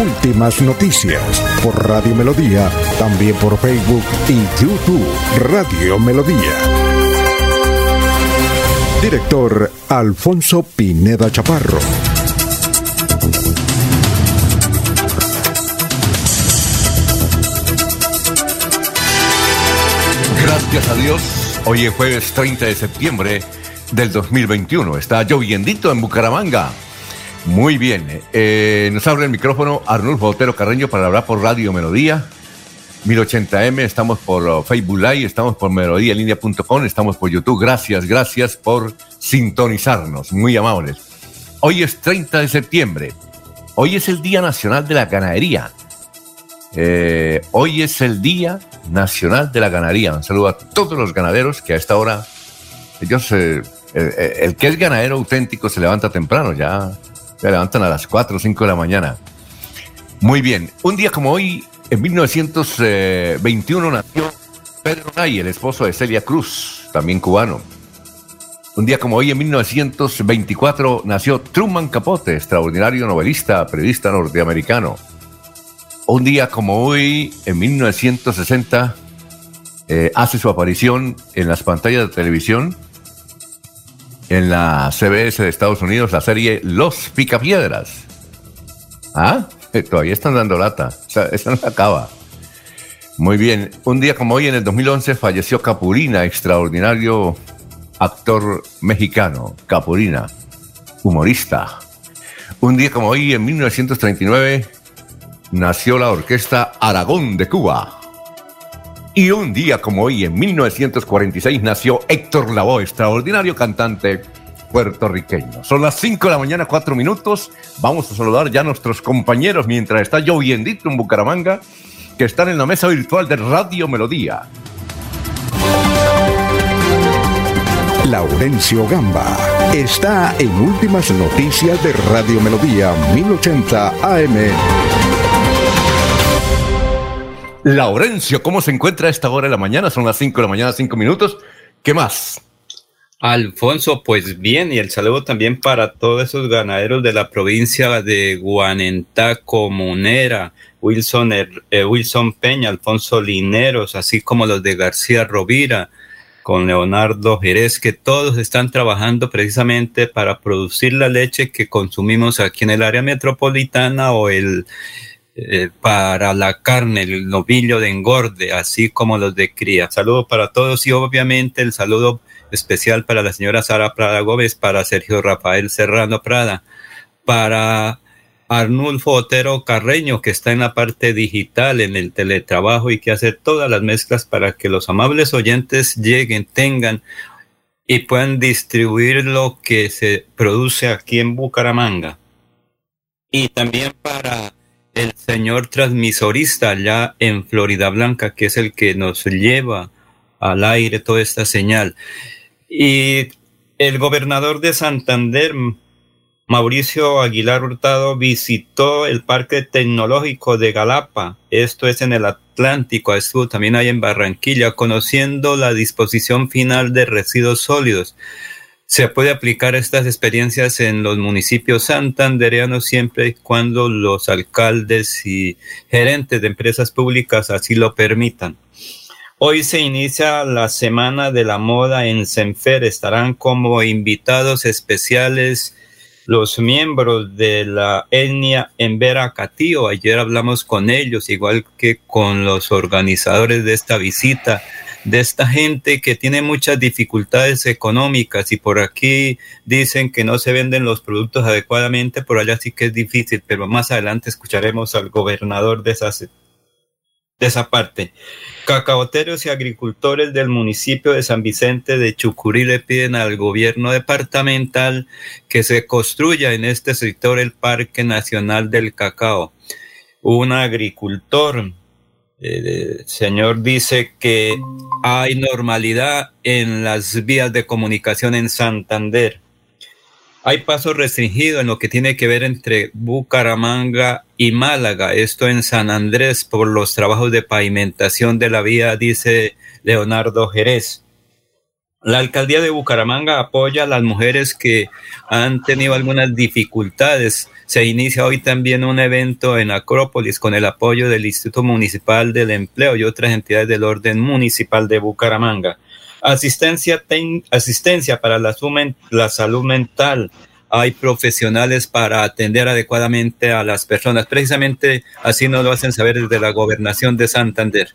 Últimas noticias por Radio Melodía, también por Facebook y YouTube Radio Melodía. Director Alfonso Pineda Chaparro. Gracias a Dios, hoy es jueves 30 de septiembre del 2021. Está lloviendito en Bucaramanga. Muy bien. Eh, nos abre el micrófono Arnulfo Otero Carreño para hablar por Radio Melodía. 1080M, estamos por uh, Facebook Live, estamos por melodíalinea.com, estamos por YouTube. Gracias, gracias por sintonizarnos. Muy amables. Hoy es 30 de septiembre. Hoy es el Día Nacional de la Ganadería. Eh, hoy es el Día Nacional de la Ganadería. Un saludo a todos los ganaderos que a esta hora, ellos, eh, el que es ganadero auténtico se levanta temprano, ya se levantan a las 4 o 5 de la mañana. Muy bien. Un día como hoy, en 1921, nació Pedro Nay, el esposo de Celia Cruz, también cubano. Un día como hoy, en 1924, nació Truman Capote, extraordinario novelista, periodista norteamericano. Un día como hoy, en 1960, eh, hace su aparición en las pantallas de televisión en la CBS de Estados Unidos la serie Los Picapiedras. ¿Ah? Todavía están dando lata. Esa no se acaba. Muy bien. Un día como hoy, en el 2011, falleció Capurina, extraordinario actor mexicano. Capurina, humorista. Un día como hoy, en 1939, nació la orquesta Aragón de Cuba. Y un día como hoy, en 1946, nació Héctor Lavoe, extraordinario cantante puertorriqueño. Son las 5 de la mañana, 4 minutos. Vamos a saludar ya a nuestros compañeros mientras está lloviendito en Bucaramanga, que están en la mesa virtual de Radio Melodía. Laurencio Gamba está en Últimas Noticias de Radio Melodía 1080 AM. Laurencio, ¿cómo se encuentra a esta hora de la mañana? Son las 5 de la mañana, 5 minutos. ¿Qué más? Alfonso, pues bien, y el saludo también para todos esos ganaderos de la provincia de Guanentá, Comunera, Wilson, eh, Wilson Peña, Alfonso Lineros, así como los de García Rovira, con Leonardo Jerez, que todos están trabajando precisamente para producir la leche que consumimos aquí en el área metropolitana o el eh, para la carne, el novillo de engorde, así como los de cría. Saludo para todos y obviamente el saludo especial para la señora Sara Prada Gómez, para Sergio Rafael Serrano Prada, para Arnulfo Otero Carreño, que está en la parte digital, en el teletrabajo y que hace todas las mezclas para que los amables oyentes lleguen, tengan y puedan distribuir lo que se produce aquí en Bucaramanga. Y también para el señor transmisorista allá en Florida Blanca, que es el que nos lleva al aire toda esta señal. Y el gobernador de Santander, Mauricio Aguilar Hurtado, visitó el Parque Tecnológico de Galapa, esto es en el Atlántico, estuvo también ahí en Barranquilla, conociendo la disposición final de residuos sólidos se puede aplicar estas experiencias en los municipios santandereanos siempre y cuando los alcaldes y gerentes de empresas públicas así lo permitan. Hoy se inicia la Semana de la Moda en Senfer. Estarán como invitados especiales los miembros de la etnia Embera. Ayer hablamos con ellos, igual que con los organizadores de esta visita de esta gente que tiene muchas dificultades económicas y por aquí dicen que no se venden los productos adecuadamente, por allá sí que es difícil, pero más adelante escucharemos al gobernador de esa, de esa parte. Cacaoteros y agricultores del municipio de San Vicente de Chucurí le piden al gobierno departamental que se construya en este sector el Parque Nacional del Cacao. Un agricultor El señor dice que hay normalidad en las vías de comunicación en Santander. Hay paso restringido en lo que tiene que ver entre Bucaramanga y Málaga, esto en San Andrés, por los trabajos de pavimentación de la vía, dice Leonardo Jerez. La alcaldía de Bucaramanga apoya a las mujeres que han tenido algunas dificultades. Se inicia hoy también un evento en Acrópolis con el apoyo del Instituto Municipal del Empleo y otras entidades del orden municipal de Bucaramanga. Asistencia, para la, la salud mental. Hay profesionales para atender adecuadamente a las personas. Precisamente así nos lo hacen saber desde la gobernación de Santander.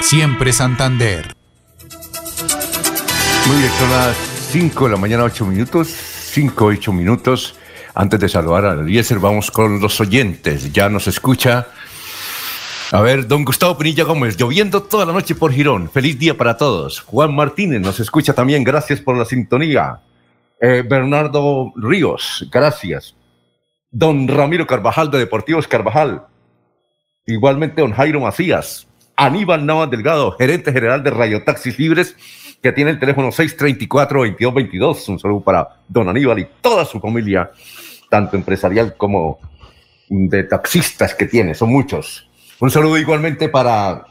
siempre Santander. Muy bien, son las 5 de la mañana, 8 minutos, 5, 8 minutos. Antes de saludar a Eliezer, vamos con los oyentes. Ya nos escucha. A ver, don Gustavo Pinilla Gómez, lloviendo toda la noche por Girón. Feliz día para todos. Juan Martínez nos escucha también. Gracias por la sintonía. Eh, Bernardo Ríos, gracias. Don Ramiro Carvajal de Deportivos Carvajal. Igualmente, don Jairo Macías. Aníbal Navas Delgado, gerente general de Radio Taxis Libres, que tiene el teléfono 634-2222. Un saludo para don Aníbal y toda su familia, tanto empresarial como de taxistas que tiene, son muchos. Un saludo igualmente para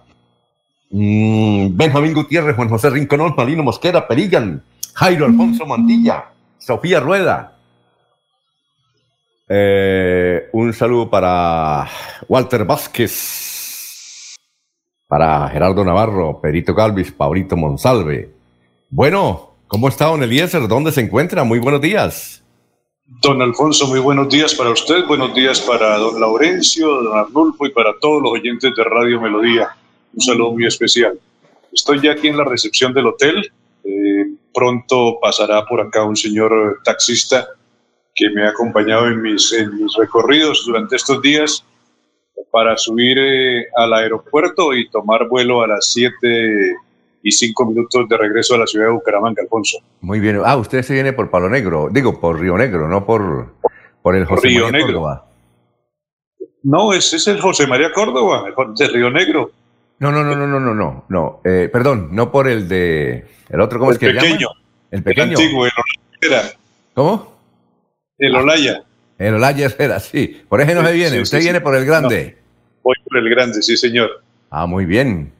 mm, Benjamín Gutiérrez, Juan José Rinconón, Malino Mosquera, Perillan, Jairo Alfonso Mantilla, Sofía Rueda. Eh, un saludo para Walter Vázquez, para Gerardo Navarro, Perito Calvis, Paulito Monsalve. Bueno, ¿cómo está don Eliezer? ¿Dónde se encuentra? Muy buenos días. Don Alfonso, muy buenos días para usted, buenos días para don Laurencio, don Arnulfo y para todos los oyentes de Radio Melodía. Un saludo muy especial. Estoy ya aquí en la recepción del hotel. Eh, pronto pasará por acá un señor taxista que me ha acompañado en mis recorridos durante estos días para subir eh, al aeropuerto y tomar vuelo a las 7 y 5 minutos de regreso a la ciudad de Bucaramanga, Alfonso. Muy bien. Ah, usted se viene por Palo Negro, digo, por Río Negro, no por, por el José Río María Negro. Córdoba. No, ese es el José María Córdoba, el de Río Negro. No, no, no, no, no, no, no, no. Eh, perdón, no por el de... ¿El otro cómo el es que se pequeño, llama? El el pequeño. antiguo, el Olaya. ¿Cómo? El Olaya. El Olaya Esfera, sí. Por ese no se viene, sí, usted sí, viene por el grande. Voy por el grande, sí, señor. Ah, muy bien.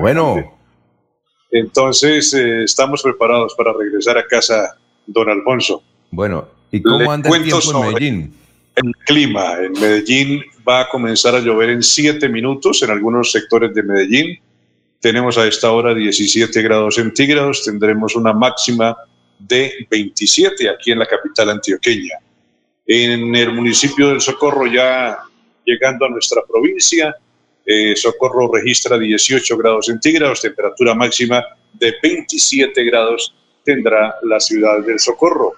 Bueno, Entonces, eh, estamos preparados para regresar a casa, don Alfonso. bueno. ¿Y cómo anda el tiempo en Medellín? El clima en Medellín va a comenzar a llover en 7 minutos en algunos sectores de Medellín. Tenemos a esta hora 17 grados centígrados, tendremos una máxima de 27 aquí en la capital antioqueña. En el municipio del Socorro, ya llegando a nuestra provincia, eh, Socorro registra 18 grados centígrados, temperatura máxima de 27 grados tendrá la ciudad del Socorro.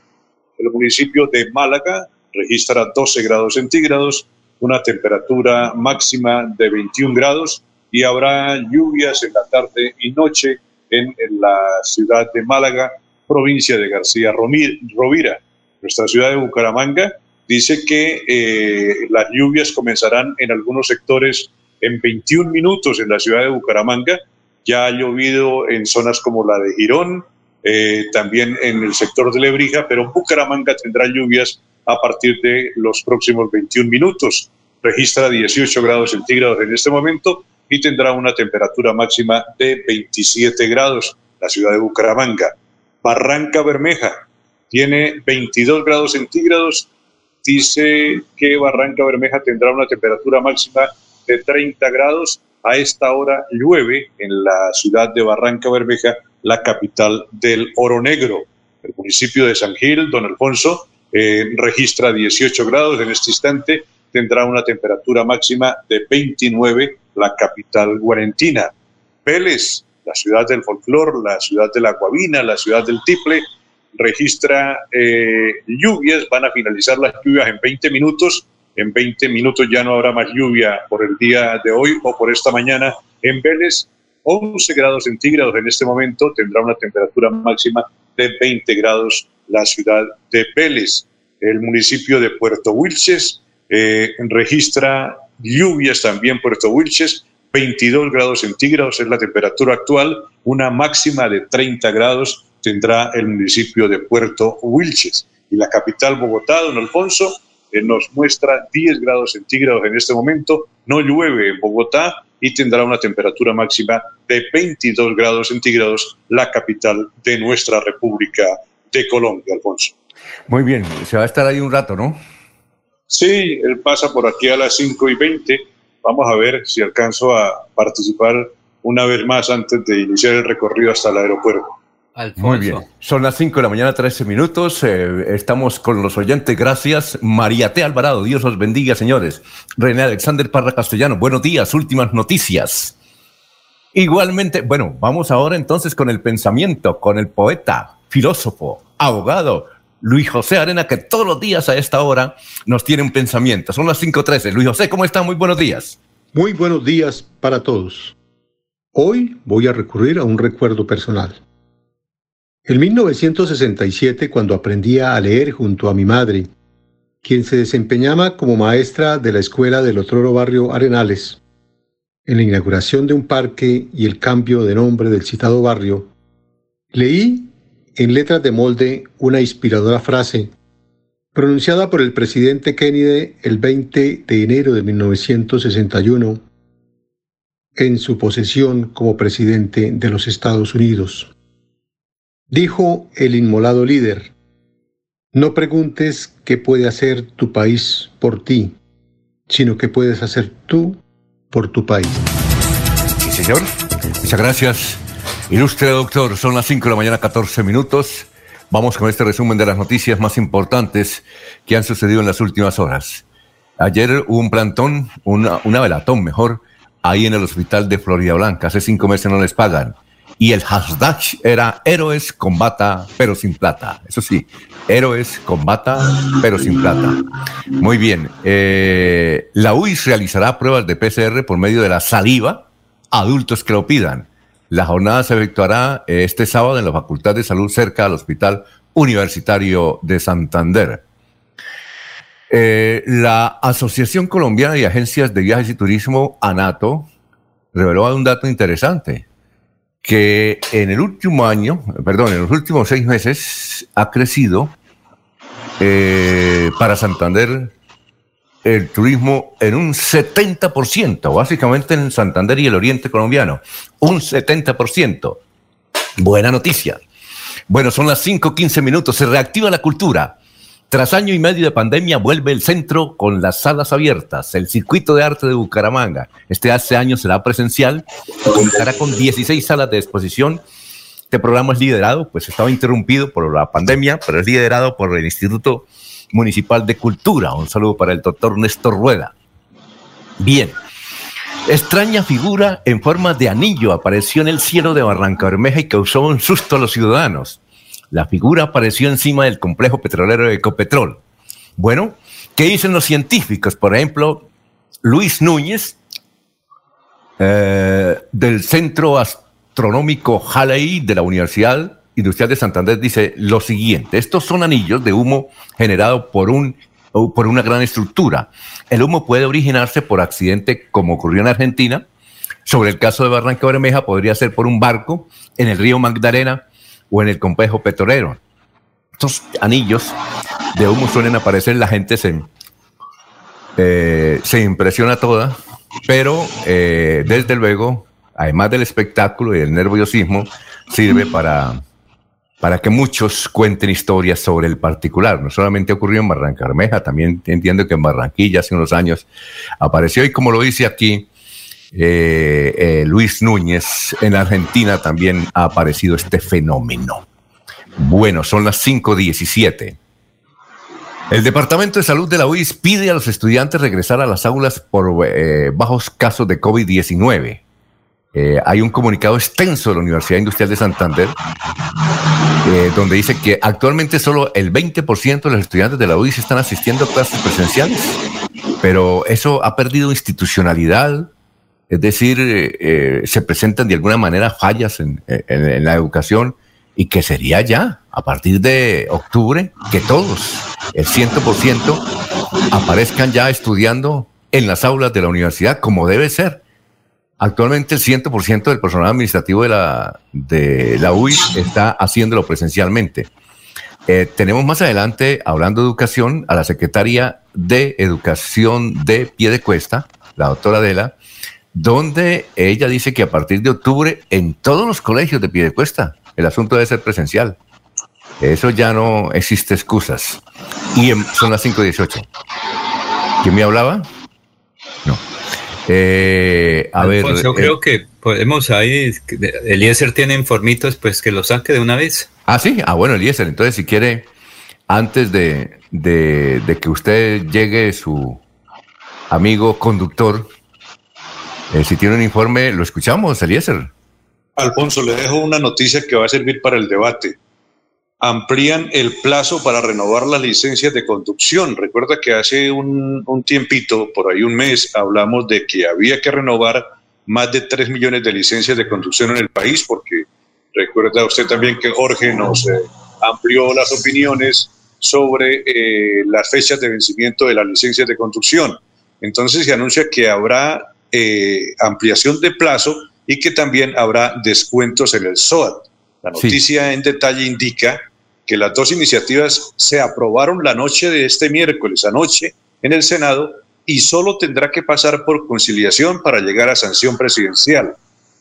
El municipio de Málaga registra 12 grados centígrados, una temperatura máxima de 21 grados y habrá lluvias en la tarde y noche en, la ciudad de Málaga, provincia de García Romir- Rovira. Nuestra ciudad de Bucaramanga dice que eh, las lluvias comenzarán en algunos sectores en 21 minutos en la ciudad de Bucaramanga. Ya ha llovido en zonas como la de Girón, eh, también en el sector de Lebrija, pero Bucaramanga tendrá lluvias a partir de los próximos 21 minutos. Registra 18 grados centígrados en este momento y tendrá una temperatura máxima de 27 grados la ciudad de Bucaramanga. Barranca Bermeja tiene 22 grados centígrados. Dice que Barranca Bermeja tendrá una temperatura máxima de 30 grados. A esta hora llueve en la ciudad de Barranca Bermeja, la capital del Oro Negro. El municipio de San Gil, don Alfonso, eh, registra 18 grados en este instante, tendrá una temperatura máxima de 29 la capital guarentina. Vélez, la ciudad del folclor, la ciudad de la guabina, la ciudad del tiple, registra eh, lluvias, van a finalizar las lluvias en 20 minutos. En 20 minutos ya no habrá más lluvia por el día de hoy o por esta mañana en Vélez. 11 grados centígrados en este momento, tendrá una temperatura máxima de 20 grados la ciudad de Vélez. El municipio de Puerto Wilches eh, registra lluvias también Puerto Wilches, 22 grados centígrados es la temperatura actual, una máxima de 30 grados tendrá el municipio de Puerto Wilches. Y la capital Bogotá, don Alfonso, eh, nos muestra 10 grados centígrados en este momento, no llueve en Bogotá y tendrá una temperatura máxima de 22 grados centígrados, la capital de nuestra República de Colombia, Alfonso. Muy bien, se va a estar ahí un rato, ¿no? Sí, él pasa por aquí a las 5 y 20. Vamos a ver si alcanzo a participar una vez más antes de iniciar el recorrido hasta el aeropuerto. Muy bien. Son las 5 de la mañana, 13 minutos. Eh, estamos con los oyentes. Gracias. María T. Alvarado, Dios los bendiga, señores. René Alexander Parra Castellano, buenos días. Últimas noticias. Igualmente, bueno, vamos ahora entonces con el pensamiento, con el poeta, filósofo, abogado, Luis José Arena, que todos los días a esta hora nos tiene un pensamiento. Son las 5.13. Luis José, ¿cómo está? Muy buenos días. Muy buenos días para todos. Hoy voy a recurrir a un recuerdo personal. En 1967, cuando aprendía a leer junto a mi madre, quien se desempeñaba como maestra de la escuela del otro barrio Arenales, en la inauguración de un parque y el cambio de nombre del citado barrio, leí en letras de molde una inspiradora frase pronunciada por el presidente Kennedy el 20 de enero de 1961 en su posesión como presidente de los Estados Unidos. Dijo el inmolado líder, no preguntes qué puede hacer tu país por ti, sino qué puedes hacer tú por tu país. Sí, señor. Muchas gracias. Ilustre doctor, son las 5 de la mañana, 14 minutos. Vamos con este resumen de las noticias más importantes que han sucedido en las últimas horas. Ayer hubo un plantón, una, una velatón mejor, ahí en el hospital de Florida Blanca. Hace cinco meses no les pagan y el hashtag era héroes combata pero sin plata. Eso sí, héroes combata pero sin plata. Muy bien. Eh, la UIS realizará pruebas de PCR por medio de la saliva adultos que lo pidan. La jornada se efectuará eh, este sábado en la Facultad de Salud cerca del Hospital Universitario de Santander. Eh, la Asociación Colombiana de Agencias de Viajes y Turismo, ANATO, reveló un dato interesante que en el último año, perdón, en los últimos seis meses ha crecido eh, para Santander el turismo en un 70%, básicamente en Santander y el oriente colombiano, un 70%. Buena noticia. Bueno, son las 5.15 minutos, se reactiva la cultura. Tras año y medio de pandemia, vuelve el centro con las salas abiertas, el circuito de arte de Bucaramanga. Este año será presencial, contará con 16 salas de exposición. Este programa es liderado, pues estaba interrumpido por la pandemia, pero es liderado por el Instituto Municipal de Cultura. Un saludo para el doctor Néstor Rueda. Bien, extraña figura en forma de anillo apareció en el cielo de Barranca Bermeja y causó un susto a los ciudadanos. La figura apareció encima del complejo petrolero de Ecopetrol. Bueno, ¿qué dicen los científicos? Por ejemplo, Luis Núñez, eh, del Centro Astronómico Halley de la Universidad Industrial de Santander, dice lo siguiente. Estos son anillos de humo generados por, un, por una gran estructura. El humo puede originarse por accidente, como ocurrió en Argentina. Sobre el caso de Barranca Bermeja, podría ser por un barco en el río Magdalena o en el complejo petrolero. Estos anillos de humo suelen aparecer, la gente se, eh, se impresiona toda, pero eh, desde luego, además del espectáculo y del nerviosismo, sirve para, para que muchos cuenten historias sobre el particular. No solamente ocurrió en Barranca Bermeja, también entiendo que en Barranquilla hace unos años apareció y como lo dice aquí, eh, eh, Luis Núñez, en Argentina también ha aparecido este fenómeno. Bueno, son las 5.17. El Departamento de Salud de la UIS pide a los estudiantes regresar a las aulas por eh, bajos casos de COVID-19. Eh, hay un comunicado extenso de la Universidad Industrial de Santander donde dice que actualmente solo el 20% de los estudiantes de la UIS están asistiendo a clases presenciales, pero eso ha perdido institucionalidad, es decir, se presentan de alguna manera fallas en la educación y que sería ya a partir de octubre que todos, el 100%, aparezcan ya estudiando en las aulas de la universidad como debe ser. Actualmente el 100% del personal administrativo de la, de la UI está haciéndolo presencialmente. Eh, tenemos más adelante, hablando de educación, a la secretaria de Educación de Piedecuesta, la doctora Adela, donde ella dice que a partir de octubre en todos los colegios de Piedecuesta el asunto debe ser presencial. Eso ya no existe excusas. Y son las 5.18. ¿Quién me hablaba? No. Eh, a ver. Yo eh, creo que podemos ahí. Eliezer tiene informitos, pues que lo saque de una vez. Ah, sí. Ah, bueno, Eliezer. Entonces, si quiere, antes de, de, que usted llegue, su amigo conductor, eh, si tiene un informe, lo escuchamos, Eliezer. Alfonso, le dejo una noticia que va a servir para el debate. Amplían el plazo para renovar las licencias de conducción. Recuerda que hace un, tiempito, por ahí un mes, hablamos de que había que renovar más de 3 millones de licencias de conducción en el país, porque recuerda usted también que Jorge nos eh, amplió las opiniones sobre eh, las fechas de vencimiento de las licencias de conducción. Entonces se anuncia que habrá eh, ampliación de plazo y que también habrá descuentos en el SOAT. La noticia en detalle indica que las dos iniciativas se aprobaron la noche de este miércoles, anoche, en el Senado, y solo tendrá que pasar por conciliación para llegar a sanción presidencial.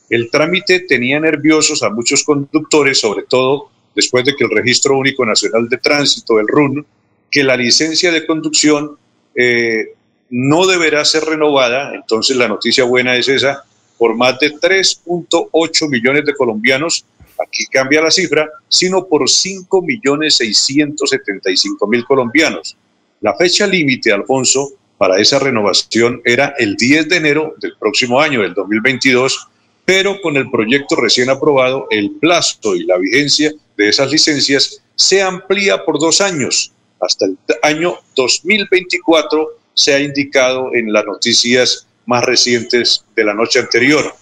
El trámite tenía nerviosos a muchos conductores, sobre todo después de que el Registro Único Nacional de Tránsito, el RUN, que la licencia de conducción eh, no deberá ser renovada, entonces la noticia buena es esa, por más de 3.8 millones de colombianos, aquí cambia la cifra, sino por 5 millones 675 mil colombianos. La fecha límite, Alfonso, para esa renovación era el 10 de enero del próximo año, del 2022, pero con el proyecto recién aprobado, el plazo y la vigencia de esas licencias se amplía por dos años. Hasta el año 2024 se ha indicado en las noticias más recientes de la noche anterior.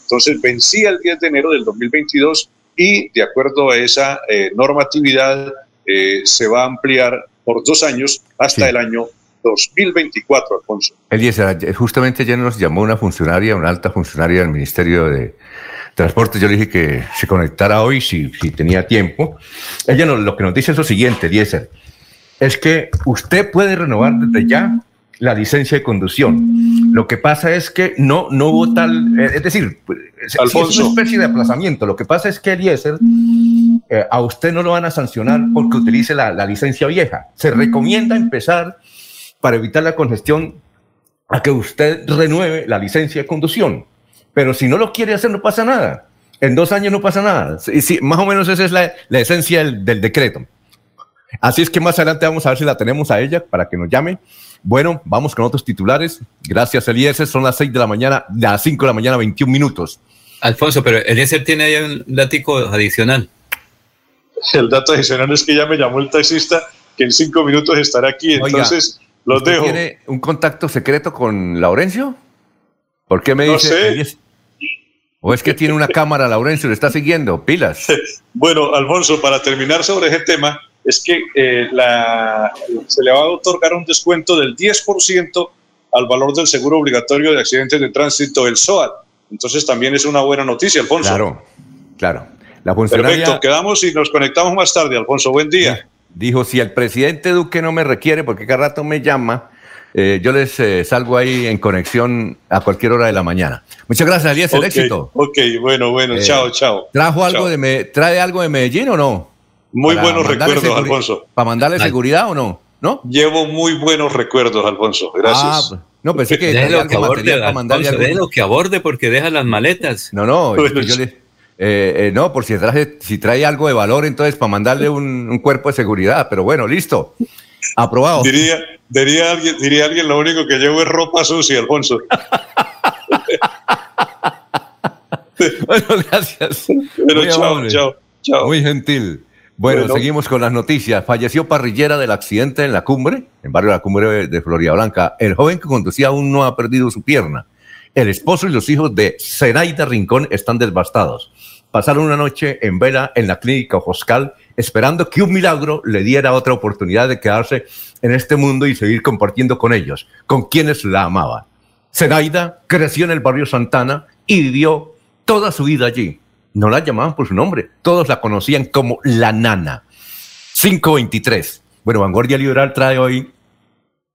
Entonces vencía el 10 de enero del 2022 y de acuerdo a esa eh, normatividad eh, se va a ampliar por dos años hasta el año 2024, Alfonso. Eliezer, justamente ya nos llamó una funcionaria, una alta funcionaria del Ministerio de Transporte. Yo le dije que se conectara hoy si, si tenía tiempo. Ella lo que nos dice es lo siguiente, Eliezer, es que usted puede renovar desde ya la licencia de conducción. Lo que pasa es que no, no hubo tal, eh, es decir, es una especie de aplazamiento. Lo que pasa es que Eliezer, eh, a usted no lo van a sancionar porque utilice la, la, licencia vieja. Se recomienda empezar, para evitar la congestión, a que usted renueve la licencia de conducción. Pero si no lo quiere hacer, no pasa nada. En dos años no pasa nada. Sí, más o menos esa es la, la esencia del, del decreto. Así es que más adelante vamos a ver si la tenemos a ella para que nos llame bueno, vamos con otros titulares. Gracias, Eliezer. Son las 6 de la mañana, las 5 de la mañana, 21 minutos. Alfonso, pero Eliezer tiene ahí un dato adicional. El dato adicional es que ya me llamó el taxista que en cinco minutos estará aquí, entonces los dejo. ¿Tiene un contacto secreto con Laurencio? ¿Por qué me no dice? Sé. ¿O es que tiene una cámara, Laurencio, le está siguiendo? Pilas. bueno, Alfonso, para terminar sobre ese tema, es que eh, la, se le va a otorgar un descuento del 10% al valor del seguro obligatorio de accidentes de tránsito, el SOAT. Entonces también es una buena noticia, Alfonso. Claro, claro. La Perfecto, quedamos y nos conectamos más tarde, Alfonso. Buen día. Dijo, si el presidente Duque no me requiere, porque cada rato me llama, eh, yo les eh, salgo ahí en conexión a cualquier hora de la mañana. Muchas gracias, Elías, el éxito. Ok, bueno, bueno, chao, chao. ¿Trajo algo de ¿Trae algo de Medellín o no? Muy buenos recuerdos, Alfonso. ¿Para mandarle seguridad o no? ¿No? Llevo muy buenos recuerdos, Alfonso. Gracias. Ah, pues, no, pensé que déjelo que aborde, Alfonso, que aborde porque deja las maletas. No, no, yo le, eh, eh, no, por si trae, si trae algo de valor, entonces para mandarle un, cuerpo de seguridad. Pero bueno, listo. Aprobado. Diría, diría, alguien, diría alguien, lo único que llevo es ropa sucia, Alfonso. bueno, gracias. Pero chao, chao, chao. Muy gentil. Bueno, seguimos con las noticias. Falleció parrillera del accidente en la cumbre, en barrio de la cumbre de Florida Blanca. El joven que conducía aún no ha perdido su pierna. El esposo y los hijos de Zenaida Rincón están devastados. Pasaron una noche en vela en la clínica Joscal esperando que un milagro le diera otra oportunidad de quedarse en este mundo y seguir compartiendo con ellos, con quienes la amaban. Zenaida creció en el barrio Santana y vivió toda su vida allí no la llamaban por su nombre, todos la conocían como la nana. 523. Bueno, Vanguardia Liberal trae hoy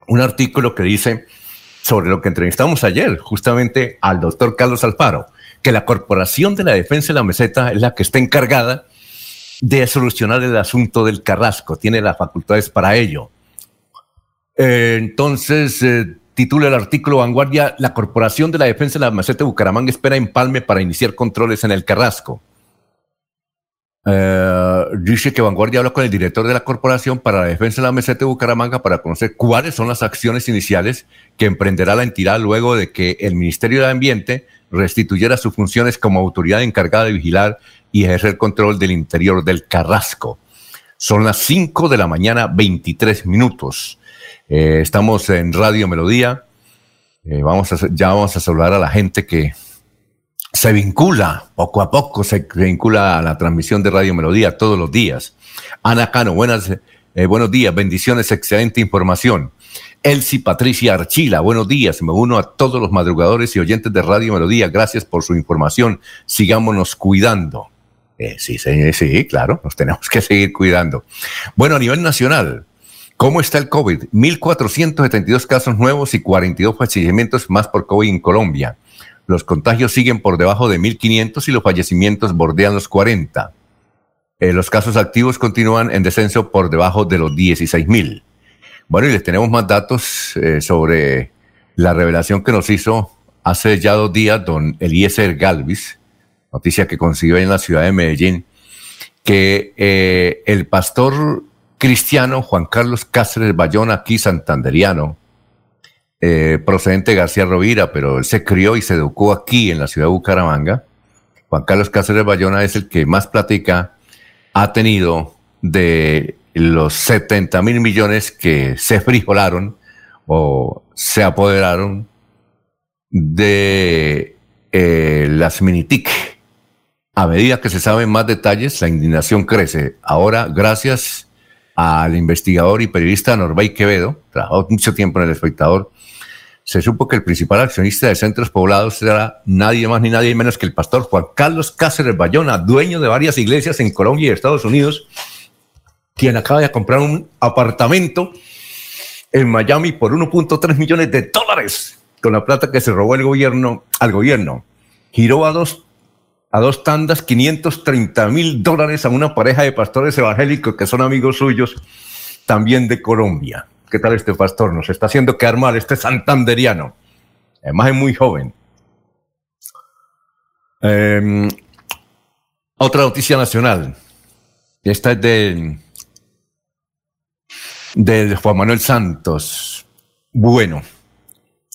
un artículo que dice sobre lo que entrevistamos ayer, justamente al doctor Carlos Alfaro, que la Corporación de la Defensa de la Meseta es la que está encargada de solucionar el asunto del Carrasco, tiene las facultades para ello. Eh, entonces, eh, titula el artículo Vanguardia, la Corporación de la Defensa de la Meseta de Bucaramanga espera empalme para iniciar controles en el Carrasco. Eh, dice que Vanguardia habló con el director de la Corporación para la Defensa de la Meseta de Bucaramanga para conocer cuáles son las acciones iniciales que emprenderá la entidad luego de que el Ministerio de Ambiente restituyera sus funciones como autoridad encargada de vigilar y ejercer control del interior del Carrasco. Son las 5 de la mañana, 23 minutos. Eh, estamos en Radio Melodía. Eh, vamos a, ya vamos a saludar a la gente que se vincula poco a poco, se vincula a la transmisión de Radio Melodía todos los días. Ana Cano, eh, buenos días, bendiciones, excelente información. Elsie Patricia Archila, buenos días. Me uno a todos los madrugadores y oyentes de Radio Melodía. Gracias por su información. Sigámonos cuidando. sí, sí, sí, claro, nos tenemos que seguir cuidando. Bueno, a nivel nacional, ¿Cómo está el COVID? 1.472 casos nuevos y 42 fallecimientos más por COVID en Colombia. Los contagios siguen por debajo de 1.500 y los fallecimientos bordean los 40. Eh, los casos activos continúan en descenso por debajo de los 16.000. Bueno, y les tenemos más datos eh, sobre la revelación que nos hizo hace ya dos días don Eliezer Galvis, noticia que consiguió en la ciudad de Medellín, que eh, el pastor cristiano Juan Carlos Cáceres Bayón, aquí santanderiano, eh, procedente de García Rovira, pero él se crió y se educó aquí en la ciudad de Bucaramanga. Juan Carlos Cáceres Bayona es el que más plática ha tenido de los 70 mil millones que se frijolaron o se apoderaron de eh, las Minitic. A medida que se saben más detalles, la indignación crece. Ahora, gracias al investigador y periodista Norbay Quevedo, trabajó mucho tiempo en El Espectador, se supo que el principal accionista de centros poblados era nadie más ni nadie menos que el pastor Juan Carlos Cáceres Bayona, dueño de varias iglesias en Colombia y Estados Unidos, quien acaba de comprar un apartamento en Miami por 1.3 millones de dólares con la plata que se robó el gobierno al gobierno. Giró a dos a dos tandas 530 mil dólares a una pareja de pastores evangélicos que son amigos suyos también de Colombia. ¿Qué tal este pastor? Nos está haciendo quedar mal este santanderiano. Además es muy joven. Em, otra noticia nacional. Esta es de, de Juan Manuel Santos. Bueno,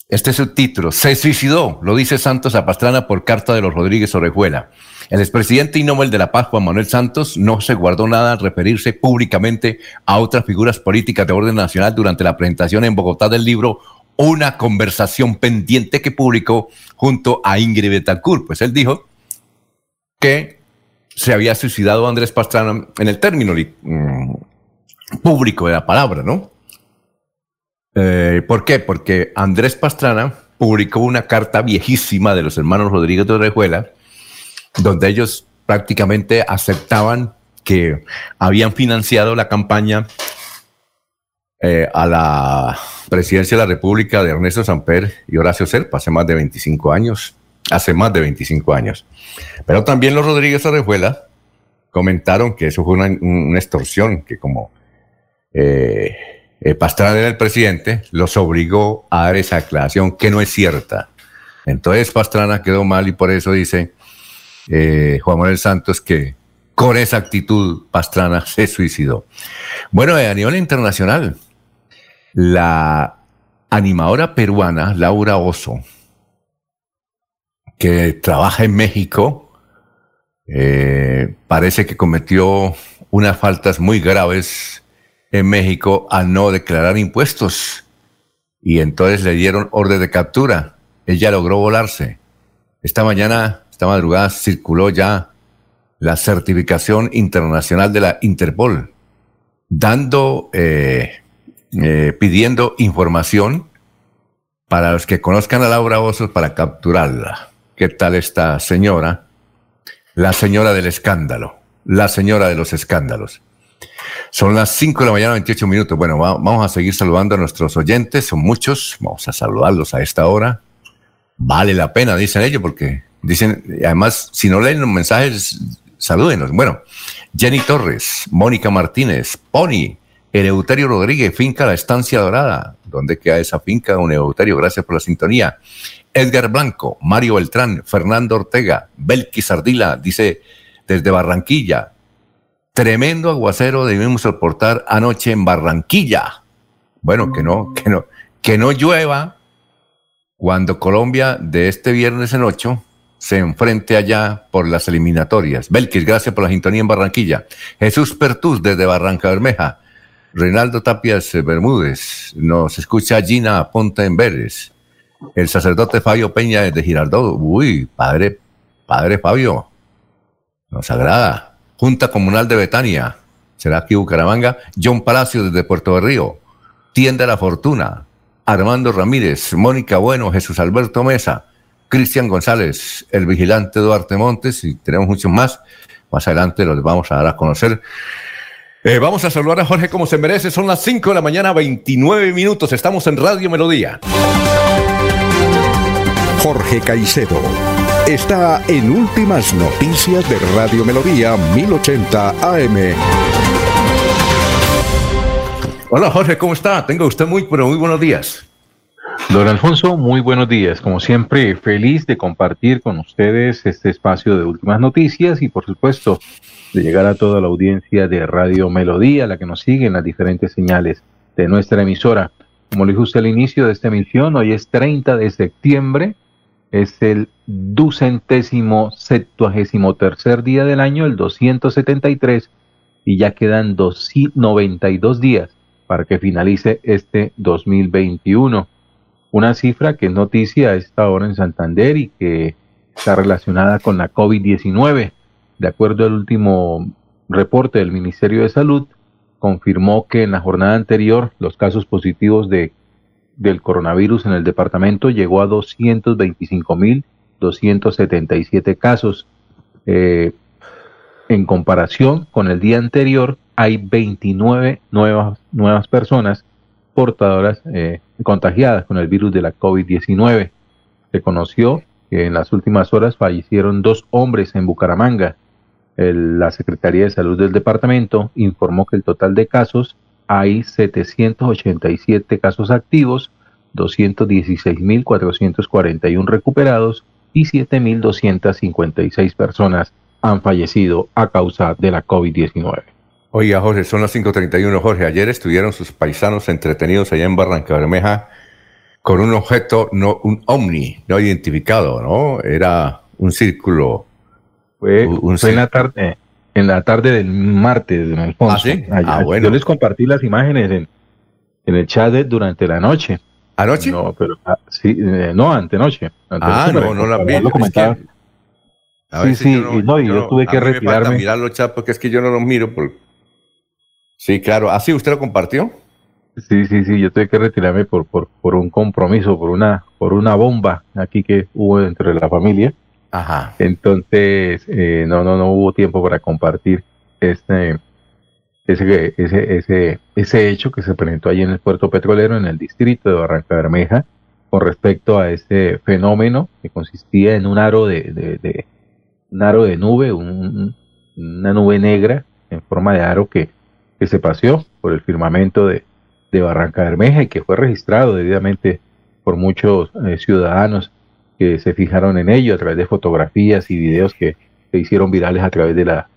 este es el título. Se suicidó, lo dice Santos Pastrana por carta de los Rodríguez Orejuela. El expresidente y Nobel de la Paz, Juan Manuel Santos, no se guardó nada al referirse públicamente a otras figuras políticas de orden nacional durante la presentación en Bogotá del libro Una conversación pendiente que publicó junto a Ingrid Betancourt. Pues él dijo que se había suicidado Andrés Pastrana en el término mm, público de la palabra, ¿no? Eh, ¿Por qué? Porque Andrés Pastrana publicó una carta viejísima de los hermanos Rodríguez de Orejuela, donde ellos prácticamente aceptaban que habían financiado la campaña eh, a la presidencia de la República de Ernesto Samper y Horacio Serpa hace más de 25 años. Hace más de 25 años. Pero también los Rodríguez Orejuela comentaron que eso fue una, extorsión, que como eh, eh, Pastrana era el presidente, los obligó a dar esa aclaración que no es cierta. Entonces Pastrana quedó mal y por eso dice eh, Juan Manuel Santos que con esa actitud Pastrana se suicidó. Bueno, a nivel internacional, La animadora peruana Laura Oso, que trabaja en México, eh, parece que cometió unas faltas muy graves en México al no declarar impuestos y entonces le dieron orden de captura. Ella logró volarse. Esta mañana, esta madrugada, circuló ya la certificación internacional de la Interpol, dando, eh, eh, pidiendo información para los que conozcan a Laura Osos para capturarla. ¿Qué tal esta señora? La señora del escándalo, la señora de los escándalos. Son las 5 de la mañana, 28 minutos. Bueno, vamos a seguir saludando a nuestros oyentes, son muchos, vamos a saludarlos a esta hora. Vale la pena, dicen ellos, porque dicen, además, si no leen los mensajes, salúdenos. Bueno, Jenny Torres, Mónica Martínez, Pony, Eleuterio Rodríguez, Finca La Estancia Dorada. ¿Dónde queda esa finca, don Eleuterio? Gracias por la sintonía. Edgar Blanco, Mario Beltrán, Fernando Ortega, Belki Sardila, dice desde Barranquilla. Tremendo aguacero debimos soportar anoche en Barranquilla. Bueno, que no, que no, que no llueva cuando Colombia de este viernes en ocho se enfrente allá por las eliminatorias. Belkis, gracias por la sintonía en Barranquilla. Jesús Pertús desde Barranca Bermeja. Reinaldo Tapias Bermúdez. Nos escucha Gina Ponte en Vélez. El sacerdote Fabio Peña desde Girardot. Uy, padre, padre Fabio. Nos agrada. Junta Comunal de Betania. Será aquí Bucaramanga. John Palacio desde Puerto de Río. Tienda La Fortuna. Armando Ramírez. Mónica Bueno. Jesús Alberto Mesa. Cristian González, el vigilante Duarte Montes, y tenemos muchos más. Más adelante los vamos a dar a conocer. Eh, vamos a saludar a Jorge como se merece. Son las 5 de la mañana, 29 minutos. Estamos en Radio Melodía. Jorge Caicedo está en Últimas Noticias de Radio Melodía 1080 AM. Hola Jorge, ¿cómo está? Tenga usted muy, pero muy buenos días. Don Alfonso, muy buenos días. Como siempre, feliz de compartir con ustedes este espacio de últimas noticias y por supuesto de llegar a toda la audiencia de Radio Melodía, la que nos sigue en las diferentes señales de nuestra emisora. Como le dije usted al inicio de esta emisión, hoy es 30 de septiembre, es el ducentésimo septuagésimo tercer día del año, el 273, y ya quedan 92 días para que finalice este 2021 una cifra que es noticia a esta hora en Santander y que está relacionada con la COVID-19. De acuerdo al último reporte del Ministerio de Salud, confirmó que en la jornada anterior los casos positivos de, del coronavirus en el departamento llegó a 225.277 casos. Eh, en comparación con el día anterior, hay 29 nuevas, nuevas personas portadoras eh, contagiadas con el virus de la COVID-19. Se conoció que en las últimas horas fallecieron dos hombres en Bucaramanga. la Secretaría de Salud del departamento informó que el total de casos hay 787 casos activos, 216.441 recuperados y 7.256 personas han fallecido a causa de la COVID-19. Oiga, Jorge, son las 5.31. Jorge, ayer estuvieron sus paisanos entretenidos allá en Barranca Bermeja con un objeto, no, un ovni no identificado, ¿no? Era un círculo. Fue, en la tarde, en la tarde del martes, don Alfonso. ¿Ah, sí? ah, bueno. Yo les compartí las imágenes en, en el chat durante la noche. ¿Anoche? No, pero ah, sí, eh, no, antenoche. ah, no, no la vi. sí, sí, no, y yo, tuve que retirarme. mirar los chats porque es que yo no los miro por, Sí, claro. ¿Así usted lo compartió? Sí, sí, sí. Yo tuve que retirarme por, por, por un compromiso, por una, por una bomba aquí que hubo entre la familia. Ajá. Entonces, eh, no, no, no hubo tiempo para compartir este, ese, ese, ese, ese hecho que se presentó allí en el puerto petrolero, en el distrito de Barranca Bermeja, con respecto a ese fenómeno que consistía en un aro de, de, un aro de nube, un, una nube negra en forma de aro que que se paseó por el firmamento de, Barranca Bermeja y que fue registrado debidamente por muchos eh, ciudadanos que se fijaron en ello a través de fotografías y videos que se hicieron virales a través de, la,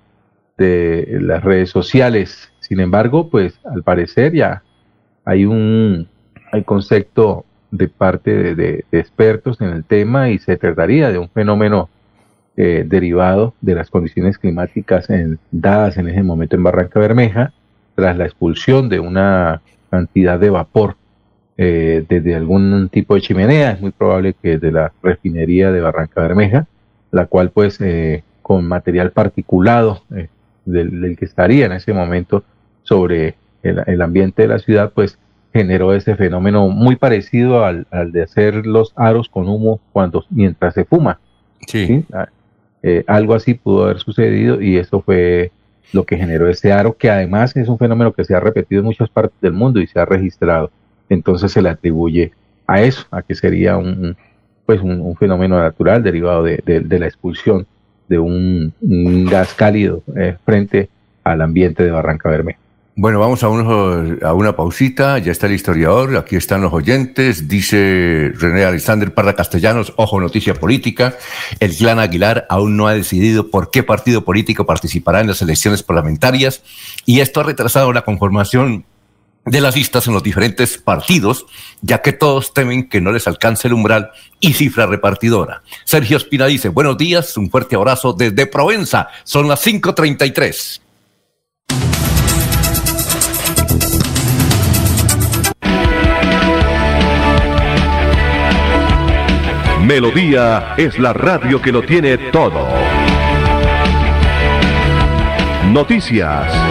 de las redes sociales. Sin embargo, pues al parecer ya hay un hay concepto de parte de, expertos en el tema y se trataría de un fenómeno eh, derivado de las condiciones climáticas dadas en ese momento en Barranca Bermeja, tras la expulsión de una cantidad de vapor eh, desde algún tipo de chimenea, es muy probable que de la refinería de Barranca Bermeja, la cual pues eh, con material particulado del, que estaría en ese momento sobre el ambiente de la ciudad, pues generó ese fenómeno muy parecido al, de hacer los aros con humo cuando mientras se fuma. Sí. Ah, eh, algo así pudo haber sucedido y eso fue lo que generó ese aro, que además es un fenómeno que se ha repetido en muchas partes del mundo y se ha registrado. Entonces se le atribuye a eso, a que sería un, pues un, fenómeno natural derivado de, la expulsión de un, gas cálido eh, frente al ambiente de Barranca Bermeja. Bueno, vamos a, a una pausita. Ya está el historiador, aquí están los oyentes. Dice René Alexander Parra Castellanos, ojo, noticia política. El clan Aguilar aún no ha decidido por qué partido político participará en las elecciones parlamentarias y esto ha retrasado la conformación de las listas en los diferentes partidos, ya que todos temen que no les alcance el umbral y cifra repartidora. Sergio Espina dice, buenos días, un fuerte abrazo desde Provenza. Son las 5.33. Melodía es la radio que lo tiene todo. Noticias.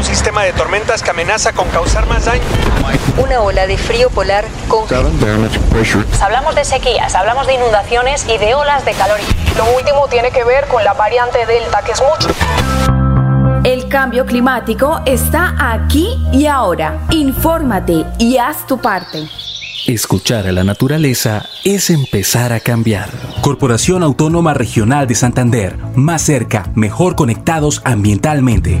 Un sistema de tormentas que amenaza con causar más daño. Una ola de frío polar con... Hablamos de sequías, hablamos de inundaciones y de olas de calor. Lo último tiene que ver con la variante Delta, que es mucho. El cambio climático está aquí y ahora. Infórmate y haz tu parte. Escuchar a la naturaleza es empezar a cambiar. Corporación Autónoma Regional de Santander. Más cerca, mejor conectados ambientalmente.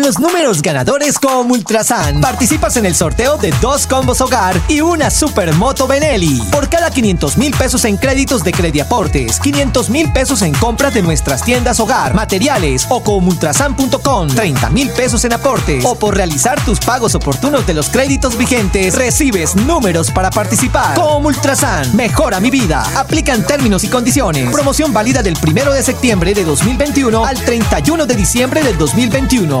los números ganadores con Ultrasan. Participas en el sorteo de dos combos hogar y una supermoto Benelli. Por cada 500 mil pesos en créditos de Crediaportes, 500 mil pesos en compras de nuestras tiendas hogar, materiales o con ultrasan.com, 30 mil pesos en aportes o por realizar tus pagos oportunos de los créditos vigentes, recibes números para participar. Con Ultrasan, mejora mi vida. Aplican términos y condiciones. Promoción válida del 1 de septiembre de 2021 al 31 de diciembre del 2021.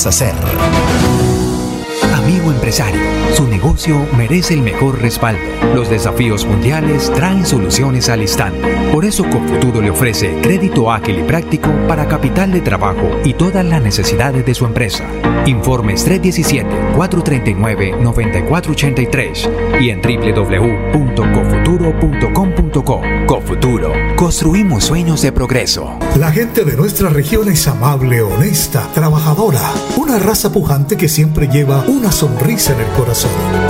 hacer. Amigo empresario, su negocio merece el mejor respaldo. Los desafíos mundiales traen soluciones al instante. Por eso Cofuturo le ofrece crédito ágil y práctico para capital de trabajo y todas las necesidades de su empresa. Informes 317-439-9483 y en www.cofuturo.com.co. Cofuturo, construimos sueños de progreso. La gente de nuestra región es amable, honesta, trabajadora, una raza pujante que siempre lleva una sonrisa en el corazón.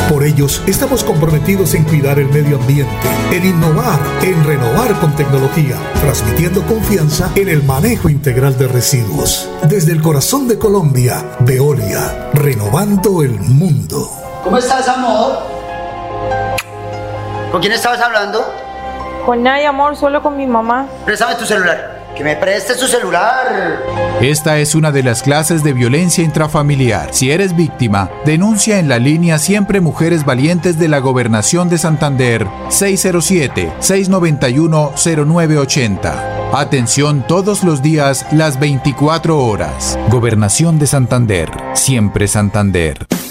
Por ellos estamos comprometidos en cuidar el medio ambiente, en innovar, en renovar con tecnología, transmitiendo confianza en el manejo integral de residuos. Desde el corazón de Colombia, Veolia, renovando el mundo. ¿Cómo estás, amor? ¿Con quién estabas hablando? Con nadie, amor, solo con mi mamá. Préstame tu celular. Que me prestes tu celular. Esta es una de las clases de violencia intrafamiliar. Si eres víctima, denuncia en la línea Siempre Mujeres Valientes de la Gobernación de Santander 607-691-0980. Atención todos los días, las 24 horas. Gobernación de Santander. Siempre Santander.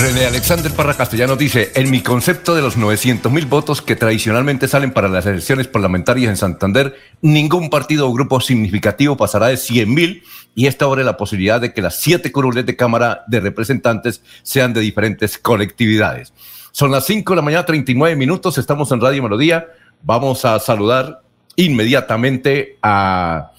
René Alexander Parra Castellano dice, en mi concepto de los 900 mil votos que tradicionalmente salen para las elecciones parlamentarias en Santander, ningún partido o grupo significativo pasará de 100 mil y esta abre la posibilidad de que las siete curules de Cámara de Representantes sean de diferentes colectividades. Son las 5 de la mañana, 39 minutos, estamos en Radio Melodía. Vamos a saludar inmediatamente a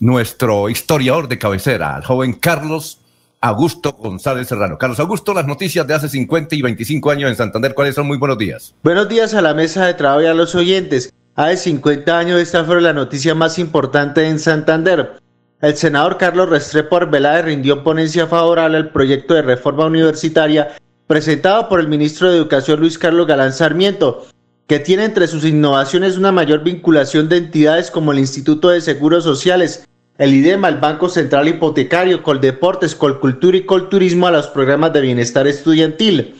nuestro historiador de cabecera, al joven Carlos Augusto González Serrano. Carlos Augusto, las noticias de hace 50 y 25 años en Santander, ¿cuáles son? Muy buenos días. Buenos días a la mesa de trabajo y a los oyentes. Hace 50 años esta fue la noticia más importante en Santander. El senador Carlos Restrepo Arbeláez rindió ponencia favorable al proyecto de reforma universitaria presentado por el ministro de Educación Luis Carlos Galán Sarmiento, que tiene entre sus innovaciones una mayor vinculación de entidades como el Instituto de Seguros Sociales, el IDEMA, el Banco Central Hipotecario, Coldeportes, Colcultura y Colturismo a los programas de bienestar estudiantil.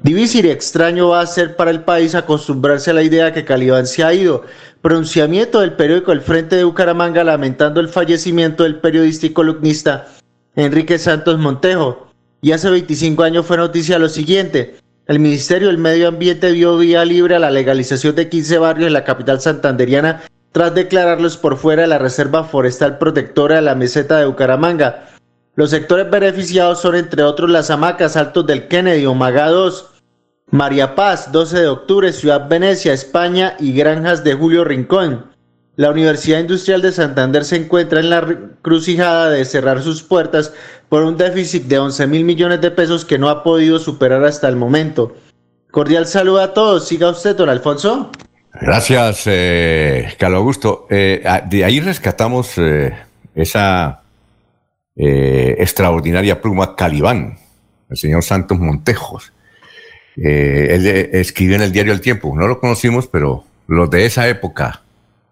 Difícil y extraño va a ser para el país acostumbrarse a la idea que Calibán se ha ido. Pronunciamiento del periódico El Frente de Bucaramanga lamentando el fallecimiento del periodista y columnista Enrique Santos Montejo. Y hace 25 años fue noticia lo siguiente. El Ministerio del Medio Ambiente dio vía libre a la legalización de 15 barrios en la capital santanderiana tras declararlos por fuera de la Reserva Forestal Protectora de la Meseta de Bucaramanga. Los sectores beneficiados son entre otros las hamacas Altos del Kennedy, Omaga 2, María Paz, 12 de octubre, Ciudad Venecia, España y Granjas de Julio Rincón. La Universidad Industrial de Santander se encuentra en la crucijada de cerrar sus puertas por un déficit de 11 mil millones de pesos que no ha podido superar hasta el momento. Cordial saludo a todos. Siga usted, don Alfonso. Gracias, eh, Carlos Augusto. Eh, ah, de ahí rescatamos eh, esa eh, extraordinaria pluma Calibán, el señor Santos Montejos. él escribió en el diario El Tiempo, no lo conocimos, pero los de esa época,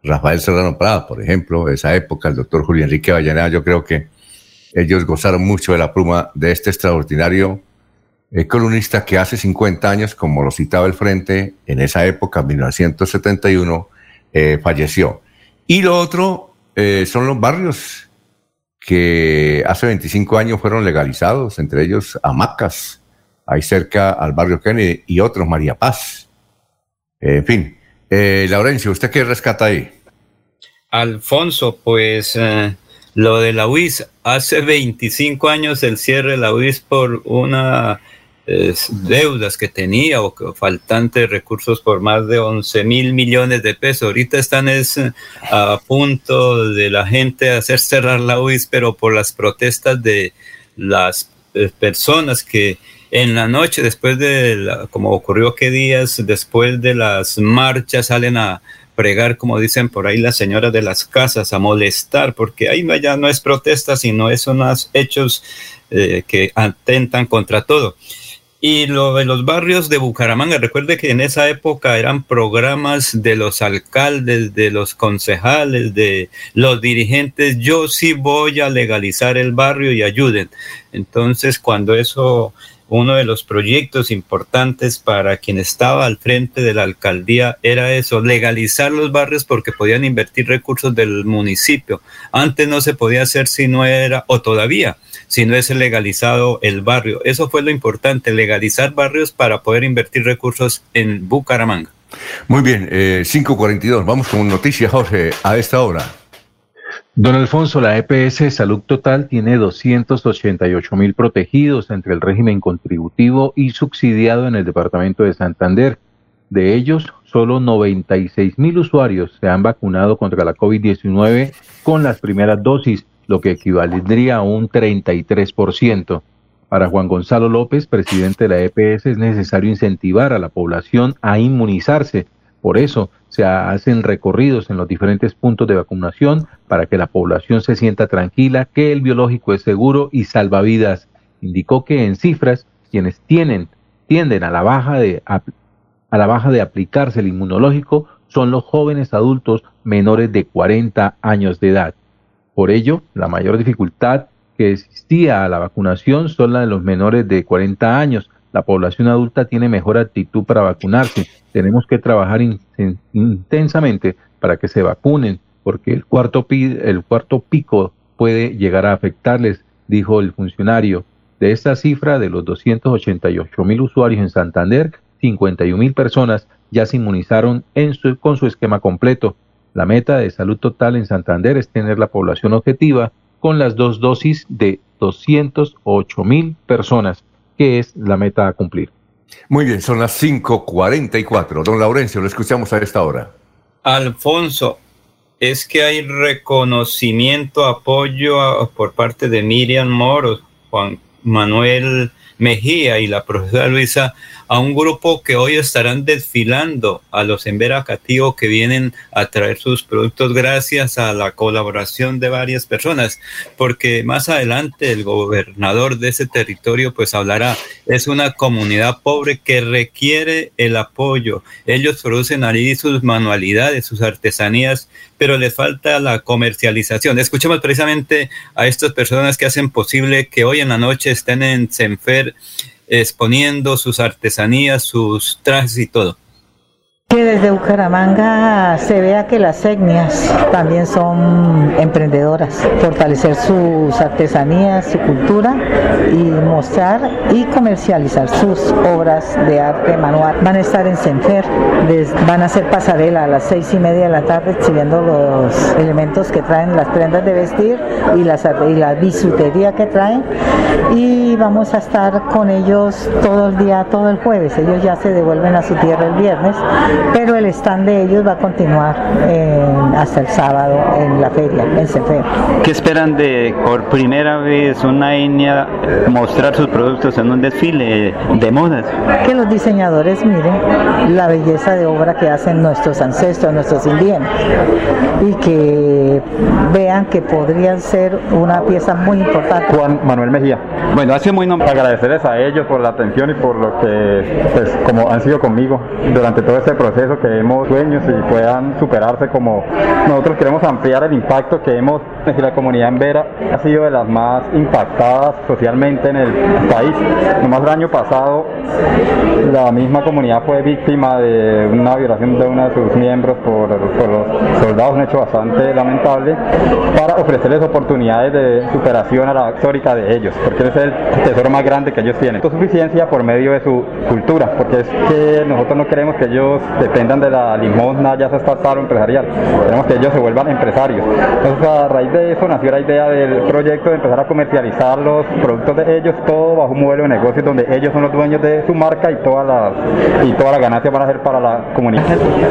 Rafael Serrano Prada, por ejemplo, esa época, el doctor Julio Enrique Vallaneda, yo creo que ellos gozaron mucho de la pluma de este extraordinario el columnista que hace 50 años, como lo citaba el Frente, en esa época, 1971, eh, falleció. Y lo otro eh, son los barrios que hace 25 años fueron legalizados, entre ellos Amacas, ahí cerca al barrio Kennedy, y otros, María Paz. en fin, eh, Laurencio, ¿usted qué rescata ahí? Alfonso, pues lo de la UIS, hace 25 años el cierre de la UIS por una deudas que tenía o faltantes recursos por más de 11 mil millones de pesos. Ahorita están es, a punto de la gente hacer cerrar la UIS, pero por las protestas de las eh, personas que en la noche, después de, como ocurrió que días, después de las marchas salen a pregar, como dicen por ahí las señoras de las casas, a molestar, porque ahí ya no es protesta, sino es unos hechos eh, que atentan contra todo. Y lo de los barrios de Bucaramanga, recuerde que en esa época eran programas de los alcaldes, de los concejales, de los dirigentes. Yo sí voy a legalizar el barrio y ayuden. Entonces, cuando eso, uno de los proyectos importantes para quien estaba al frente de la alcaldía era eso, legalizar los barrios porque podían invertir recursos del municipio. Antes no se podía hacer si no era, o todavía, si no es legalizado el barrio. Eso fue lo importante, legalizar barrios para poder invertir recursos en Bucaramanga. Muy bien, eh, 5.42, vamos con noticias, Jorge, a esta hora. Don Alfonso, la EPS Salud Total tiene 288 mil protegidos entre el régimen contributivo y subsidiado en el departamento de Santander. De ellos, solo 96 mil usuarios se han vacunado contra la COVID-19 con las primeras dosis, lo que equivaldría a un 33%. Para Juan Gonzalo López, presidente de la EPS, es necesario incentivar a la población a inmunizarse. Por eso se hacen recorridos en los diferentes puntos de vacunación para que la población se sienta tranquila que el biológico es seguro y salva vidas. Indicó que en cifras quienes tienen tienden a la baja de a la baja de aplicarse el inmunológico son los jóvenes adultos menores de 40 años de edad. Por ello, la mayor dificultad que existía a la vacunación son la de los menores de 40 años. La población adulta tiene mejor actitud para vacunarse. Tenemos que trabajar intensamente para que se vacunen porque el cuarto, el cuarto pico puede llegar a afectarles, dijo el funcionario. De esta cifra, de los 288 mil usuarios en Santander, 51 mil personas ya se inmunizaron con su esquema completo. La meta de salud total en Santander es tener la población objetiva con las dos dosis de 208 mil personas, que es la meta a cumplir. Muy bien, son las 5.44. Don Laurencio, lo escuchamos a esta hora. Alfonso, es que hay reconocimiento, apoyo por parte de Miriam Moro, Juan Manuel Mejía y la profesora Luisa a un grupo que hoy estarán desfilando a los Emberacativos que vienen a traer sus productos gracias a la colaboración de varias personas, porque más adelante el gobernador de ese territorio pues hablará, es una comunidad pobre que requiere el apoyo. Ellos producen ahí sus manualidades, sus artesanías, pero les falta la comercialización. Escuchemos precisamente a estas personas que hacen posible que hoy en la noche estén en Senfer exponiendo sus artesanías, sus trajes y todo que desde Bucaramanga se vea que las etnias también son emprendedoras, fortalecer sus artesanías, su cultura y mostrar y comercializar sus obras de arte manual. Van a estar en Senfer, van a hacer pasarela a las seis y media de la tarde exhibiendo los elementos que traen, las prendas de vestir y, las, y la bisutería que traen y vamos a estar con ellos todo el día, todo el jueves. Ellos ya se devuelven a su tierra el viernes pero el stand de ellos va a continuar eh, hasta el sábado en la feria, en Cefer. ¿Qué esperan de por primera vez una etnia mostrar sus productos en un desfile de modas? Que los diseñadores miren la belleza de obra que hacen nuestros ancestros, nuestros indígenas, y que vean que podrían ser una pieza muy importante. Juan Manuel Mejía. Bueno, hace muy agradecerles a ellos por la atención y por lo que, pues, como han sido conmigo durante todo este proceso proceso, que hemos sueños y puedan superarse como nosotros queremos ampliar el impacto que hemos, si la comunidad en Vera ha sido de las más impactadas socialmente en el país. Nomás el año pasado la misma comunidad fue víctima de una violación de uno de sus miembros por, los soldados, un hecho bastante lamentable, para ofrecerles oportunidades de superación a la histórica de ellos, porque es el tesoro más grande que ellos tienen. suficiencia por medio de su cultura, porque es que nosotros no queremos que ellos dependan de la limosna, ya sea estatal o empresarial. Queremos que ellos se vuelvan empresarios. Entonces, a raíz de eso nació la idea del proyecto de empezar a comercializar los productos de ellos, todo bajo un modelo de negocio donde ellos son los dueños de su marca y todas las y toda la ganancia van a ser para la comunidad.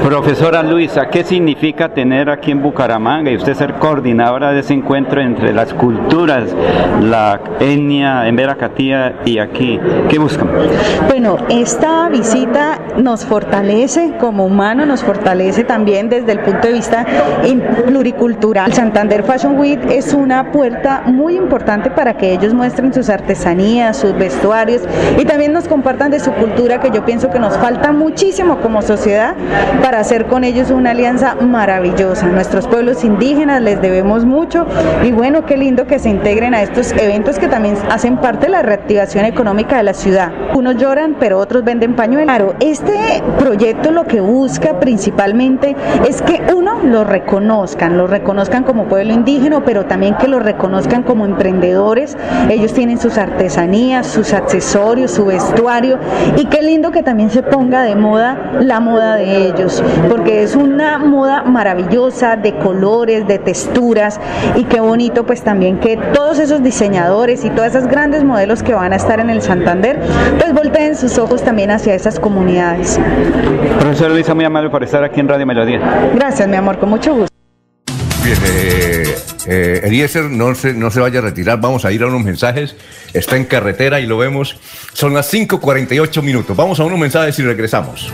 Profesora Luisa, ¿qué significa tener aquí en Bucaramanga y usted ser coordinadora de ese encuentro entre las culturas, la etnia en Veracatía y aquí? ¿Qué buscan? Bueno, esta visita nos fortalece como humano, nos fortalece también desde el punto de vista pluricultural. Santander Fashion Week es una puerta muy importante para que ellos muestren sus artesanías, sus vestuarios y también nos compartan de su cultura que yo pienso que nos falta muchísimo como sociedad para hacer con ellos una alianza maravillosa. Nuestros pueblos indígenas les debemos mucho y bueno, qué lindo que se integren a estos eventos que también hacen parte de la reactivación económica de la ciudad. Unos lloran, pero otros venden pañuelos. Claro, este proyecto lo que busca principalmente es que uno lo reconozcan, lo reconozcan como pueblo indígena, pero también que lo reconozcan como emprendedores. Ellos tienen sus artesanías, sus accesorios, su vestuario y qué lindo que también se ponga de moda la moda de ellos, porque es una moda maravillosa de colores, de texturas y qué bonito pues también que todos esos diseñadores y todas esas grandes modelos que van a estar en el Santander pues volteen sus ojos también hacia esas comunidades. Profesor Luisa, muy amable por estar aquí en Radio Melodía. Gracias, mi amor, con mucho gusto. Bien, eh, eh, Eliezer, no se, no se vaya a retirar, vamos a ir a unos mensajes. Está en carretera y lo vemos. Son las 5:48 minutos. Vamos a unos mensajes y regresamos.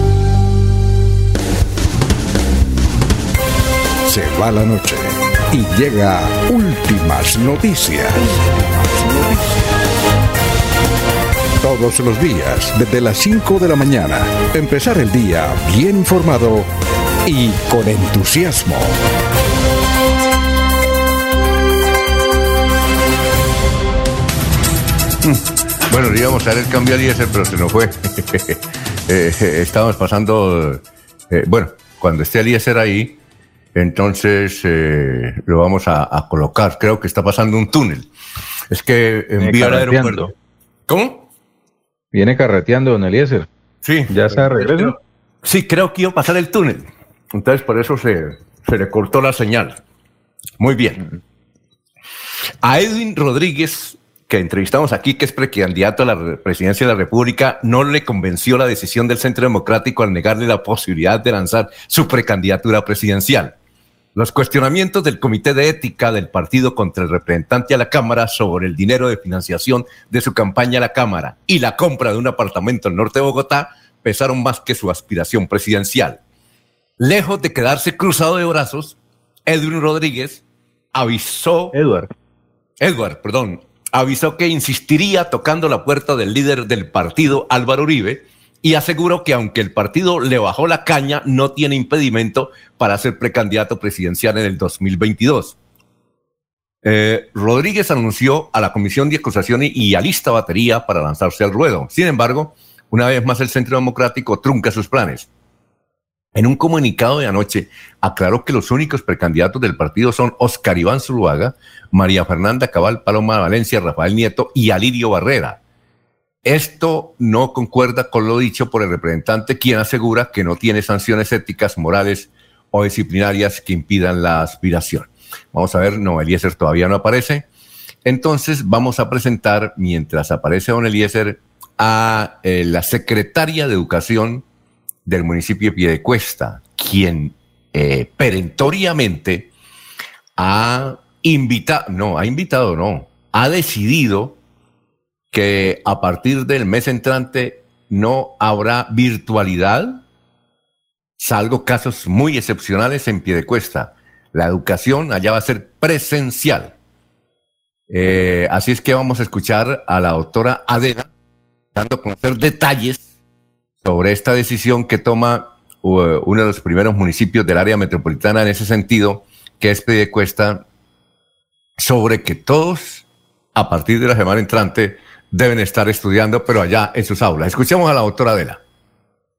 Se va la noche y llega últimas noticias. Todos los días, desde las 5 de la mañana, empezar el día bien informado y con entusiasmo. Bueno, le íbamos a dar el cambio al IESER, pero se nos fue. Eh, eh, estábamos pasando, eh, bueno, cuando esté el IESER ahí, entonces eh, lo vamos a, a, colocar. Creo que está pasando un túnel. Es que envía al aeropuerto. ¿Cómo? Viene carreteando, don Eliezer. Sí. ¿Ya se regreso? Sí, creo que iba a pasar el túnel. Entonces por eso se, se le cortó la señal. Muy bien. A Edwin Rodríguez, que entrevistamos aquí, que es precandidato a la presidencia de la República, no le convenció la decisión del Centro Democrático al negarle la posibilidad de lanzar su precandidatura presidencial. Los cuestionamientos del Comité de Ética del partido contra el representante a la Cámara sobre el dinero de financiación de su campaña a la Cámara y la compra de un apartamento en el norte de Bogotá pesaron más que su aspiración presidencial. Lejos de quedarse cruzado de brazos, Edwin Rodríguez avisó. Edward. Edward, perdón. Avisó que insistiría tocando la puerta del líder del partido, Álvaro Uribe, y aseguró que aunque el partido le bajó la caña, no tiene impedimento para ser precandidato presidencial en el 2022. Eh, Rodríguez anunció a la Comisión de Acusaciones y alista batería para lanzarse al ruedo. Sin embargo, una vez más el Centro Democrático trunca sus planes. En un comunicado de anoche aclaró que los únicos precandidatos del partido son Oscar Iván Zuluaga, María Fernanda Cabal, Paloma Valencia, Rafael Nieto y Alirio Barrera. Esto no concuerda con lo dicho por el representante, quien asegura que no tiene sanciones éticas, morales o disciplinarias que impidan la aspiración. Vamos a ver, no, Eliezer todavía no aparece. Entonces vamos a presentar, mientras aparece don Eliezer, a eh, la secretaria de Educación del municipio de Piedecuesta, quien eh, perentoriamente ha invitado, no, ha invitado, no, ha decidido que a partir del mes entrante no habrá virtualidad, salvo casos muy excepcionales en Piedecuesta. La educación allá va a ser presencial. Eh, así es que vamos a escuchar a la doctora Adena dando a conocer detalles sobre esta decisión que toma uh, uno de los primeros municipios del área metropolitana en ese sentido, que es Piedecuesta, sobre que todos, a partir de la semana entrante, deben estar estudiando, pero allá en sus aulas. Escuchemos a la doctora Adela.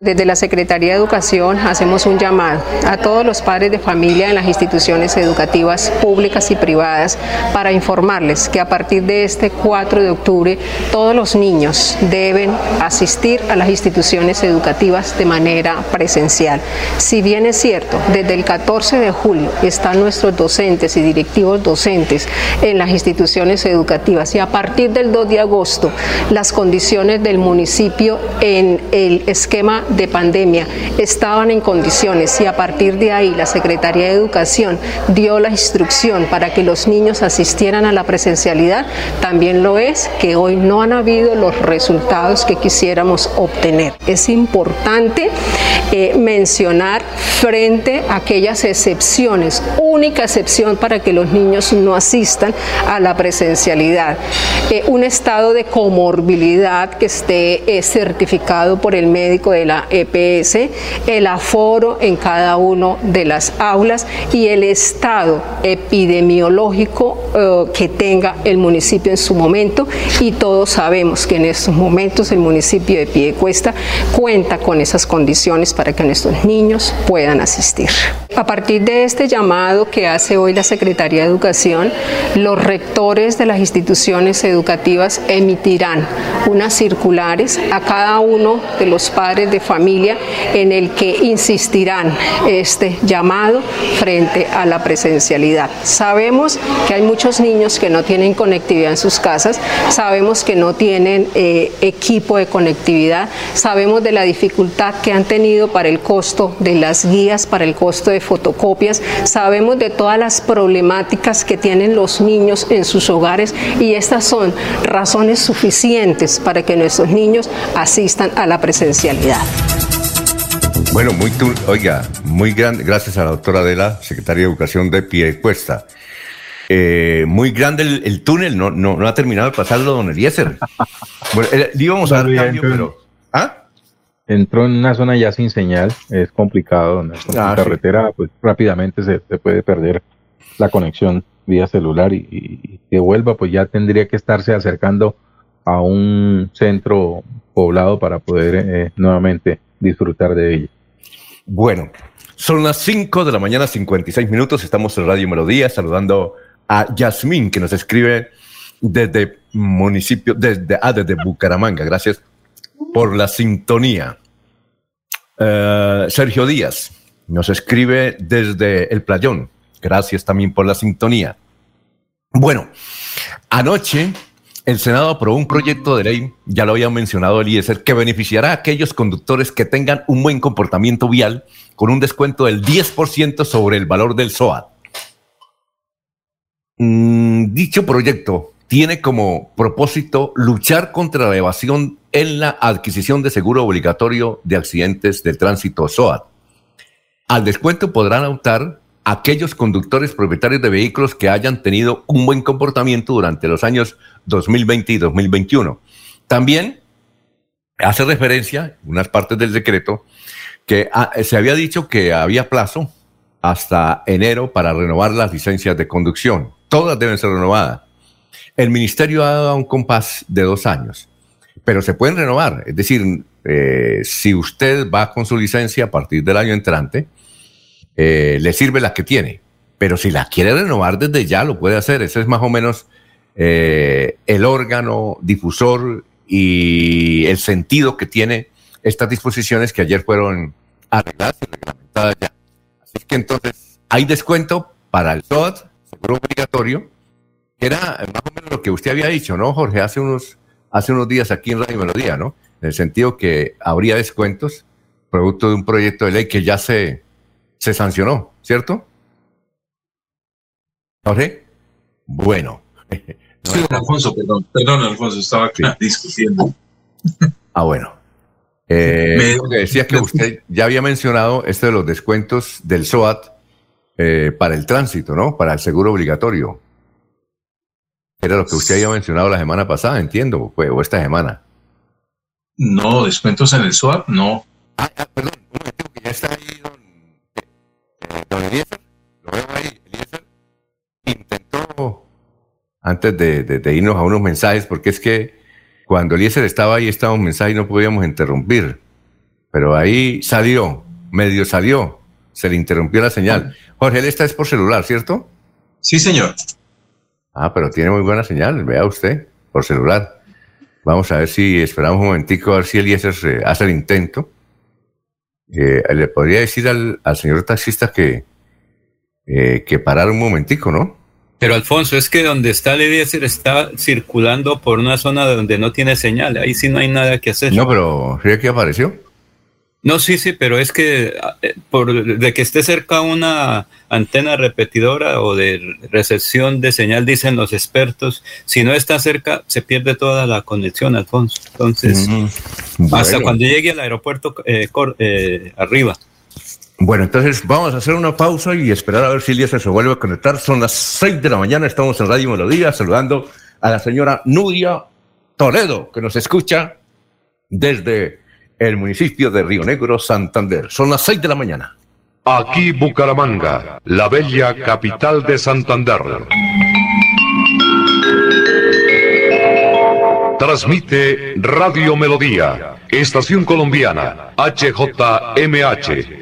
Desde la Secretaría de Educación hacemos un llamado a todos los padres de familia en las instituciones educativas públicas y privadas para informarles que a partir de este 4 de octubre todos los niños deben asistir a las instituciones educativas de manera presencial. Si bien es cierto, desde el 14 de julio están nuestros docentes y directivos docentes en las instituciones educativas y a partir del 2 de agosto las condiciones del municipio en el esquema de pandemia estaban en condiciones y a partir de ahí la Secretaría de Educación dio la instrucción para que los niños asistieran a la presencialidad, también lo es que hoy no han habido los resultados que quisiéramos obtener. Es importante eh, mencionar frente a aquellas excepciones, única excepción para que los niños no asistan a la presencialidad, eh, un estado de comorbilidad que esté eh, certificado por el médico de la EPS, el aforo en cada una de las aulas y el estado epidemiológico eh, que tenga el municipio en su momento y todos sabemos que en estos momentos el municipio de Piedecuesta cuenta con esas condiciones para que nuestros niños puedan asistir. A partir de este llamado que hace hoy la Secretaría de Educación, los rectores de las instituciones educativas emitirán unas circulares a cada uno de los padres de familia en el que insistirán este llamado frente a la presencialidad. Sabemos que hay muchos niños que no tienen conectividad en sus casas, sabemos que no tienen eh, equipo de conectividad, sabemos de la dificultad que han tenido para el costo de las guías, para el costo de fotocopias, sabemos de todas las problemáticas que tienen los niños en sus hogares y estas son razones suficientes para que nuestros niños asistan a la presencialidad. Bueno, muy oiga, muy grande, gracias a la doctora de la Secretaría de Educación de Piedecuesta. Eh, muy grande el, túnel, no, no, no, ha terminado de pasarlo, don Eliezer. Bueno, eh, íbamos a dar cambio, pero. ¿Ah? entró en una zona ya sin señal, es complicado, en la ah, carretera pues rápidamente se, puede perder la conexión vía celular y, que vuelva pues ya tendría que estarse acercando a un centro poblado para poder eh, nuevamente disfrutar de ella. Bueno, son las 5 de la mañana, 56 minutos, estamos en Radio Melodía saludando a Yasmín que nos escribe desde municipio, desde, ah, desde Bucaramanga, gracias por la sintonía. Eh, Sergio Díaz nos escribe desde el Playón. Gracias también por la sintonía. Bueno, anoche el Senado aprobó un proyecto de ley, ya lo había mencionado Eliezer, que beneficiará a aquellos conductores que tengan un buen comportamiento vial con un descuento del 10% sobre el valor del SOAT. Mm, dicho proyecto tiene como propósito luchar contra la evasión en la adquisición de seguro obligatorio de accidentes de tránsito SOAT. Al descuento podrán optar aquellos conductores propietarios de vehículos que hayan tenido un buen comportamiento durante los años 2020 y 2021. También hace referencia, unas partes del decreto, que ah, se había dicho que había plazo hasta enero para renovar las licencias de conducción. Todas deben ser renovadas. El ministerio ha dado un compás de dos años, pero se pueden renovar. Es decir, eh, si usted va con su licencia a partir del año entrante, eh, le sirve la que tiene. Pero si la quiere renovar desde ya, lo puede hacer. Ese es más o menos eh, el órgano difusor y el sentido que tiene estas disposiciones que ayer fueron arregladas y reglamentadas ya. Así que entonces hay descuento para el SOAT, seguro obligatorio, que era más o menos lo que usted había dicho, ¿no, Jorge? Hace unos, hace unos días aquí en Radio Melodía, ¿no? En el sentido que habría descuentos producto de un proyecto de ley que ya se, se sancionó, ¿cierto? Jorge. Bueno. Sí, Alfonso, perdón, perdón, Alfonso, estaba discutiendo. Ah, bueno. Eh, que decía que usted ya había mencionado esto de los descuentos del SOAT eh, para el tránsito, ¿no? Para el seguro obligatorio. Era lo que usted había mencionado la semana pasada, entiendo, o esta semana. No, descuentos en el SOAT, no. Ah, ah perdón, un momento que ya está ahí antes de, irnos a unos mensajes, porque es que cuando Eliezer estaba ahí, estaba un mensaje y no podíamos interrumpir. Pero ahí salió, medio salió, se le interrumpió la señal. Jorge, él está es por celular, ¿cierto? Sí, señor. Ah, pero tiene muy buena señal, vea usted, por celular. Vamos a ver si esperamos un momentico, a ver si Eliezer hace el intento. Eh, le podría decir al, señor taxista que, eh, que parara un momentico, ¿no? Pero Alfonso, es que donde está el Eliezer está circulando por una zona donde no tiene señal, ahí sí no hay nada que hacer. No, pero ¿sí que apareció? No, sí, sí, pero es que eh, por de que esté cerca una antena repetidora o de recepción de señal, dicen los expertos, si no está cerca, se pierde toda la conexión, Alfonso. Entonces, hasta cuando llegue al aeropuerto eh, eh, arriba. Bueno, entonces vamos a hacer una pausa y esperar a ver si Elías se vuelve a conectar. Son las 6 de la mañana, estamos en Radio Melodía, saludando a la señora Nudia Toledo, que nos escucha desde el municipio de Río Negro, Santander. Son las 6 de la mañana. Aquí Bucaramanga, la bella capital de Santander. Transmite Radio Melodía, Estación Colombiana, HJMH,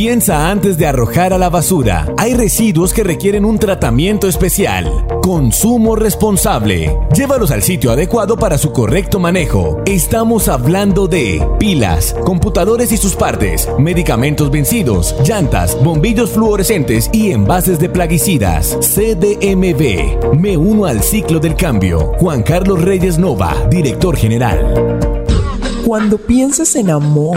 Piensa antes de arrojar a la basura. Hay residuos que requieren un tratamiento especial. Consumo responsable. Llévalos al sitio adecuado para su correcto manejo. Estamos hablando de pilas, computadores y sus partes, medicamentos vencidos, llantas, bombillos fluorescentes y envases de plaguicidas. CDMV. Me uno al ciclo del cambio. Juan Carlos Reyes Nova, director general. Cuando piensas en amor,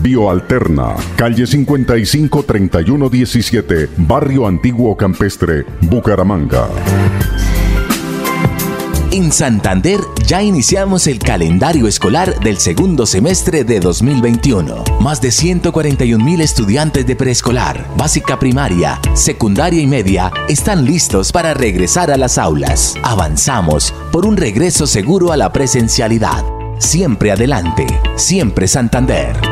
Bioalterna, calle 55 3117, Barrio Antiguo Campestre, Bucaramanga. En Santander ya iniciamos el calendario escolar del segundo semestre de 2021. Más de 141 mil estudiantes de preescolar, básica primaria, secundaria y media están listos para regresar a las aulas. Avanzamos por un regreso seguro a la presencialidad. Siempre adelante, siempre Santander.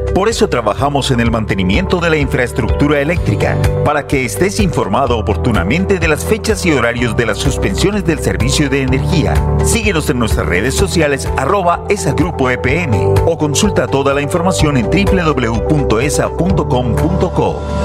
Por eso trabajamos en el mantenimiento de la infraestructura eléctrica, para que estés informado oportunamente de las fechas y horarios de las suspensiones del servicio de energía. Síguenos en nuestras redes sociales arroba esagrupo EPN o consulta toda la información en www.esa.com.co.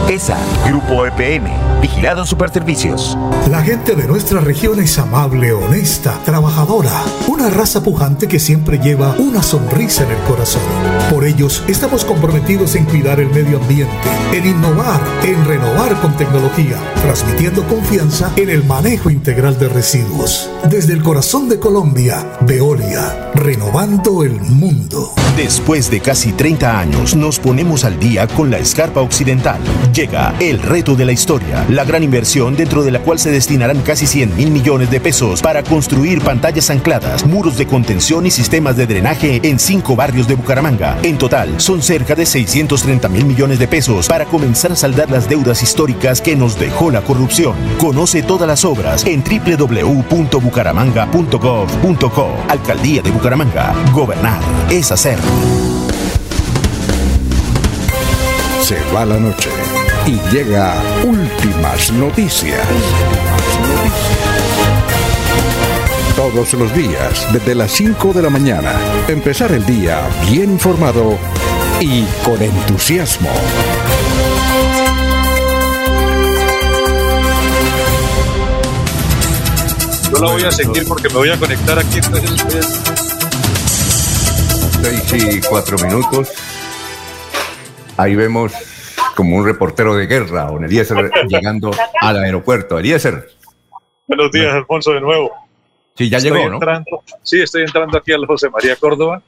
ESA, Grupo EPN, Vigilado Superservicios. La gente de nuestra región es amable, honesta, trabajadora, una raza pujante que siempre lleva una sonrisa en el corazón. Por ellos estamos comprometidos en cuidar el medio ambiente, en innovar, en renovar con tecnología, transmitiendo confianza en el manejo integral de residuos. Desde el corazón de Colombia, Veolia, renovando el mundo. Después de casi 30 años, nos ponemos al día con la escarpa occidental. Llega el reto de la historia, la gran inversión dentro de la cual se destinarán casi 100 mil millones de pesos para construir pantallas ancladas, muros de contención y sistemas de drenaje en cinco barrios de Bucaramanga. En total, son cerca de 630 mil millones de pesos para comenzar a saldar las deudas históricas que nos dejó la corrupción. Conoce todas las obras en www.bucaramanga.gov.co. Alcaldía de Bucaramanga. Gobernar es hacer. Se va la noche y llega últimas noticias. Todos los días, desde las 5 de la mañana, empezar el día bien informado y con entusiasmo. Yo la voy a seguir porque me voy a conectar aquí. Seis y cuatro minutos. Ahí vemos como un reportero de guerra, don Eliezer, llegando al aeropuerto. Eliezer. Buenos días, Alfonso, de nuevo. Sí, ya Estoy llegó, ¿no? entrando- sí, estoy entrando aquí al José María Córdoba.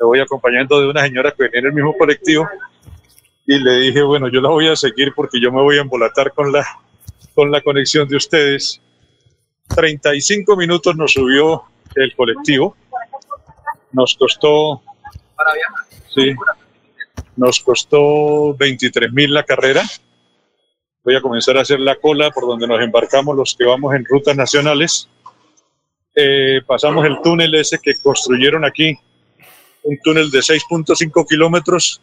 Me voy acompañando de una señora que venía en el mismo colectivo y le dije, bueno, yo la voy a seguir porque yo me voy a embolatar con la, con la conexión de ustedes. 35 minutos nos subió el colectivo. Nos costó, sí, nos costó 23 mil la carrera. Voy a comenzar a hacer la cola por donde nos embarcamos los que vamos en rutas nacionales. Eh, pasamos el túnel ese que construyeron aquí, un túnel de 6.5 kilómetros.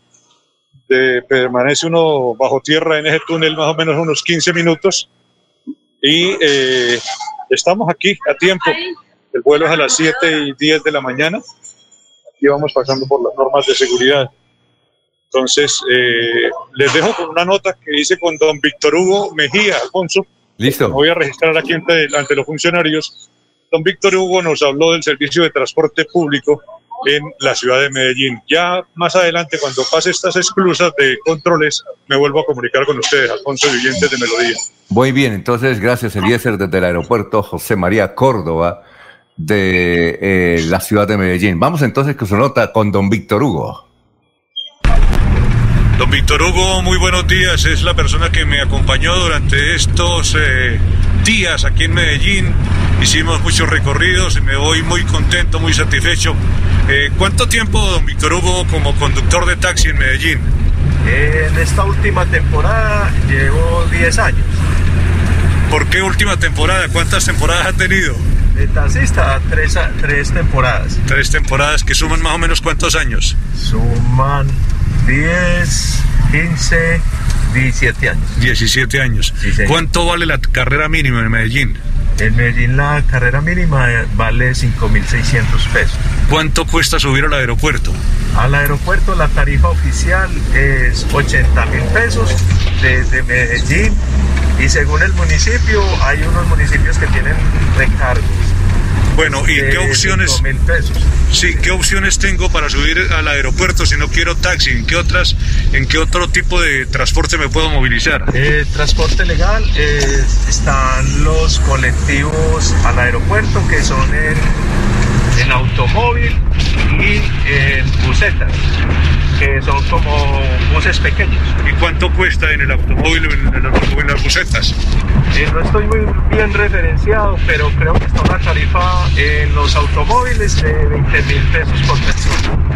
De- permanece uno bajo tierra en ese túnel más o menos unos 15 minutos. Y eh, estamos aquí a tiempo. El vuelo es a las 7 y 10 de la mañana. Aquí vamos pasando por las normas de seguridad. Entonces, eh, les dejo con una nota que hice con don Víctor Hugo Mejía, Alfonso. Listo. Voy a registrar aquí ante, ante los funcionarios. Don Víctor Hugo nos habló del servicio de transporte público en la ciudad de Medellín. Ya más adelante, cuando pase estas exclusas de controles, me vuelvo a comunicar con ustedes, Alfonso y oyentes de Melodía. Muy bien, entonces gracias Eliezer desde el aeropuerto José María Córdoba de eh, la ciudad de Medellín. Vamos entonces con su nota con don Víctor Hugo. Don Víctor Hugo, muy buenos días. Es la persona que me acompañó durante estos eh, días aquí en Medellín. Hicimos muchos recorridos y me voy muy contento, muy satisfecho. Eh, ¿Cuánto tiempo, don Víctor Hugo, como conductor de taxi en Medellín? En esta última temporada llevo 10 años. ¿Por qué última temporada? ¿Cuántas temporadas ha tenido? De taxista, tres, tres temporadas. Tres temporadas que suman más o menos cuántos años. Suman 10, 15, 17 años. 17 años. ¿Cuánto vale la carrera mínima en Medellín? En Medellín la carrera mínima vale 5.600 pesos. ¿Cuánto cuesta subir al aeropuerto? Al aeropuerto la tarifa oficial es 80 mil pesos desde Medellín y según el municipio hay unos municipios que tienen recargos. Bueno, ¿y qué opciones? pesos. Sí, ¿qué opciones tengo para subir al aeropuerto si no quiero taxi? ¿En qué otras, en qué otro tipo de transporte me puedo movilizar? Eh, transporte legal eh, están los colectivos al aeropuerto que son en, en automóvil y en busetas que son como buses pequeños. ¿Y cuánto cuesta en el automóvil o en, el, las busetas? Eh, no estoy muy bien referenciado, pero creo que está una tarifa en los automóviles de 20 mil pesos por persona.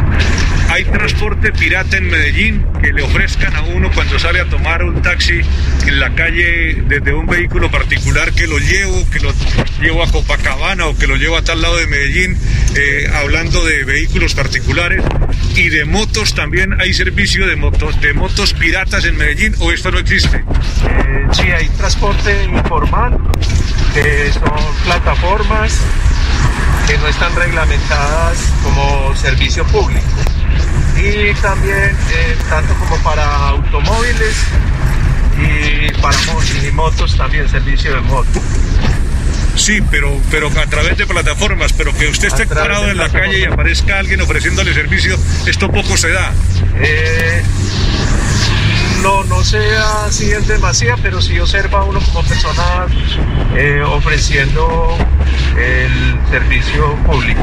¿Hay transporte pirata en Medellín que le ofrezcan a uno cuando sale a tomar un taxi en la calle desde un vehículo particular que lo llevo, que lo llevo a Copacabana o que lo llevo a tal lado de Medellín, eh, hablando de vehículos particulares y de motos también hay servicio de motos de motos piratas en Medellín o esto no existe? Eh, sí, hay transporte informal, que son plataformas que no están reglamentadas como servicio público y también eh, tanto como para automóviles y para motos también servicio de moto. Sí, pero, pero a través de plataformas, pero que usted esté parado en la calle y aparezca alguien ofreciéndole servicio, esto poco se da. Eh, no, no sea así en demasía, pero sí observa uno como persona eh, ofreciendo el servicio público,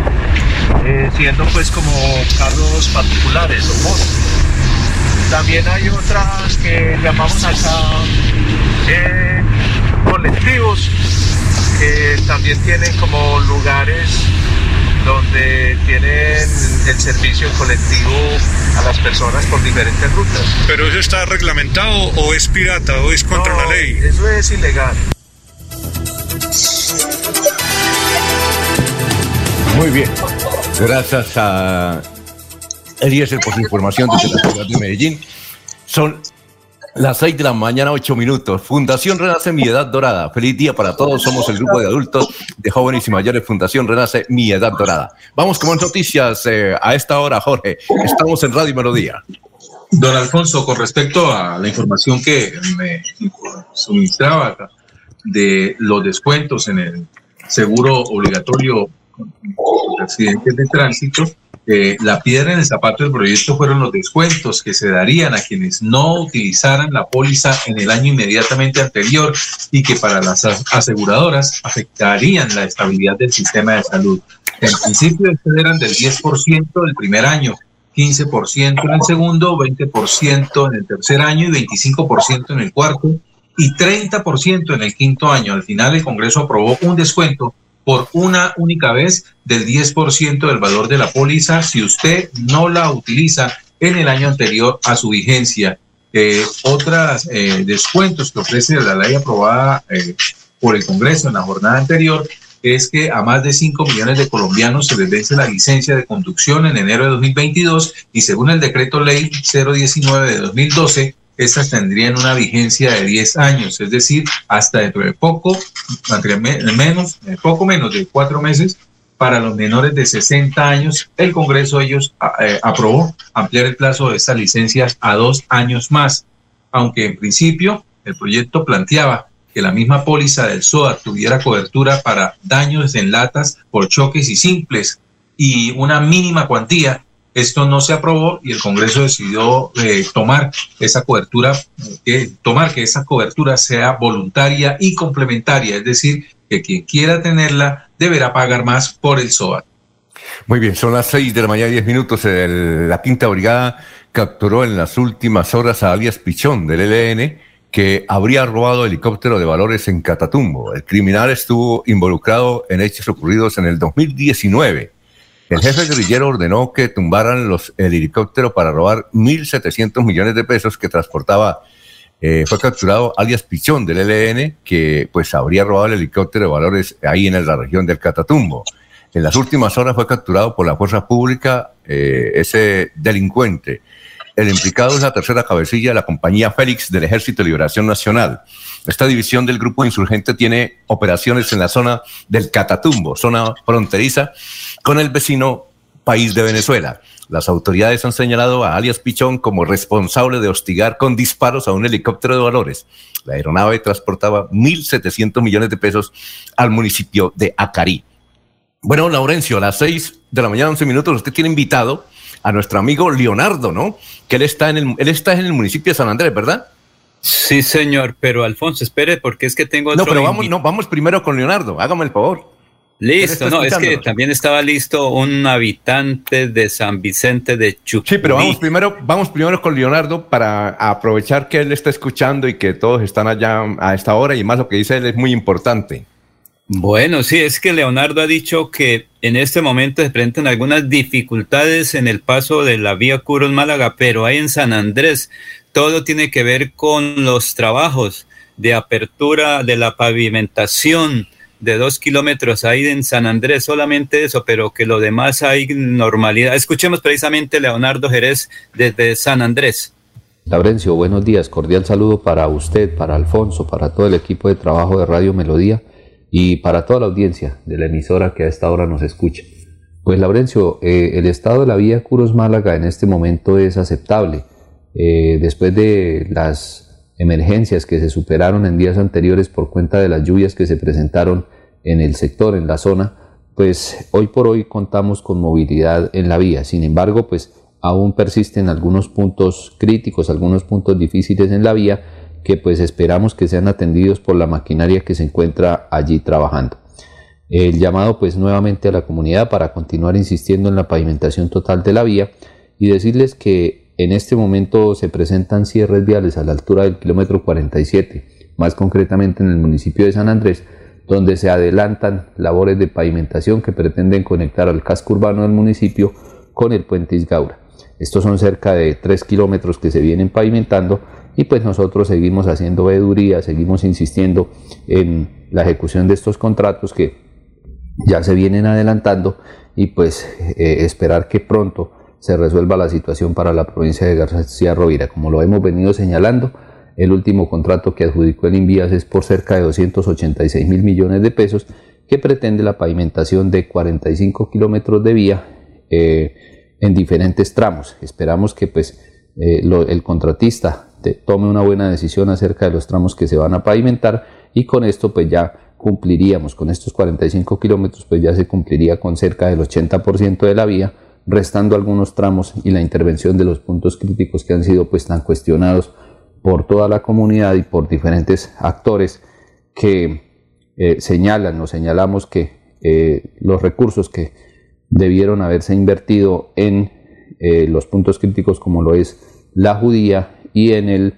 eh, siendo pues como carros particulares o motos. También hay otras que llamamos acá colectivos, que también tienen como lugares donde tienen el servicio colectivo a las personas por diferentes rutas. ¿Pero eso está reglamentado o es pirata o es contra la ley? Eso es ilegal. Muy bien. Gracias a Eliezer por su información desde la ciudad de Medellín. Son las 6 de la mañana, 8 minutos. Fundación Renace Mi Edad Dorada. Feliz día para todos. Somos el grupo de adultos, de jóvenes y mayores. Fundación Renace Mi Edad Dorada. Vamos con más noticias eh, a esta hora, Jorge. Estamos en Radio Melodía. Don Alfonso, con respecto a la información que me suministraba de los descuentos en el seguro obligatorio de accidentes de tránsito, eh, la piedra en el zapato del proyecto fueron los descuentos que se darían a quienes no utilizaran la póliza en el año inmediatamente anterior y que para las aseguradoras afectarían la estabilidad del sistema de salud. En principio, eran del 10% del primer año, 15% en el segundo, 20% en el tercer año y 25% en el cuarto y 30% en el quinto año. Al final, el Congreso aprobó un descuento por una única vez del 10% del valor de la póliza si usted no la utiliza en el año anterior a su vigencia. Eh, otras eh, descuentos que ofrece la ley aprobada eh, por el Congreso en la jornada anterior es que a más de 5 millones de colombianos se les vence la licencia de conducción en enero de 2022 y según el decreto ley 019 de 2012 estas tendrían una vigencia de 10 años, es decir, hasta dentro de poco, menos, poco menos de cuatro meses, para los menores de 60 años, el Congreso ellos eh, aprobó ampliar el plazo de estas licencias a dos años más, aunque en principio el proyecto planteaba que la misma póliza del SOA tuviera cobertura para daños en latas por choques y simples y una mínima cuantía esto no se aprobó y el Congreso decidió eh, tomar esa cobertura, tomar que esa cobertura sea voluntaria y complementaria, es decir, que quien quiera tenerla deberá pagar más por el SOAT. Muy bien, son las seis de la mañana, diez minutos. la Quinta Brigada capturó en las últimas horas a alias Pichón del ELN, que habría robado helicóptero de valores en Catatumbo. El criminal estuvo involucrado en hechos ocurridos en el 2019 el jefe guerrillero ordenó que tumbaran los, el helicóptero para robar 1.700 millones de pesos que transportaba. Eh, fue capturado alias Pichón del ELN, que pues habría robado el helicóptero de valores ahí en la región del Catatumbo. En las últimas horas fue capturado por la fuerza pública eh, ese delincuente. El implicado es la tercera cabecilla de la compañía Félix del Ejército de Liberación Nacional. Esta división del grupo insurgente tiene operaciones en la zona del Catatumbo, zona fronteriza con el vecino país de Venezuela. Las autoridades han señalado a alias Pichón como responsable de hostigar con disparos a un helicóptero de valores. La aeronave transportaba 1.700 millones de pesos al municipio de Acarí. Bueno, Laurencio, a las 6 de la mañana, 11 minutos, usted tiene invitado a nuestro amigo Leonardo, ¿no? Que él está en el, él está en el municipio de San Andrés, ¿verdad? Sí, señor, pero Alfonso, espere, porque es que tengo otro... No, pero vamos, no, vamos primero con Leonardo, hágame el favor. Listo, no, es que también estaba listo un habitante de San Vicente de Chucurí. Sí, pero vamos primero, vamos primero con Leonardo para aprovechar que él está escuchando y que todos están allá a esta hora y más lo que dice él es muy importante. Bueno, sí, es que Leonardo ha dicho que en este momento se presentan algunas dificultades en el paso de la vía Curos Málaga, pero hay en San Andrés todo tiene que ver con los trabajos de apertura de la pavimentación, de dos kilómetros ahí en San Andrés, solamente eso, pero que lo demás hay normalidad. Escuchemos precisamente Leonardo Jerez desde San Andrés. Laurencio, buenos días, cordial saludo para usted, para Alfonso, para todo el equipo de trabajo de Radio Melodía y para toda la audiencia de la emisora que a esta hora nos escucha. Pues Laurencio, eh, el estado de la vía Curos Málaga en este momento es aceptable. Eh, después de las emergencias que se superaron en días anteriores por cuenta de las lluvias que se presentaron en el sector, en la zona, pues hoy por hoy contamos con movilidad en la vía. Sin embargo, pues aún persisten algunos puntos críticos, algunos puntos difíciles en la vía que pues esperamos que sean atendidos por la maquinaria que se encuentra allí trabajando. El llamado pues nuevamente a la comunidad para continuar insistiendo en la pavimentación total de la vía y decirles que en este momento se presentan cierres viales a la altura del kilómetro 47, más concretamente en el municipio de San Andrés, donde se adelantan labores de pavimentación que pretenden conectar al casco urbano del municipio con el puente Isgaura. Estos son cerca de 3 kilómetros que se vienen pavimentando y pues nosotros seguimos haciendo veeduría, seguimos insistiendo en la ejecución de estos contratos que ya se vienen adelantando y pues eh, esperar que pronto se resuelva la situación para la provincia de García Rovira. Como lo hemos venido señalando, el último contrato que adjudicó el Invías es por cerca de 286 mil millones de pesos que pretende la pavimentación de 45 kilómetros de vía eh, en diferentes tramos. Esperamos que pues eh, el contratista tome una buena decisión acerca de los tramos que se van a pavimentar y con esto pues ya cumpliríamos, con estos 45 kilómetros pues ya se cumpliría con cerca del 80% de la vía restando algunos tramos y la intervención de los puntos críticos que han sido pues tan cuestionados por toda la comunidad y por diferentes actores que eh, señalan o señalamos que eh, los recursos que debieron haberse invertido en eh, los puntos críticos como lo es la judía y en el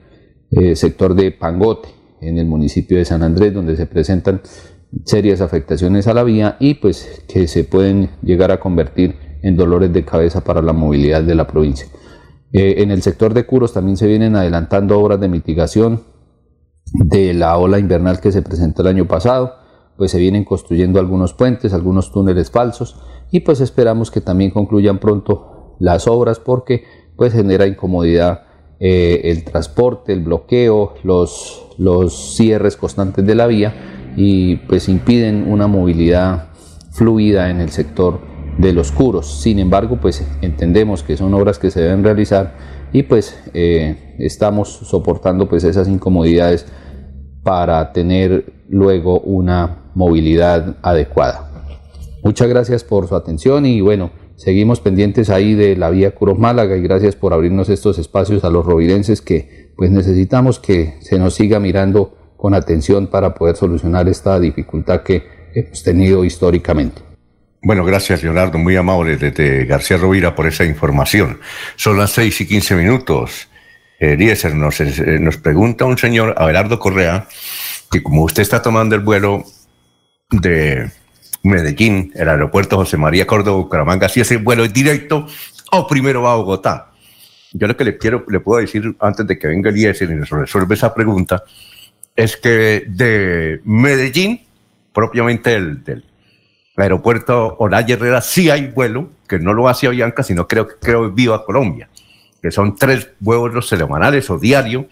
sector de Pangote, en el municipio de San Andrés, donde se presentan serias afectaciones a la vía y pues que se pueden llegar a convertir en dolores de cabeza para la movilidad de la provincia. Eh, en el sector de Curos también se vienen adelantando obras de mitigación de la ola invernal que se presentó el año pasado, pues se vienen construyendo algunos puentes, algunos túneles falsos y pues esperamos que también concluyan pronto las obras porque pues genera incomodidad eh, el transporte, el bloqueo, los, los cierres constantes de la vía y pues impiden una movilidad fluida en el sector de los curos. Sin embargo, pues entendemos que son obras que se deben realizar y pues eh, estamos soportando pues esas incomodidades para tener luego una movilidad adecuada. Muchas gracias por su atención y bueno, seguimos pendientes ahí de la vía Curos Málaga y gracias por abrirnos estos espacios a los rovirenses que pues necesitamos que se nos siga mirando con atención para poder solucionar esta dificultad que hemos tenido históricamente. Bueno, gracias Leonardo, muy amable desde García Rovira por esa información. Son las seis y quince minutos. Eliezer, eh, nos, eh, nos pregunta un señor, Abelardo Correa, que como usted está tomando el vuelo de Medellín, el aeropuerto José María Córdoba, Bucaramanga, si ese vuelo es directo o primero va a Bogotá. Yo lo que le quiero, le puedo decir antes de que venga Eliezer y nos resuelva esa pregunta, es que de Medellín, propiamente el, del aeropuerto Olaya Herrera sí hay vuelo, que no lo hace Avianca, sino creo que creo Viva Colombia. que son tres vuelos semanales o diario,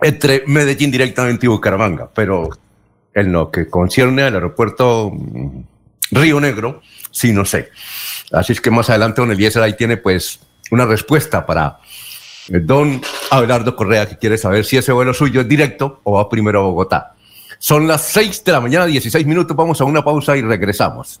entre Medellín directamente y Bucaramanga, pero en lo que concierne al aeropuerto mm, Río Negro, sí, no sé. Así es que más adelante don Eliezer ahí tiene pues una respuesta para eh, don Abelardo Correa, que quiere saber si ese vuelo suyo es directo o va primero a Bogotá. Son las 6 de la mañana, 16 minutos, vamos a una pausa y regresamos.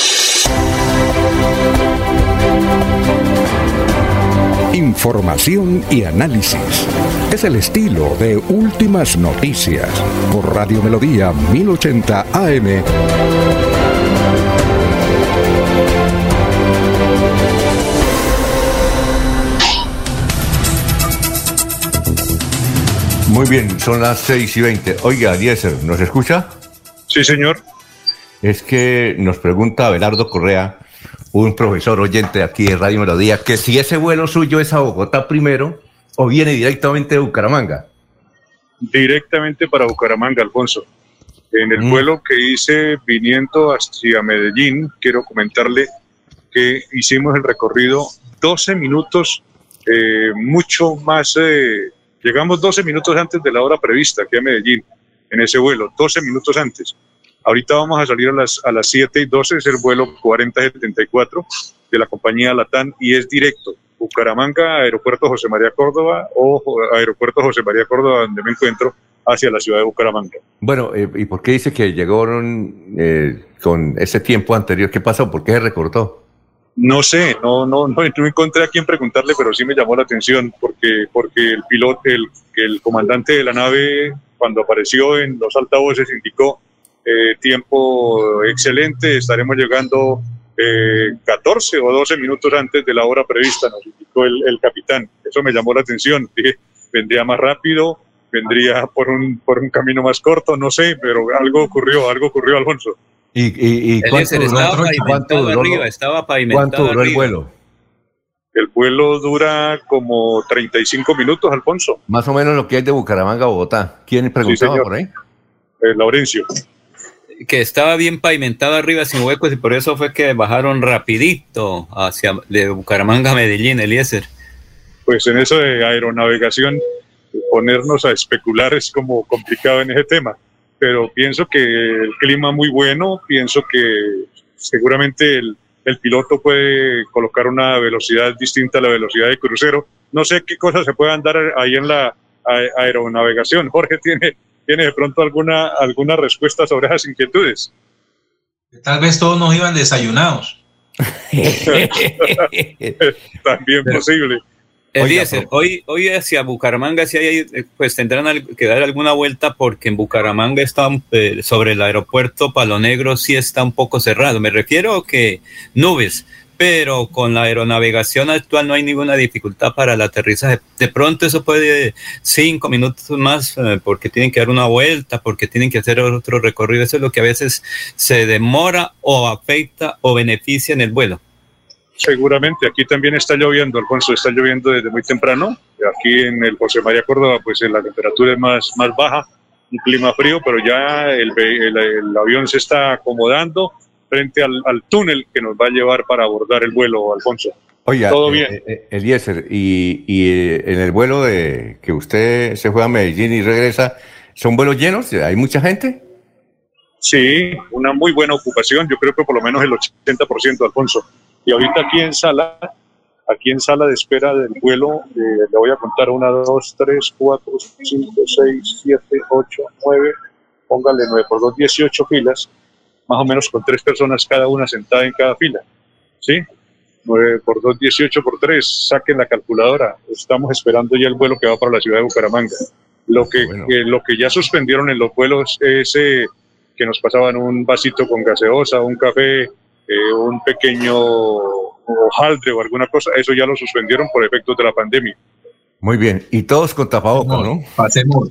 Información y análisis. Es el estilo de Últimas Noticias por Radio Melodía 1080 AM. Muy bien, son las 6 y 20. Oiga, Diesel, ¿nos escucha? Sí, señor. Es que nos pregunta Abelardo Correa un profesor oyente aquí de Radio Melodía, que si ese vuelo suyo es a Bogotá primero o viene directamente de Bucaramanga. Directamente para Bucaramanga, Alfonso. En el mm. vuelo que hice viniendo hacia Medellín, quiero comentarle que hicimos el recorrido 12 minutos, eh, mucho más, eh, llegamos 12 minutos antes de la hora prevista aquí a Medellín, en ese vuelo, 12 minutos antes. Ahorita vamos a salir a las, a las 7 y 12, es el vuelo 4074 de la compañía Latán y es directo. Bucaramanga, Aeropuerto José María Córdoba o Aeropuerto José María Córdoba, donde me encuentro, hacia la ciudad de Bucaramanga. Bueno, eh, ¿y por qué dice que llegaron eh, con ese tiempo anterior? ¿Qué pasó? ¿Por qué se recortó? No sé, no, no, no, no encontré a quién preguntarle, pero sí me llamó la atención porque, porque el piloto, el, el comandante de la nave, cuando apareció en los altavoces, indicó eh, tiempo excelente, estaremos llegando eh, 14 o 12 minutos antes de la hora prevista, nos indicó el, el capitán. Eso me llamó la atención. Dije, vendría más rápido, vendría por un, por un camino más corto, no sé, pero algo ocurrió, algo ocurrió, Alfonso. ¿Y, y, y cuánto, Eliezer, duró, estaba cuánto pavimentado duró- arriba, estaba pavimentado cuánto duró el vuelo? El vuelo dura como 35 minutos, Alfonso. Más o menos lo que hay de Bucaramanga a Bogotá. ¿Quién preguntaba por ahí? Eh, Laurencio. Que estaba bien pavimentado arriba sin huecos y por eso fue que bajaron rapidito hacia de Bucaramanga a Medellín, Eliezer. Pues en eso de aeronavegación, ponernos a especular es como complicado en ese tema. Pero pienso que el clima muy bueno, pienso que seguramente el, el piloto puede colocar una velocidad distinta a la velocidad de crucero. No sé qué cosas se puedan dar ahí en la aeronavegación. Jorge tiene, tiene de pronto alguna, alguna respuesta sobre esas inquietudes. Tal vez todos nos iban desayunados. También posible. Eliezer, hoy, hoy hacia Bucaramanga sí hay, eh, pues tendrán que dar alguna vuelta porque en Bucaramanga está eh, sobre el aeropuerto Palo Negro sí está un poco cerrado. Me refiero que nubes, pero con la aeronavegación actual no hay ninguna dificultad para el aterrizaje. De pronto eso puede cinco minutos más eh, porque tienen que dar una vuelta, porque tienen que hacer otro recorrido. Eso es lo que a veces se demora o afecta o beneficia en el vuelo. Seguramente, aquí también está lloviendo, Alfonso, está lloviendo desde muy temprano. Aquí en el José María Córdoba, pues eh, la temperatura es más, más baja, un clima frío, pero ya el, el- el avión se está acomodando frente al, al túnel que nos va a llevar para abordar el vuelo, Alfonso. Oiga, Todo eh, bien. eh, eh, Eliezer, y, y, eh, en el vuelo de que usted se fue a Medellín y regresa, ¿son vuelos llenos? ¿Hay mucha gente? Sí, una muy buena ocupación, yo creo que por lo menos el 80%, Alfonso. Y ahorita aquí en sala, aquí en sala de espera del vuelo, eh, le voy a contar una, dos, tres, cuatro, cinco, seis, siete, ocho, nueve, póngale nueve por dos, 18 filas, más o menos con tres personas cada una sentada en cada fila. ¿Sí? 9 por 2, 18 por 3, saquen la calculadora. Estamos esperando ya el vuelo que va para la ciudad de Bucaramanga. Lo que, lo que ya suspendieron en los vuelos es eh, que nos pasaban un vasito con gaseosa, un café, eh, un pequeño hojaldre o alguna cosa, eso ya lo suspendieron por efectos de la pandemia. Muy bien. Y todos con tapabocas, ¿no? Pasemos,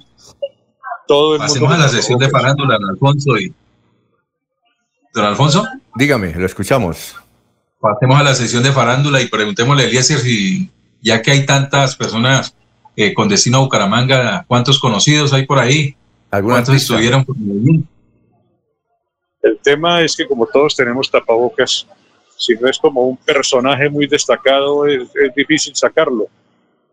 Todo el pasemos a la sesión de farándula, Alfonso. Y... Don Alfonso, Dígame, lo escuchamos. pasemos a la sesión de farándula y preguntémosle a Eliezer si, ya que hay tantas personas eh, con destino a Bucaramanga, ¿cuántos conocidos hay por ahí? ¿Cuántos pista? estuvieron por Medellín? El tema es que como todos tenemos tapabocas, si no es como un personaje muy destacado, es, es difícil sacarlo.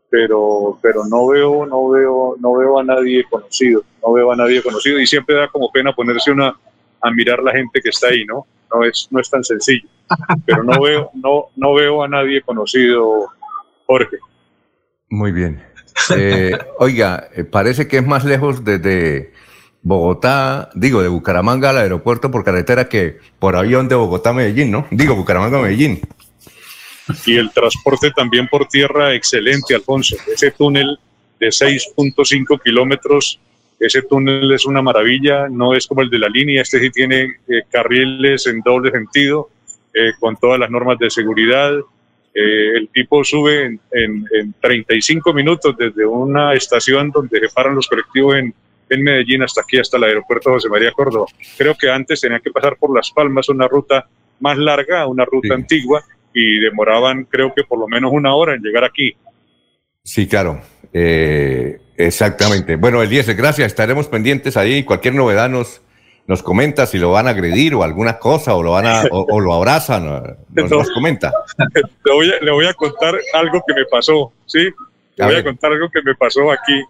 Pero, pero no veo, no veo, no veo a nadie conocido, no veo a nadie conocido y siempre da como pena ponerse una a mirar la gente que está ahí, ¿no? No es, no es tan sencillo. Pero no veo, no, no veo a nadie conocido, Jorge. Muy bien. Eh, oiga, eh, parece que es más lejos desde Bogotá, digo, de Bucaramanga al aeropuerto por carretera que por avión de Bogotá a Medellín, ¿no? Digo, Bucaramanga a Medellín. y el transporte también por tierra excelente, Alfonso. Ese túnel de 6.5 kilómetros, ese túnel es una maravilla, no es como el de la línea, este sí tiene eh, carriles en doble sentido, eh, con todas las normas de seguridad. Eh, el tipo sube en, en- en 35 minutos desde una estación donde se paran los colectivos en, en Medellín hasta aquí, hasta el aeropuerto José María Córdoba. Creo que antes tenía que pasar por Las Palmas, una ruta más larga, una ruta antigua, y demoraban creo que por lo menos una hora en llegar aquí. Sí, claro. Eh, exactamente. Bueno, Eliezer, gracias. Estaremos pendientes ahí. Cualquier novedad nos, nos comenta si lo van a agredir o alguna cosa o lo van a, o, o lo abrazan. Nos, nos comenta. le, voy a, le voy a contar algo que me pasó, ¿sí? Le A voy a contar algo que me pasó aquí.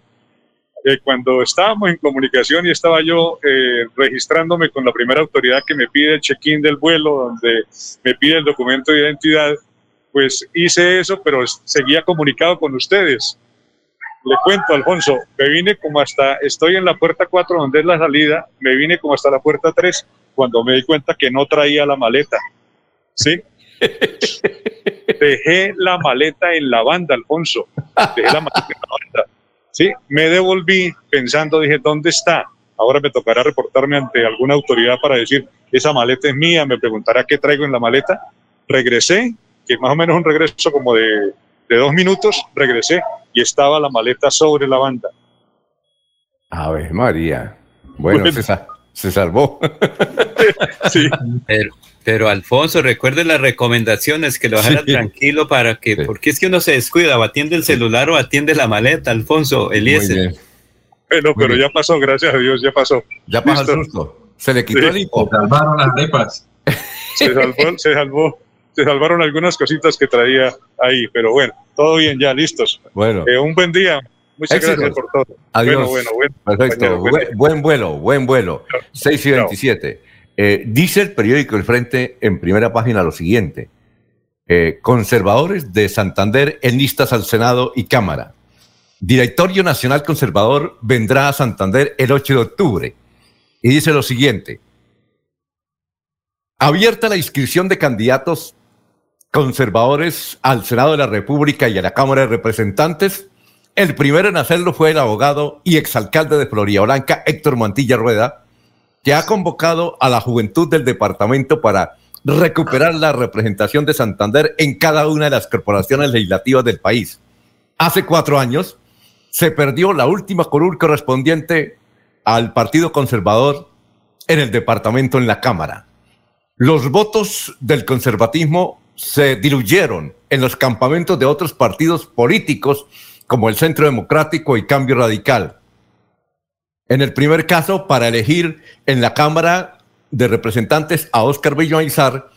Eh, cuando estábamos en comunicación y estaba yo eh, registrándome con la primera autoridad que me pide el check-in del vuelo, donde me pide el documento de identidad, pues hice eso, pero seguía comunicado con ustedes. Le cuento, Alfonso, me vine como hasta, estoy en la puerta 4 donde es la salida, me vine como hasta la puerta 3 cuando me di cuenta que no traía la maleta. ¿Sí? Dejé la maleta en la banda, Alfonso. Dejé la maleta en la banda. Sí, me devolví pensando, dije, ¿dónde está? Ahora me tocará reportarme ante alguna autoridad para decir, esa maleta es mía, me preguntará qué traigo en la maleta. Regresé, que más o menos un regreso como de, de dos minutos, regresé y estaba la maleta sobre la banda. A ver, María. Bueno, bueno. Se, se, salvó. sí. Pero, pero, Alfonso, recuerde las recomendaciones, que lo dejara sí. tranquilo para que, sí. porque es que uno se descuida, o atiende el celular o atiende la maleta, Alfonso, Eliezer. Bueno, pero ya pasó, gracias a Dios, ya pasó. Ya pasó el susto. Se le quitó el hipo. Se salvaron las arepas. Se salvó, se salvó, se salvaron algunas cositas que traía ahí, pero bueno, todo bien, ya listos. Bueno. Eh, un buen día. Muchas Éxitos. gracias por todo. Adiós. Bueno, bueno, bueno. Perfecto. Buen, buen, buen vuelo, buen vuelo. 6 y 27. Eh, dice el periódico El Frente en primera página lo siguiente. Eh, conservadores de Santander en listas al Senado y Cámara. Directorio Nacional Conservador vendrá a Santander el 8 de octubre. Y dice lo siguiente. Abierta la inscripción de candidatos conservadores al Senado de la República y a la Cámara de Representantes. El primero en hacerlo fue el abogado y exalcalde de Florida Blanca, Héctor Mantilla Rueda, que ha convocado a la juventud del departamento para recuperar la representación de Santander en cada una de las corporaciones legislativas del país. Hace cuatro años se perdió la última curul correspondiente al Partido Conservador en el departamento en la Cámara. Los votos del conservatismo se diluyeron en los campamentos de otros partidos políticos como el Centro Democrático y Cambio Radical. En el primer caso, para elegir en la Cámara de Representantes a Óscar Villamizar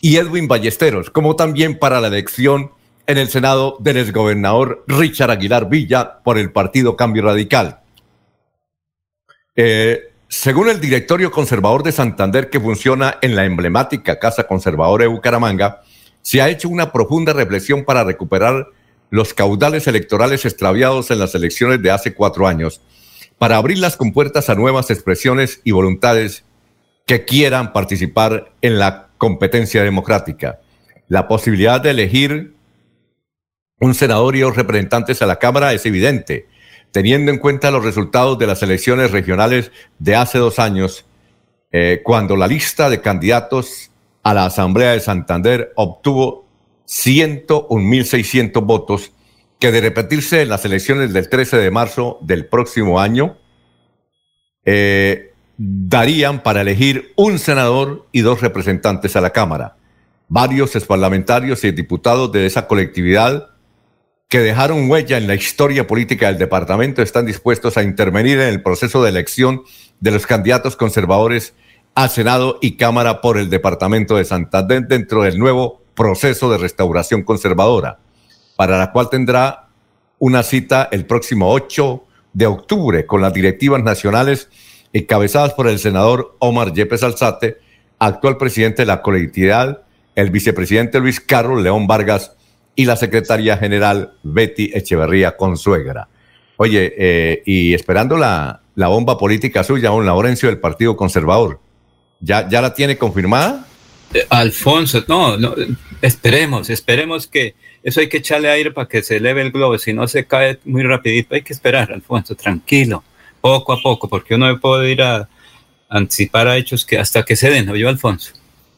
y Edwin Ballesteros, como también para la elección en el Senado del exgobernador Richard Aguilar Villa por el Partido Cambio Radical. Eh, según el directorio conservador de Santander que funciona en la emblemática Casa Conservadora de Bucaramanga, se ha hecho una profunda reflexión para recuperar los caudales electorales extraviados en las elecciones de hace cuatro años, para abrir las compuertas a nuevas expresiones y voluntades que quieran participar en la competencia democrática. La posibilidad de elegir un senador y dos representantes a la Cámara es evidente, teniendo en cuenta los resultados de las elecciones regionales de hace dos años, eh, cuando la lista de candidatos a la Asamblea de Santander obtuvo 101.600 votos, que de repetirse en las elecciones del 13 de marzo del próximo año, eh, darían para elegir un senador y dos representantes a la Cámara. Varios exparlamentarios y diputados de esa colectividad que dejaron huella en la historia política del departamento están dispuestos a intervenir en el proceso de elección de los candidatos conservadores a Senado y Cámara por el departamento de Santander dentro del nuevo proceso de restauración conservadora, para la cual tendrá una cita el próximo 8 de octubre con las directivas nacionales encabezadas por el senador Omar Yepes Alzate, actual presidente de la colectividad, el vicepresidente Luis Carlos León Vargas y la secretaria general Betty Echeverría Consuegra. Oye, eh, y esperando la, la, bomba política suya, don Laurencio del Partido Conservador, ¿ya, ya la tiene confirmada? Eh, Alfonso, no, no, esperemos, esperemos que eso hay que echarle aire para que se eleve el globo, si no se cae muy rapidito, hay que esperar, Alfonso, tranquilo, poco a poco, porque uno puede ir a anticipar a hechos que hasta que se den, ¿no yo, Alfonso?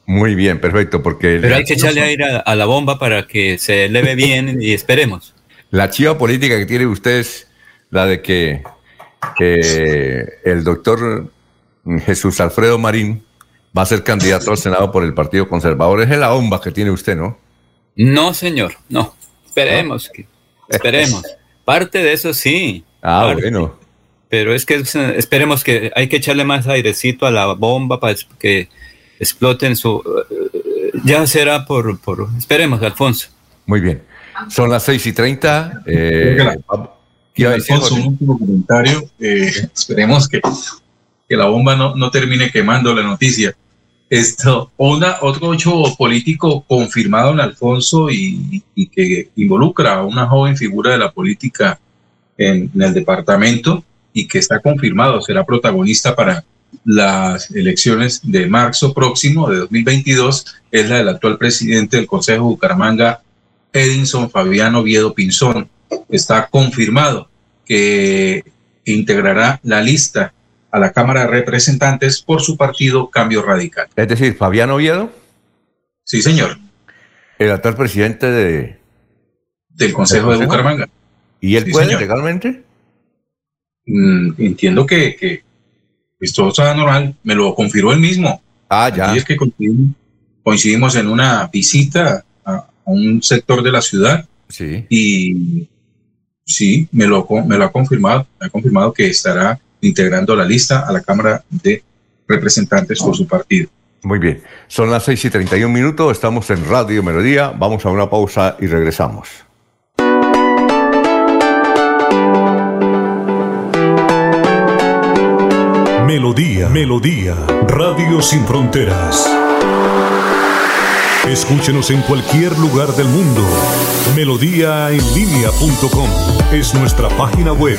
Muy bien, perfecto, porque... Pero hay que echarle aire a, a, la bomba para que se eleve bien y esperemos. La chiva política que tiene usted es la de que eh, el doctor Jesús Alfredo Marín va a ser candidato al Senado por el Partido Conservador. Es la bomba que tiene usted, ¿no? No, señor, no. Esperemos, que, esperemos. Parte de eso sí. Ah, parte. bueno. Pero es que esperemos que hay que echarle más airecito a la bomba para que exploten su... Ya será por... por esperemos, Alfonso. Muy bien. Son las 6 y 30. Eh, decir, Alfonso, un último comentario. Eh, esperemos que, que, la bomba no, no, termine quemando la noticia. Esto, una, otro hecho político confirmado en Alfonso y, que involucra a una joven figura de la política en, el departamento y que está confirmado, será protagonista para las elecciones de marzo próximo de 2022 es la del actual presidente del Consejo Bucaramanga, Edinson Fabiano Viedo Pinzón. Está confirmado que integrará la lista a la Cámara de Representantes por su partido Cambio Radical. Es decir, Fabián Oviedo. Sí, señor. El actual presidente de... del Consejo de Bucaramanga. ¿Y él Sí, puede señor. legalmente? Mm, entiendo que, que esto está normal, me lo confirmó él mismo. Ah, ya. Y es que coincidimos, coincidimos en una visita a, a un sector de la ciudad Sí. y sí, me lo, me lo ha confirmado, me ha confirmado que estará integrando la lista a la Cámara de Representantes por su partido. Muy bien. Son las 6 y 31 minutos, estamos en Radio Melodía, vamos a una pausa y regresamos. Melodía, Melodía, Radio Sin Fronteras. Escúchenos en cualquier lugar del mundo. Melodíaenlínea.com es nuestra página web.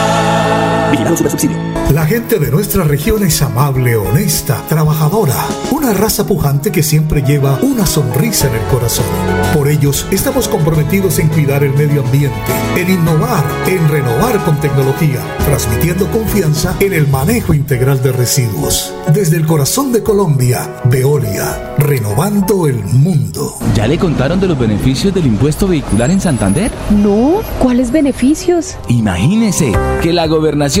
Vigilado Supersubsidio. La gente de nuestra región es amable, honesta, trabajadora, una raza pujante que siempre lleva una sonrisa en el corazón. Por ellos estamos comprometidos en cuidar el medio ambiente, en innovar, en renovar con tecnología, transmitiendo confianza en el manejo integral de residuos. Desde el corazón de Colombia, Veolia, renovando el mundo. ¿Ya le contaron de los beneficios del impuesto vehicular en Santander? No, ¿cuáles beneficios? Imagínese que la gobernación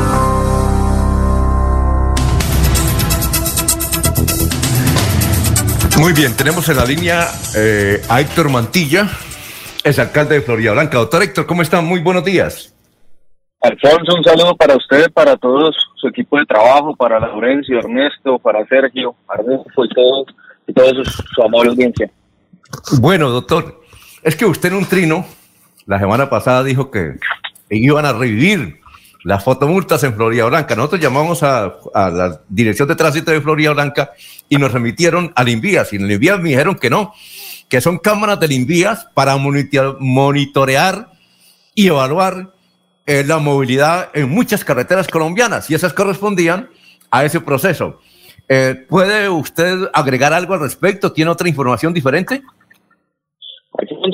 Muy bien, tenemos en la línea eh, a Héctor Mantilla, es alcalde de Florida Blanca. Doctor Héctor, ¿cómo está? Muy buenos días. Alfonso, un saludo para usted, para todo su equipo de trabajo, para Laurencio, Ernesto, para Sergio, Arnulfo y todos, y toda su, su amable audiencia. Bueno, doctor, es que usted en un trino, la semana pasada dijo que iban a revivir las fotomultas en Florida Blanca. Nosotros llamamos a, la Dirección de Tránsito de Florida Blanca y nos remitieron al Invías. Y en el Invías me dijeron que no, que son cámaras del Invías para monito- monitorear y evaluar eh, la movilidad en muchas carreteras colombianas y esas correspondían a ese proceso. Eh, ¿Puede usted agregar algo al respecto? ¿Tiene otra información diferente?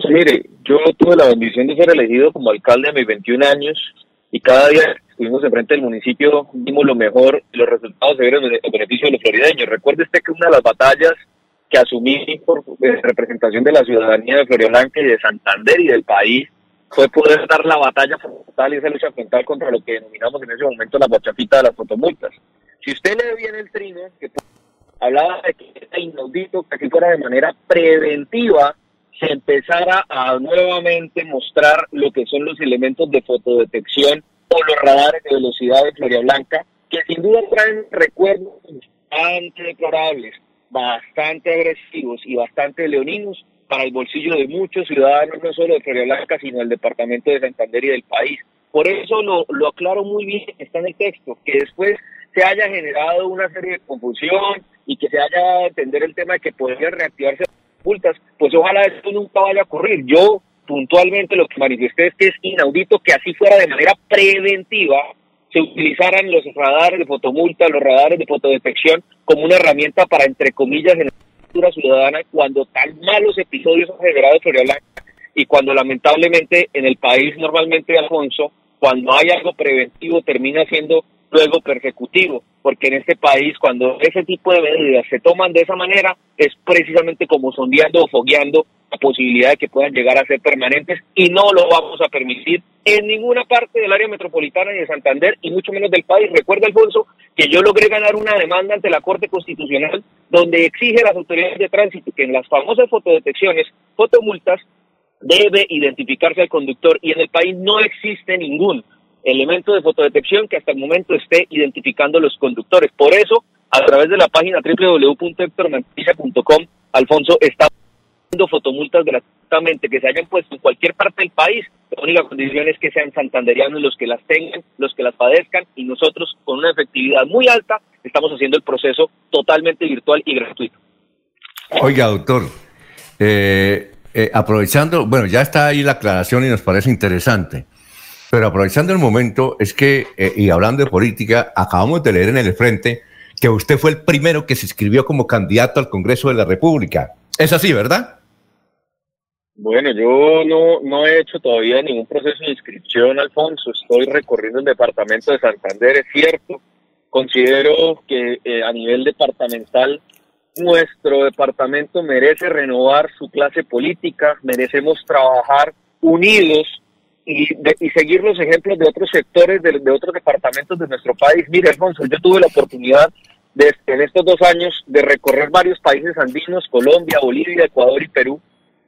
Mire, yo tuve la bendición de ser elegido como alcalde a mis 21 años y cada día estuvimos enfrente del municipio, dimos lo mejor, los resultados se vieron en beneficio de los florideños. Recuerde usted que una de las batallas que asumí por representación de la ciudadanía de Florida Blanca y de Santander y del país fue poder dar la batalla frontal y esa lucha frontal contra lo que denominamos en ese momento la guachafita de las fotomultas. Si usted lee bien el trino, que hablaba de que era inaudito que aquí fuera de manera preventiva se empezara a nuevamente mostrar lo que son los elementos de fotodetección o los radares de velocidad de Florida Blanca, que sin duda traen recuerdos bastante deplorables. bastante agresivos y bastante leoninos para el bolsillo de muchos ciudadanos, no solo de Florida Blanca, sino del departamento de Santander y del país. Por eso lo, lo aclaro muy bien, está en el texto, que después se haya generado una serie de confusión y que se haya a entender el tema de que podrían reactivarse pues ojalá eso nunca vaya a ocurrir. Yo puntualmente lo que manifesté es que es inaudito que así fuera de manera preventiva se utilizaran los radares de fotomulta, los radares de fotodetección como una herramienta para, entre comillas, en la cultura ciudadana cuando tan malos episodios han generado en Florida Blanca y cuando lamentablemente en el país normalmente, Alfonso, cuando hay algo preventivo termina siendo luego persecutivo, porque en este país cuando ese tipo de medidas se toman de esa manera es precisamente como sondeando o fogueando la posibilidad de que puedan llegar a ser permanentes y no lo vamos a permitir en ninguna parte del área metropolitana ni de Santander y mucho menos del país. Recuerda, Alfonso, que yo logré ganar una demanda ante la Corte Constitucional donde exige a las autoridades de tránsito que en las famosas fotodetecciones, fotomultas, debe identificarse al conductor y en el país no existe ningún elemento de fotodetección que hasta el momento esté identificando los conductores. Por eso, a través de la página www.hectormantilla.com, Alfonso está dando fotomultas gratuitamente que se hayan puesto en cualquier parte del país. La única condición es que sean santanderianos los que las tengan, los que las padezcan y nosotros con una efectividad muy alta estamos haciendo el proceso totalmente virtual y gratuito. Oiga, doctor, eh, eh, aprovechando, bueno, ya está ahí la aclaración y nos parece interesante. Pero aprovechando el momento, es que, eh, y hablando de política, acabamos de leer en el frente que usted fue el primero que se inscribió como candidato al Congreso de la República. Es así, ¿verdad? Bueno, yo no, no he hecho todavía ningún proceso de inscripción, Alfonso. Estoy recorriendo el departamento de Santander, es cierto. Considero que eh, a nivel departamental nuestro departamento merece renovar su clase política, merecemos trabajar unidos y, y seguir los ejemplos de otros sectores, de, de, otros departamentos de nuestro país. Mire, Alfonso, yo tuve la oportunidad de, en estos dos años de recorrer varios países andinos, Colombia, Bolivia, Ecuador y Perú,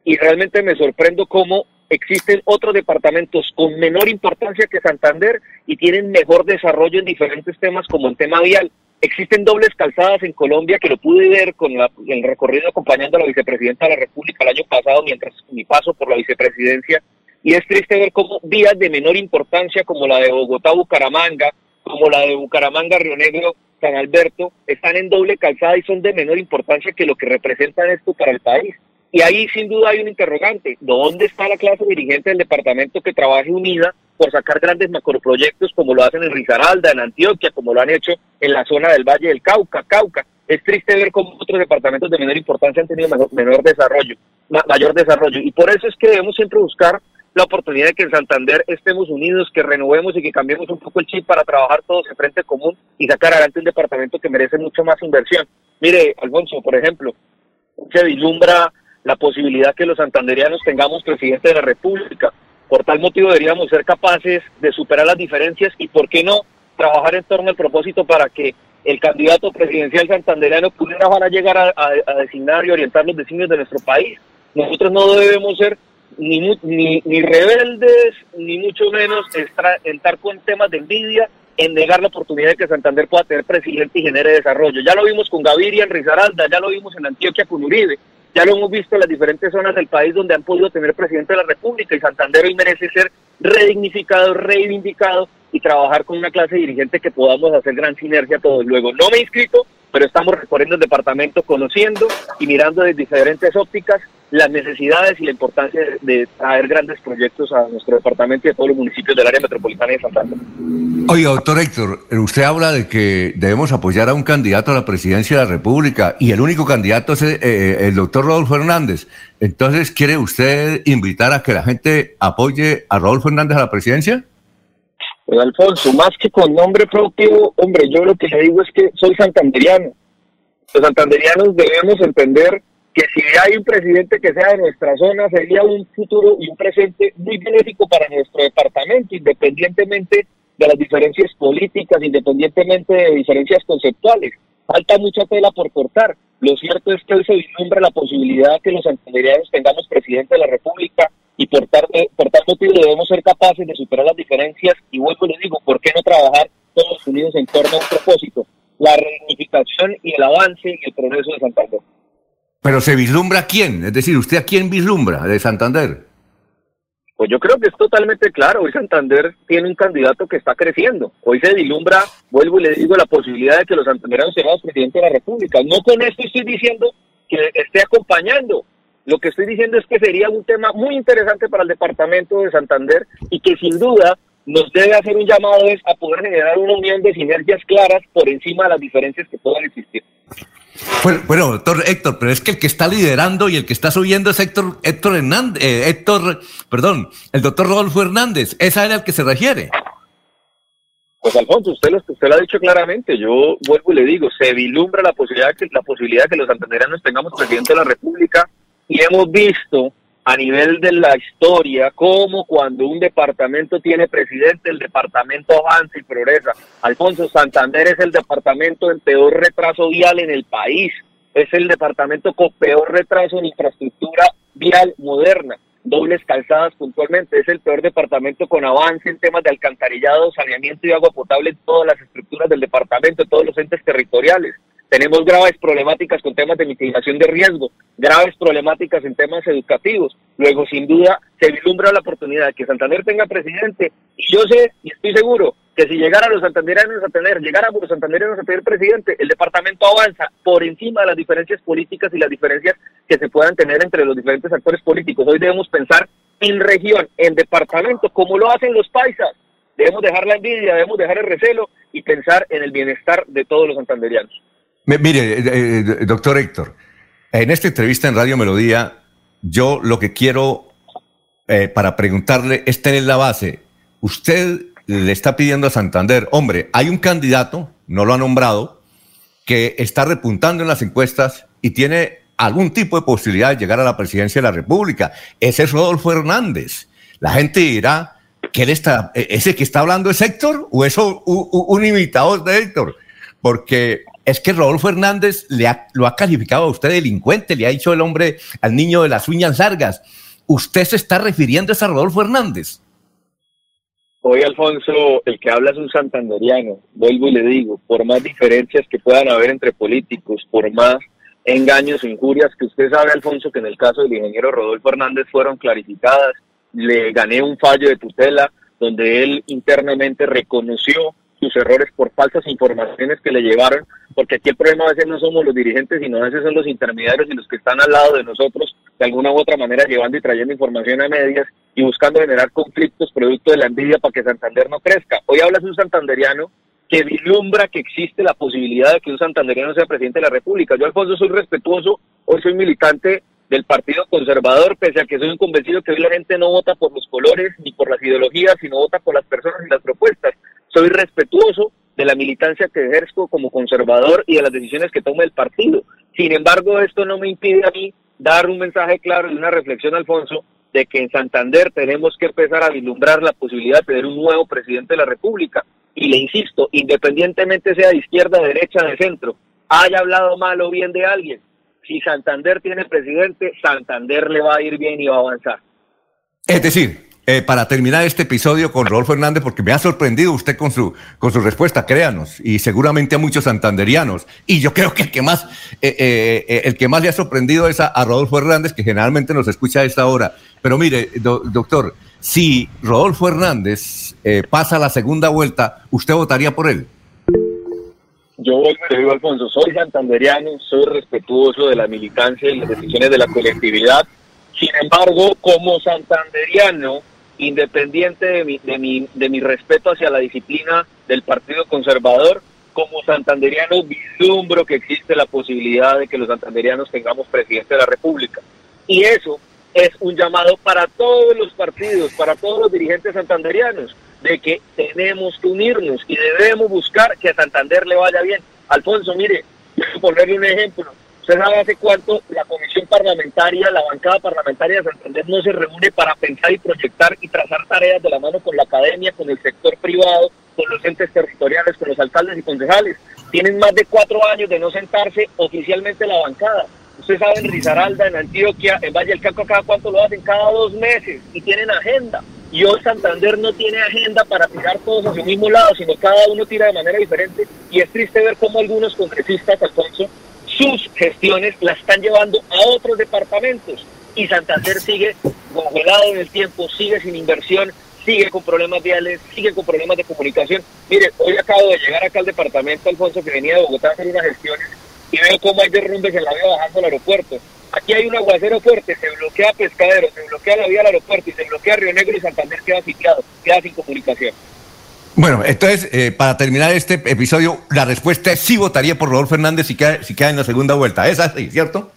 y realmente me sorprendo cómo existen otros departamentos con menor importancia que Santander y tienen mejor desarrollo en diferentes temas como el tema vial. Existen dobles calzadas en Colombia que lo pude ver con la, el recorrido acompañando a la vicepresidenta de la República el año pasado mientras mi paso por la vicepresidencia y es triste ver cómo vías de menor importancia como la de Bogotá-Bucaramanga, como la de Bucaramanga-Río Negro, San Alberto, están en doble calzada y son de menor importancia que lo que representan esto para el país. Y ahí sin duda hay un interrogante, ¿dónde está la clase dirigente del departamento que trabaje unida por sacar grandes macroproyectos como lo hacen en Risaralda, en Antioquia, como lo han hecho en la zona del Valle del Cauca, Cauca? Es triste ver cómo otros departamentos de menor importancia han tenido menor, menor desarrollo, mayor desarrollo. Y por eso es que debemos siempre buscar la oportunidad de que en Santander estemos unidos, que renovemos y que cambiemos un poco el chip para trabajar todos en frente común y sacar adelante un departamento que merece mucho más inversión. Mire, Alfonso, por ejemplo, se vislumbra la posibilidad que los santanderianos tengamos presidente de la República. Por tal motivo deberíamos ser capaces de superar las diferencias y, ¿por qué no?, trabajar en torno al propósito para que el candidato presidencial santandereano pudiera llegar a, a, a designar y orientar los designios de nuestro país. Nosotros no debemos ser ni, ni, ni rebeldes, ni mucho menos entrar con temas de envidia en negar la oportunidad de que Santander pueda tener presidente y genere desarrollo. Ya lo vimos con Gaviria en Risaralda, ya lo vimos en Antioquia con Uribe, ya lo hemos visto en las diferentes zonas del país donde han podido tener presidente de la República y Santander hoy merece ser redignificado, reivindicado y trabajar con una clase dirigente que podamos hacer gran sinergia todos. Luego, no me he inscrito, pero estamos recorriendo el departamento conociendo y mirando desde diferentes ópticas las necesidades y la importancia de, traer grandes proyectos a nuestro departamento y a todos los municipios del área metropolitana de Santander. Oiga, doctor Héctor, usted habla de que debemos apoyar a un candidato a la presidencia de la República y el único candidato es eh, el doctor Rodolfo Hernández. Entonces, ¿quiere usted invitar a que la gente apoye a Rodolfo Hernández a la presidencia? Pues Alfonso, más que con nombre propio, hombre, yo lo que le digo es que soy santanderiano. Los santanderianos debemos entender que si hay un presidente que sea de nuestra zona, sería un futuro y un presente muy benéfico para nuestro departamento, independientemente de las diferencias políticas, independientemente de diferencias conceptuales. Falta mucha tela por cortar. Lo cierto es que hoy se vislumbra la posibilidad que los santanderianos tengamos presidente de la República y por tal, por tal motivo debemos ser capaces de superar las diferencias y vuelvo les digo, ¿por qué no trabajar todos unidos en torno a un propósito? la reunificación y el avance y el progreso de Santander. Pero se vislumbra quién, es decir, ¿usted a quién vislumbra de Santander? Pues yo creo que es totalmente claro. Hoy Santander tiene un candidato que está creciendo. Hoy se vislumbra, vuelvo y le digo, la posibilidad de que los santanderanos seamos presidente de la República. No con esto estoy diciendo que esté acompañando. Lo que estoy diciendo es que sería un tema muy interesante para el departamento de Santander y que sin duda nos debe hacer un llamado es a poder generar una unión de sinergias claras por encima de las diferencias que puedan existir. Bueno, doctor Héctor, pero es que el que está liderando y el que está subiendo es Héctor, Héctor Hernández, eh, Héctor, perdón, el doctor Rodolfo Hernández, esa era el que se refiere. Pues Alfonso, usted lo, usted lo ha dicho claramente, yo vuelvo y le digo, se vislumbra la posibilidad, que, la posibilidad que los santanderianos tengamos presidente de la República y hemos visto a nivel de la historia cómo cuando un departamento tiene presidente, el departamento avanza y progresa. Alfonso, Santander es el departamento en peor retraso vial en el país, es el departamento con peor retraso en infraestructura vial moderna dobles calzadas puntualmente. Es el peor departamento con avance en temas de alcantarillado, saneamiento y agua potable en todas las estructuras del departamento, en todos los entes territoriales. Tenemos graves problemáticas con temas de mitigación de riesgo, graves problemáticas en temas educativos. Luego, sin duda, se vislumbra la oportunidad de que Santander tenga presidente. Y yo sé y estoy seguro que si llegara los santanderianos a tener, llegáramos los santanderianos a tener presidente, el departamento avanza por encima de las diferencias políticas y las diferencias que se puedan tener entre los diferentes actores políticos. Hoy debemos pensar en región, en departamento, como lo hacen los paisas. Debemos dejar la envidia, debemos dejar el recelo y pensar en el bienestar de todos los santanderianos. Mire, eh, eh, doctor Héctor, en esta entrevista en Radio Melodía, yo lo que quiero eh, para preguntarle es tener la base. Usted le está pidiendo a Santander, hombre, hay un candidato, no lo ha nombrado, que está repuntando en las encuestas y tiene algún tipo de posibilidad de llegar a la presidencia de la República. Ese es Rodolfo Hernández. La gente dirá que él está, ese que está hablando es Héctor o es un, un imitador de Héctor, porque es que Rodolfo Hernández le lo ha calificado a usted delincuente, le ha dicho el hombre al niño de las uñas largas. ¿Usted se está refiriendo a Rodolfo Hernández? Hoy, Alfonso, el que habla es un santanderiano. Vuelvo y le digo, por más diferencias que puedan haber entre políticos, por más engaños o injurias que usted sabe, Alfonso, que en el caso del ingeniero Rodolfo Hernández fueron clarificadas, le gané un fallo de tutela donde él internamente reconoció sus errores por falsas informaciones que le llevaron, porque aquí el problema a veces no somos los dirigentes, sino a veces son los intermediarios y los que están al lado de nosotros, de alguna u otra manera llevando y trayendo información a medias y buscando generar conflictos producto de la envidia para que Santander no crezca. Hoy hablas de un santanderiano que vislumbra que existe la posibilidad de que un santanderiano sea presidente de la República. Yo, Alfonso, soy respetuoso, hoy soy militante del Partido Conservador, pese a que soy un convencido que hoy la gente no vota por los colores ni por las ideologías, sino vota por las personas y las propuestas. Soy respetuoso de la militancia que ejerzo como conservador y de las decisiones que toma el partido. Sin embargo, esto no me impide a mí dar un mensaje claro y una reflexión, Alfonso, de que en Santander tenemos que empezar a vislumbrar la posibilidad de tener un nuevo presidente de la República. Y le insisto, independientemente sea de izquierda, derecha, de centro, haya hablado mal o bien de alguien, si Santander tiene presidente, Santander le va a ir bien y va a avanzar. Es decir, eh, para terminar este episodio con Rodolfo Hernández, porque me ha sorprendido usted con su, con su respuesta, créanos, y seguramente a muchos santanderianos. Y yo creo que el que más, eh, eh, el que más le ha sorprendido es a, Rodolfo Hernández, que generalmente nos escucha a esta hora. Pero mire, doctor, si Rodolfo Hernández pasa la segunda vuelta, ¿usted votaría por él? Yo le digo, Alfonso, soy santanderiano, soy respetuoso de la militancia y las decisiones de la colectividad. Sin embargo, como santanderiano, independiente de mi, de, mi, de mi respeto hacia la disciplina del Partido Conservador, como santanderiano vislumbro que existe la posibilidad de que los santanderianos tengamos presidente de la República. Y eso es un llamado para todos los partidos, para todos los dirigentes santanderianos, de que tenemos que unirnos y debemos buscar que a Santander le vaya bien. Alfonso, mire, ponerle un ejemplo. Usted sabe hace cuánto la comisión parlamentaria, la bancada parlamentaria de Santander no se reúne para pensar y proyectar y trazar tareas de la mano con la academia, con el sector privado, con los entes territoriales, con los alcaldes y concejales. Tienen más de cuatro años de no sentarse oficialmente la bancada. Usted sabe en Risaralda, en Antioquia, en Valle del Caco, cada cuánto lo hacen, cada dos meses y tienen agenda. Y hoy Santander no tiene agenda para tirar todos hacia el mismo lado, sino cada uno tira de manera diferente. Y es triste ver cómo algunos congresistas, Alfonso, sus gestiones la están llevando a otros departamentos. Y Santander sigue congelado en el tiempo, sigue sin inversión, sigue con problemas viales, sigue con problemas de comunicación. Mire, hoy acabo de llegar acá al departamento, Alfonso, que venía de Bogotá a hacer unas gestiones y veo cómo hay derrumbes en la vía bajando al aeropuerto. Aquí hay un aguacero fuerte, se bloquea Pescadero, se bloquea la vía al aeropuerto y se bloquea Río Negro y Santander queda sitiado, queda sin comunicación. Bueno, entonces, eh, para terminar este episodio, la respuesta es sí votaría por Rodolfo Fernández si queda, si queda en la segunda vuelta. ¿Es así, cierto?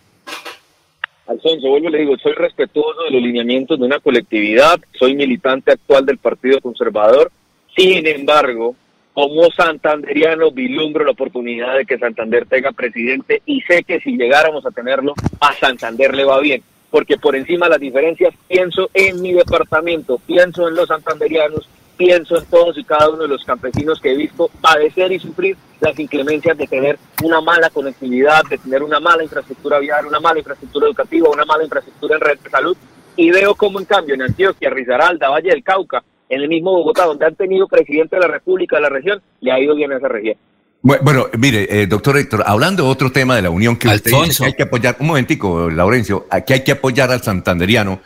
Alfonso, vuelvo le digo, soy respetuoso de los lineamientos de una colectividad, soy militante actual del Partido Conservador, sin embargo, como santanderiano vislumbro la oportunidad de que Santander tenga presidente y sé que si llegáramos a tenerlo, a Santander le va bien, porque por encima de las diferencias pienso en mi departamento, pienso en los santanderianos, pienso en todos y cada uno de los campesinos que he visto padecer y sufrir las inclemencias de tener una mala conectividad, de tener una mala infraestructura vial, una mala infraestructura educativa, una mala infraestructura en red de salud. Y veo como en cambio en Antioquia, Risaralda, Valle del Cauca, en el mismo Bogotá, donde han tenido presidente de la República de la región, le ha ido bien a esa región. Bueno, mire, eh, doctor Héctor, hablando de otro tema de la unión que usted dice que hay que apoyar, un momentico, Laurencio, aquí hay que apoyar al santanderiano.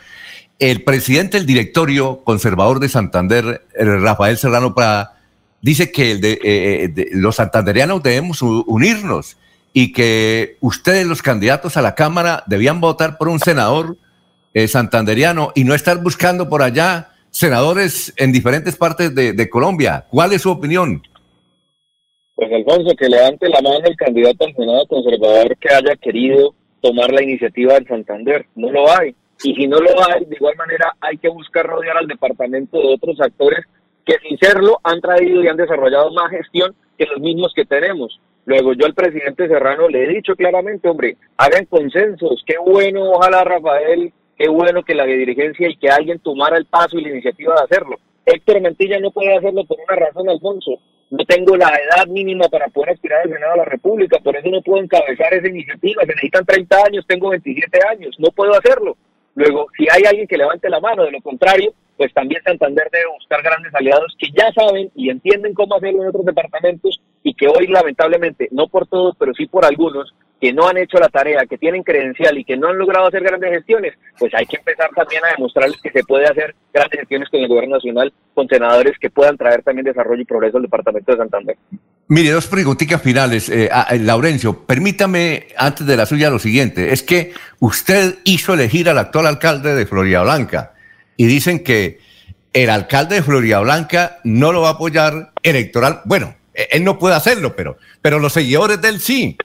El presidente del directorio conservador de Santander, eh, Rafael Serrano Prada, dice que el de, eh, de- los santanderianos debemos unirnos y que ustedes, los candidatos a la Cámara, debían votar por un senador eh, santanderiano y no estar buscando por allá senadores en diferentes partes de, de Colombia. ¿Cuál es su opinión? Pues Alfonso, que levante la mano el candidato al Senado conservador que haya querido tomar la iniciativa en Santander. No lo hay. Y si no lo hay, de igual manera hay que buscar rodear al departamento de otros actores que sin serlo han traído y han desarrollado más gestión que los mismos que tenemos. Luego yo al presidente Serrano le he dicho claramente, hombre, hagan consensos, qué bueno, ojalá Rafael, qué bueno que la dirigencia y que alguien tomara el paso y la iniciativa de hacerlo. Héctor Mantilla no puede hacerlo por una razón, Alfonso. No tengo la edad mínima para poder aspirar al Senado de la República, por eso no puedo encabezar esa iniciativa. Se necesitan 30 años, tengo 27 años, no puedo hacerlo. Luego, si hay alguien que levante la mano, de lo contrario, pues también Santander debe buscar grandes aliados que ya saben y entienden cómo hacerlo en otros departamentos y que hoy lamentablemente, no por todos, pero sí por algunos, que no han hecho la tarea, que tienen credencial y que no han logrado hacer grandes gestiones, pues hay que empezar también a demostrarles que se puede hacer grandes gestiones con el gobierno nacional, con senadores que puedan traer también desarrollo y progreso al departamento de Santander. Mire, dos preguntitas finales. Eh, eh, Laurencio, permítame antes de la suya lo siguiente. Es que usted hizo elegir al actual alcalde de Florida Blanca y dicen que el alcalde de Florida Blanca no lo va a apoyar electoral. Bueno, eh, él no puede hacerlo, pero, pero los seguidores de él sí.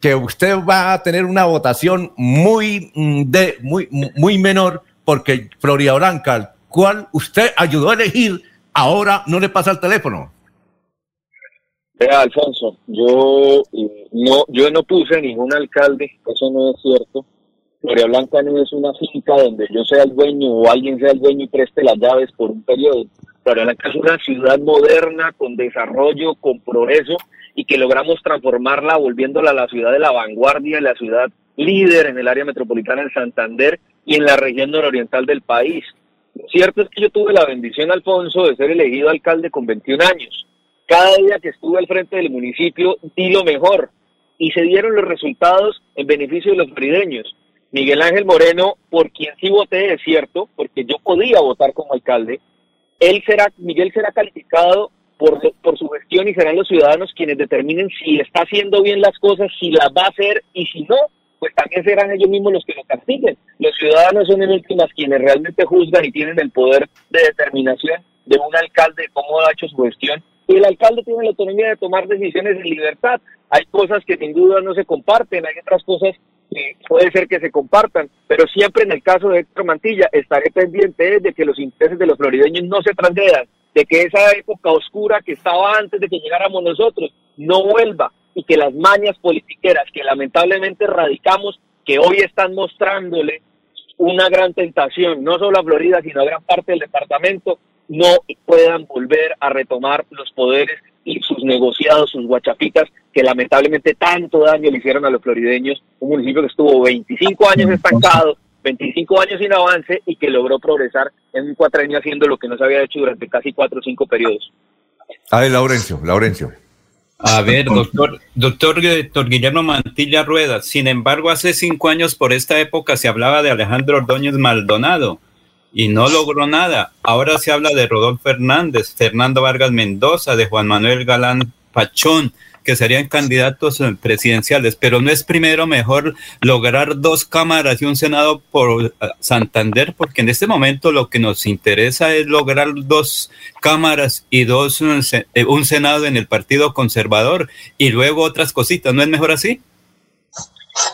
Que usted va a tener una votación muy, mm, de, muy, muy menor porque Florida Blanca, al cual usted ayudó a elegir, ahora no le pasa el teléfono. Vea, Alfonso, yo no, yo no puse ningún alcalde, eso no es cierto. Floria Blanca no es una finca donde yo sea el dueño o alguien sea el dueño y preste las llaves por un periodo. Floria Blanca es una ciudad moderna, con desarrollo, con progreso, y que logramos transformarla volviéndola a la ciudad de la vanguardia, la ciudad líder en el área metropolitana de Santander y en la región nororiental del país. Cierto es que yo tuve la bendición, Alfonso, de ser elegido alcalde con 21 años. Cada día que estuve al frente del municipio di lo mejor y se dieron los resultados en beneficio de los florideños. Miguel Ángel Moreno, por quien sí voté, es cierto, porque yo podía votar como alcalde, él será, Miguel será calificado por, por su gestión y serán los ciudadanos quienes determinen si está haciendo bien las cosas, si las va a hacer y si no, pues también serán ellos mismos los que lo castiguen. Los ciudadanos son en últimas quienes realmente juzgan y tienen el poder de determinación de un alcalde, de cómo ha hecho su gestión. Y el alcalde tiene la autonomía de tomar decisiones en libertad. Hay cosas que sin duda no se comparten, hay otras cosas que puede ser que se compartan, pero siempre en el caso de Héctor Mantilla estaré pendiente de que los intereses de los florideños no se transgredan, de que esa época oscura que estaba antes de que llegáramos nosotros no vuelva y que las mañas politiqueras que lamentablemente radicamos, que hoy están mostrándole una gran tentación, no solo a Florida, sino a gran parte del departamento, no puedan volver a retomar los poderes y sus negociados, sus guachapitas, que lamentablemente tanto daño le hicieron a los florideños, un municipio que estuvo 25 años estancado, 25 años sin avance y que logró progresar en un cuatrenio haciendo lo que no se había hecho durante casi cuatro o cinco periodos. A ver, Laurencio, Laurencio. A ver, doctor, doctor, doctor Guillermo Mantilla Rueda. Sin embargo, hace cinco años por esta época se hablaba de Alejandro Ordóñez Maldonado y no logró nada. Ahora se habla de Rodolfo Hernández, Fernando Vargas Mendoza, de Juan Manuel Galán Pachón, que serían candidatos presidenciales, pero no es primero mejor lograr dos cámaras y un senado por eh, Santander, porque en este momento lo que nos interesa es lograr dos cámaras y dos eh, un senado en el Partido Conservador y luego otras cositas, ¿no es mejor así?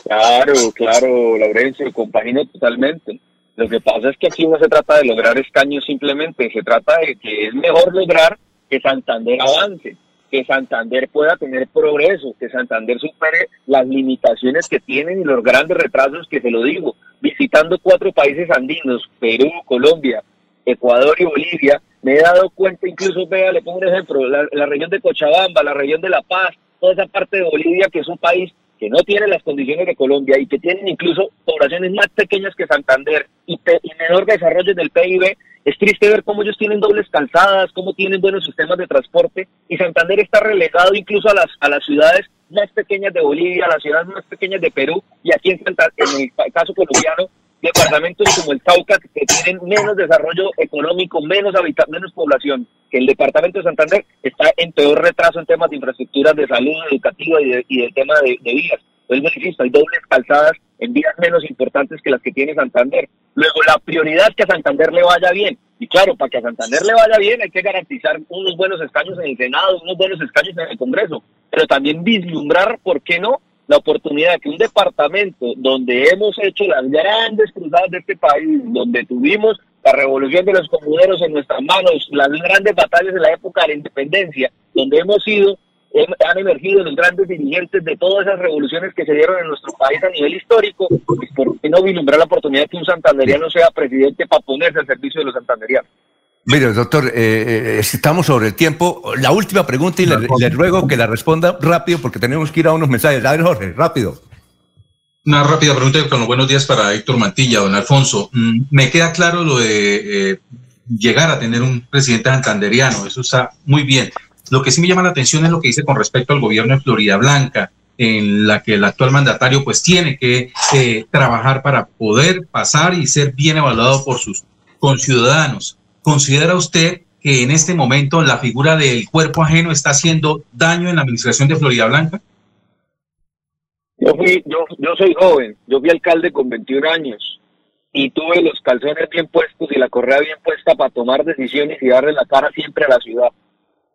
Claro, claro, Laurencio, compagino totalmente. Lo que pasa es que aquí no se trata de lograr escaños simplemente, se trata de que es mejor lograr que Santander avance que Santander pueda tener progreso, que Santander supere las limitaciones que tienen y los grandes retrasos que se lo digo. Visitando cuatro países andinos, Perú, Colombia, Ecuador y Bolivia, me he dado cuenta, incluso, vea, le pongo un ejemplo, la, la región de Cochabamba, la región de La Paz, toda esa parte de Bolivia que es un país que no tiene las condiciones de Colombia y que tienen incluso poblaciones más pequeñas que Santander y, y menor desarrollo del PIB, es triste ver cómo ellos tienen dobles calzadas, cómo tienen buenos sistemas de transporte y Santander está relegado incluso a las, a las ciudades más pequeñas de Bolivia, a las ciudades más pequeñas de Perú y aquí en, en el caso colombiano, departamentos como el Cauca que tienen menos desarrollo económico, menos habita menos población que el departamento de Santander está en peor retraso en temas de infraestructuras de salud educativa y, de, y del tema de, de vías. Entonces, insisto, hay dobles calzadas en vías menos importantes que las que tiene Santander. Luego, la prioridad es que a Santander le vaya bien. Y claro, para que a Santander le vaya bien hay que garantizar unos buenos escaños en el Senado, unos buenos escaños en el Congreso, pero también vislumbrar, ¿por qué no?, la oportunidad que un departamento donde hemos hecho las grandes cruzadas de este país, donde tuvimos la revolución de los comuneros en nuestras manos, las grandes batallas de la época de la independencia, donde hemos sido han emergido los grandes dirigentes de todas esas revoluciones que se dieron en nuestro país a nivel histórico, pues ¿por qué no vislumbrar la oportunidad que un santanderiano sea presidente para ponerse al servicio de los santanderianos? Mire, doctor, eh, eh, estamos sobre el tiempo. La última pregunta y le, ruego que la responda rápido porque tenemos que ir a unos mensajes. A ver, Jorge, rápido. Una rápida pregunta con los buenos días para Héctor Mantilla, don Alfonso. Mm, me queda claro lo de eh, llegar a tener un presidente santanderiano, eso está muy bien. Lo que sí me llama la atención es lo que dice con respecto al gobierno de Florida Blanca, en la que el actual mandatario pues tiene que eh, trabajar para poder pasar y ser bien evaluado por sus conciudadanos. ¿Considera usted que en este momento la figura del cuerpo ajeno está haciendo daño en la administración de Florida Blanca? Yo, fui, yo, yo soy joven, yo fui alcalde con 21 años y tuve los calzones bien puestos y la correa bien puesta para tomar decisiones y darle la cara siempre a la ciudad.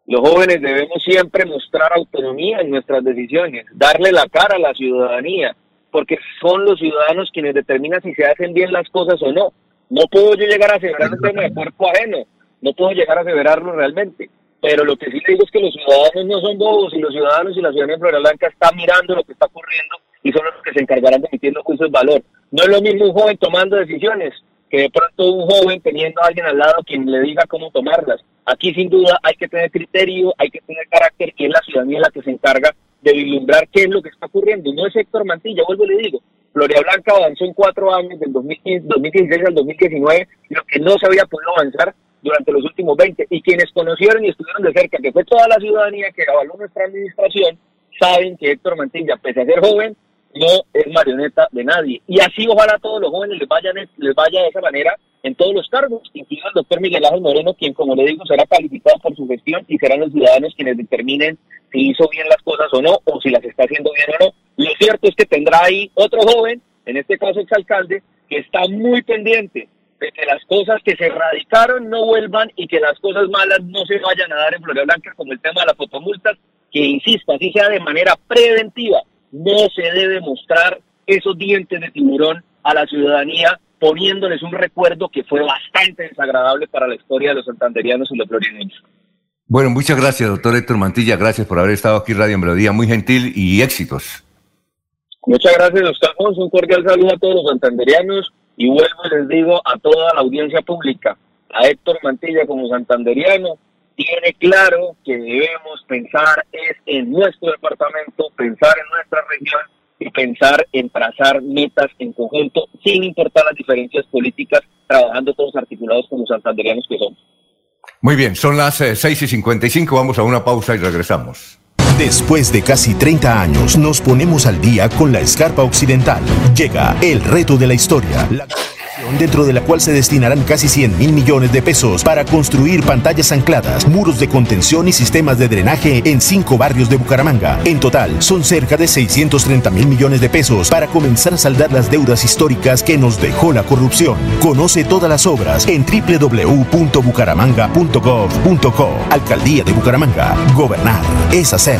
Los jóvenes debemos siempre mostrar autonomía en nuestras decisiones, darle la cara a la ciudadanía, porque son los ciudadanos quienes determinan si se hacen bien las cosas o no. No puedo yo llegar a aseverar un tema de cuerpo ajeno, no puedo llegar a aseverarlo realmente. Pero lo que sí le digo es que los ciudadanos no son bobos y los ciudadanos y la ciudadanía de Florida Blanca están mirando lo que está ocurriendo y son los que se encargarán de emitir los juicios de valor. No es lo mismo un joven tomando decisiones que de pronto un joven teniendo a alguien al lado quien le diga cómo tomarlas. Aquí sin duda hay que tener criterio, hay que tener carácter y es la ciudadanía la que se encarga de vislumbrar qué es lo que está ocurriendo. No es Héctor Mantilla, vuelvo y le digo, Floria Blanca avanzó en cuatro años, del 2016 al 2019, lo que no se había podido avanzar durante los últimos 20. Y quienes conocieron y estuvieron de cerca, que fue toda la ciudadanía que avaló nuestra administración, saben que Héctor Mantilla, pese a ser joven, no es marioneta de nadie. Y así ojalá a todos los jóvenes les, vayan, les vaya de esa manera en todos los cargos, incluso el doctor Miguel Ángel Moreno, quien como le digo será calificado por su gestión y serán los ciudadanos quienes determinen si hizo bien las cosas o no, o si las está haciendo bien o no. Lo cierto es que tendrá ahí otro joven, en este caso exalcalde, que está muy pendiente de que las cosas que se erradicaron no vuelvan y que las cosas malas no se vayan a dar en Florida Blanca, como el tema de las fotomultas, que insisto, así sea de manera preventiva, no se debe mostrar esos dientes de tiburón a la ciudadanía poniéndoles un recuerdo que fue bastante desagradable para la historia de los santanderianos y los florideños. Bueno, muchas gracias, doctor Héctor Mantilla. Gracias por haber estado aquí en Radio Melodía. Muy gentil y éxitos. Muchas gracias, doctor Alfonso. Un cordial saludo a todos los santanderianos y vuelvo y les digo a toda la audiencia pública, a Héctor Mantilla como santanderiano, tiene claro que debemos pensar es en nuestro departamento, pensar en nuestra región pensar en trazar metas en conjunto, sin importar las diferencias políticas, trabajando todos articulados como santanderianos que somos. Muy bien, son las eh, 6 y 55, vamos a una pausa y regresamos. Después de casi 30 años, nos ponemos al día con la escarpa occidental. Llega el reto de la historia. La dentro de la cual se destinarán casi 100 mil millones de pesos para construir pantallas ancladas, muros de contención y sistemas de drenaje en cinco barrios de Bucaramanga. En total, son cerca de 630 mil millones de pesos para comenzar a saldar las deudas históricas que nos dejó la corrupción. Conoce todas las obras en www.bucaramanga.gov.co. Alcaldía de Bucaramanga. Gobernar es hacer.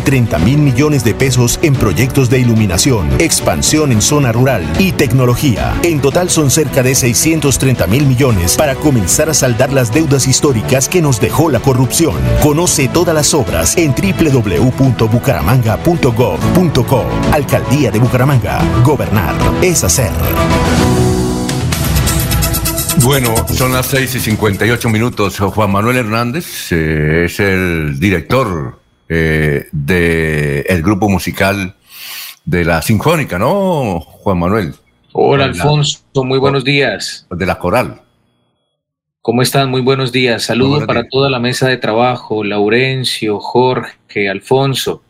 30 mil millones de pesos en proyectos de iluminación, expansión en zona rural y tecnología. En total son cerca de 630 mil millones para comenzar a saldar las deudas históricas que nos dejó la corrupción. Conoce todas las obras en www.bucaramanga.gov.co. Alcaldía de Bucaramanga. Gobernar es hacer. Bueno, son las 6 y 58 minutos. Juan Manuel Hernández eh, es el director eh, del grupo musical de la Sinfónica, ¿no, Juan Manuel? Hola, De la- Alfonso, muy buenos días. De la coral. ¿Cómo están? Muy buenos días. Saludos buenos para días. toda la mesa de trabajo, Laurencio, Jorge, Alfonso.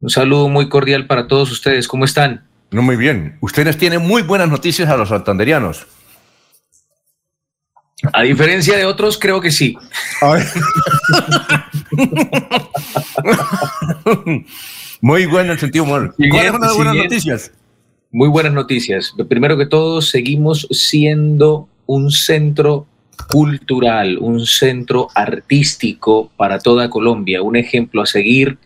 Un saludo muy cordial para todos ustedes. ¿Cómo están? No, muy bien. Ustedes tienen muy buenas noticias a los santanderianos. A diferencia de otros, creo que sí. Muy bueno en el sentido humor. ¿Cuáles son las buenas noticias? Muy buenas noticias. Primero que todo, seguimos siendo un centro cultural, un centro artístico para toda Colombia, un ejemplo a seguir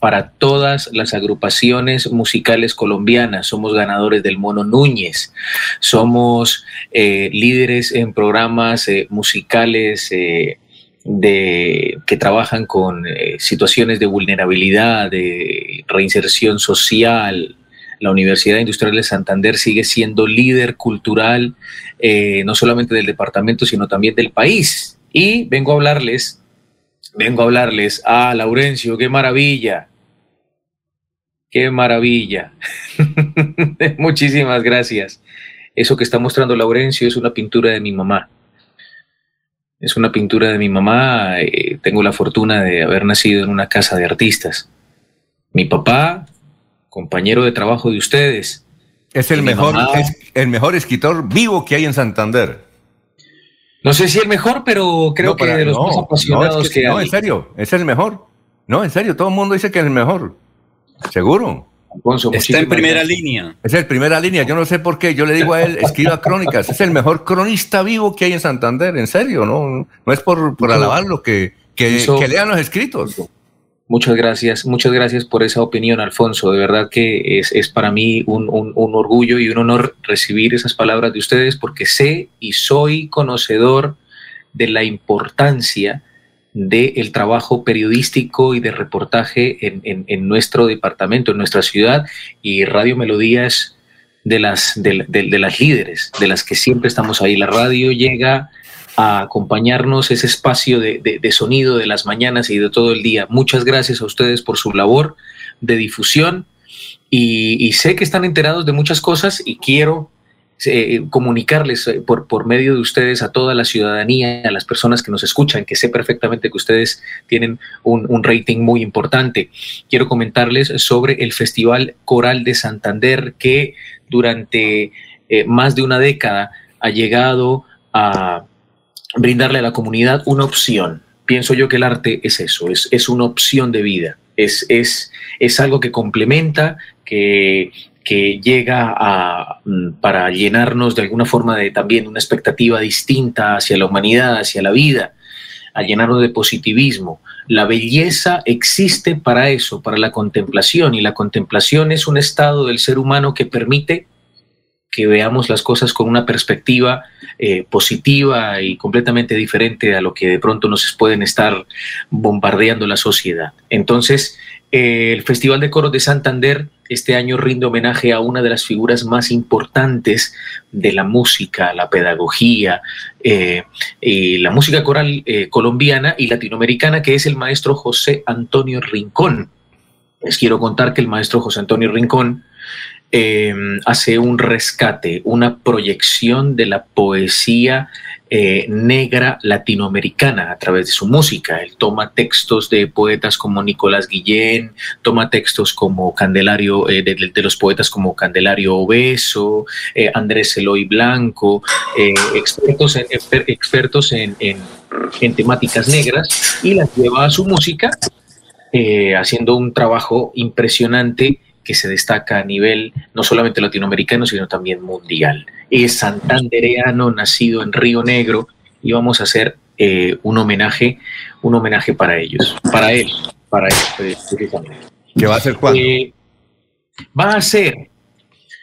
para todas las agrupaciones musicales colombianas. Somos ganadores del Mono Núñez, somos eh, líderes en programas eh, musicales eh, de, que trabajan con eh, situaciones de vulnerabilidad, de reinserción social. La Universidad Industrial de Santander sigue siendo líder cultural, eh, no solamente del departamento, sino también del país. Y vengo a hablarles vengo a hablarles. Ah, Laurencio, qué maravilla. Qué maravilla. Muchísimas gracias. Eso que está mostrando Laurencio es una pintura de mi mamá. Es una pintura de mi mamá. Eh, tengo la fortuna de haber nacido en una casa de artistas. Mi papá, compañero de trabajo de ustedes. Es el mejor, es el mejor escritor vivo que hay en Santander. No sé si el mejor, pero creo que de los más apasionados que, No, en serio, es el mejor. No, en serio, todo el mundo dice que es el mejor. Seguro. Está en primera línea. Es el primera línea. Yo no sé por qué. Yo le digo a él, escriba crónicas. Es el mejor cronista vivo que hay en Santander. En serio, no, no es por, por alabarlo, que, que, que lean los escritos. Muchas gracias, muchas gracias por esa opinión, Alfonso. De verdad que es, es para mí un, un, orgullo y un honor recibir esas palabras de ustedes porque sé y soy conocedor de la importancia del trabajo periodístico y de reportaje en, en, en, nuestro departamento, en nuestra ciudad, y Radio Melodía es de las, de, de, de las líderes, de las que siempre estamos ahí. La radio llega a acompañarnos ese espacio de, de, sonido de las mañanas y de todo el día. Muchas gracias a ustedes por su labor de difusión y, sé que están enterados de muchas cosas y quiero eh, comunicarles eh, por, por medio de ustedes a toda la ciudadanía, a las personas que nos escuchan, que sé perfectamente que ustedes tienen un, un rating muy importante. Quiero comentarles sobre el Festival Coral de Santander que durante eh, más de una década ha llegado a brindarle a la comunidad una opción. Pienso yo que el arte es eso, es, es una opción de vida, es, es, es algo que complementa, que, que llega a, para llenarnos de alguna forma de también una expectativa distinta hacia la humanidad, hacia la vida, a llenarnos de positivismo. La belleza existe para eso, para la contemplación, y la contemplación es un estado del ser humano que permite que veamos las cosas con una perspectiva eh, positiva y completamente diferente a lo que de pronto nos pueden estar bombardeando la sociedad. Entonces, eh, el Festival de Coros de Santander este año rinde homenaje a una de las figuras más importantes de la música, la pedagogía, eh, y la música coral colombiana y latinoamericana, que es el maestro José Antonio Rincón. Les quiero contar que el maestro José Antonio Rincón eh, hace un rescate, una proyección de la poesía eh, negra latinoamericana a través de su música. Él toma textos de poetas como Nicolás Guillén, toma textos como Candelario, eh, de, los poetas como Candelario Obeso, eh, Andrés Eloy Blanco, eh, expertos, en, expertos en, en, temáticas negras, y las lleva a su música, haciendo un trabajo impresionante que se destaca a nivel no solamente latinoamericano, sino también mundial. Es santandereano, nacido en Río Negro, y vamos a hacer eh, un homenaje, un homenaje para ellos, para él, para él, precisamente. ¿Qué va a hacer cuándo? Eh, va a ser,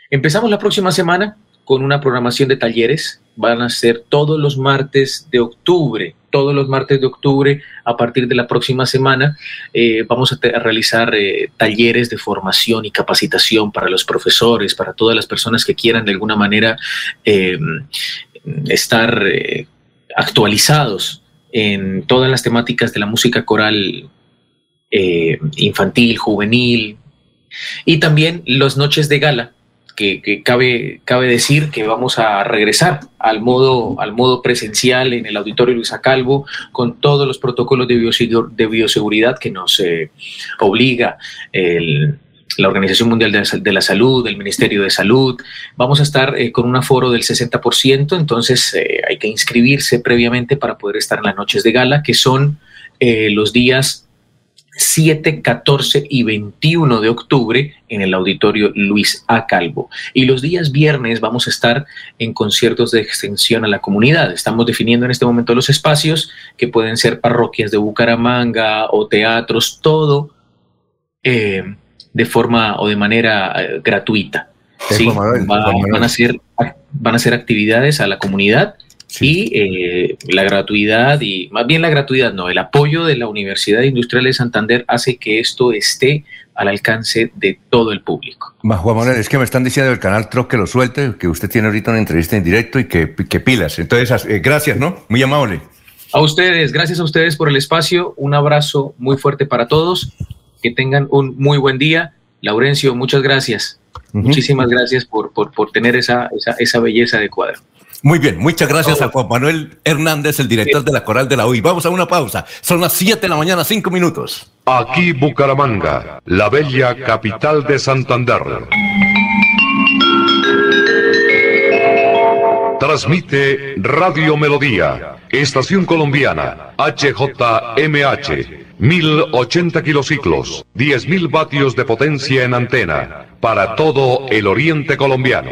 empezamos la próxima semana con una programación de talleres, van a ser todos los martes de octubre, todos los martes de octubre a partir de la próxima semana. Eh, vamos a, realizar eh, talleres de formación y capacitación para los profesores, para todas las personas que quieran de alguna manera eh, estar eh, actualizados en todas las temáticas de la música coral infantil, juvenil y también las noches de gala que, que, cabe, cabe decir que vamos a regresar al modo, al modo presencial en el auditorio Luisa Calvo con todos los protocolos de, de bioseguridad que nos eh, obliga el, la Organización Mundial de la, de la, Salud, el Ministerio de Salud. Vamos a estar eh, con un aforo del 60%, entonces eh, hay que inscribirse previamente para poder estar en las noches de gala, que son eh, los días 7, 14 y 21 de octubre en el auditorio Luis A. Calvo. Y los días viernes vamos a estar en conciertos de extensión a la comunidad. Estamos definiendo en este momento los espacios que pueden ser parroquias de Bucaramanga o teatros, todo eh, de forma o de manera eh, gratuita. Sí, va, van, a ser, van a ser actividades a la comunidad Sí. y eh, la gratuidad y más bien la gratuidad no, el apoyo de la Universidad Industrial de Santander hace que esto esté al alcance de todo el público. Juan Manuel, es que me están diciendo del canal Troc que lo suelte, que usted tiene ahorita una entrevista en directo y que, que pilas. Entonces, eh, gracias, ¿no? Muy amable. A ustedes, gracias a ustedes por el espacio. Un abrazo muy fuerte para todos. Que tengan un muy buen día. Laurencio, muchas gracias. Muchísimas gracias por, por, por tener esa, esa, esa, belleza de cuadro. Muy bien, muchas gracias a Juan Manuel Hernández, el director de la Coral de la UI. Vamos a una pausa. Son las 7 de la mañana, 5 minutos. Aquí Bucaramanga, la bella capital de Santander. Transmite Radio Melodía, Estación Colombiana, HJMH. 1080 kilociclos, 10.000 vatios de potencia en antena, para todo el oriente colombiano.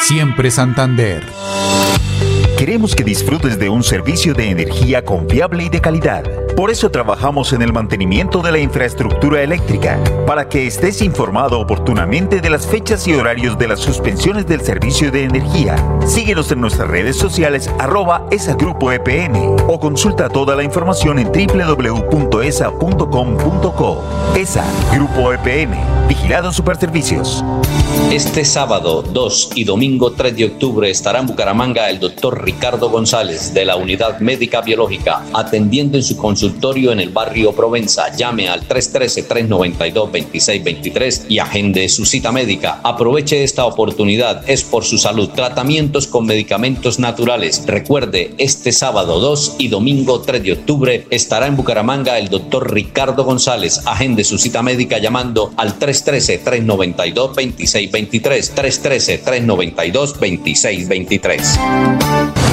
siempre Santander. Queremos que disfrutes de un servicio de energía confiable y de calidad. Por eso trabajamos en el mantenimiento de la infraestructura eléctrica, para que estés informado oportunamente de las fechas y horarios de las suspensiones del servicio de energía. Síguenos en nuestras redes sociales arroba esa grupo EPN o consulta toda la información en www.esa.com.co. ESA Grupo EPN, Vigilado Superservicios. Este sábado 2 y domingo 3 de octubre estará en Bucaramanga el doctor Ricardo González de la Unidad Médica Biológica atendiendo en su consultorio en el barrio Provenza. Llame al 313-392-2623 y agende su cita médica. Aproveche esta oportunidad, es por su salud. Tratamientos con medicamentos naturales. Recuerde, este sábado 2 y domingo 3 de octubre estará en Bucaramanga el doctor Ricardo González. Agende su cita médica llamando al 313-392-2623. 313-392-2623.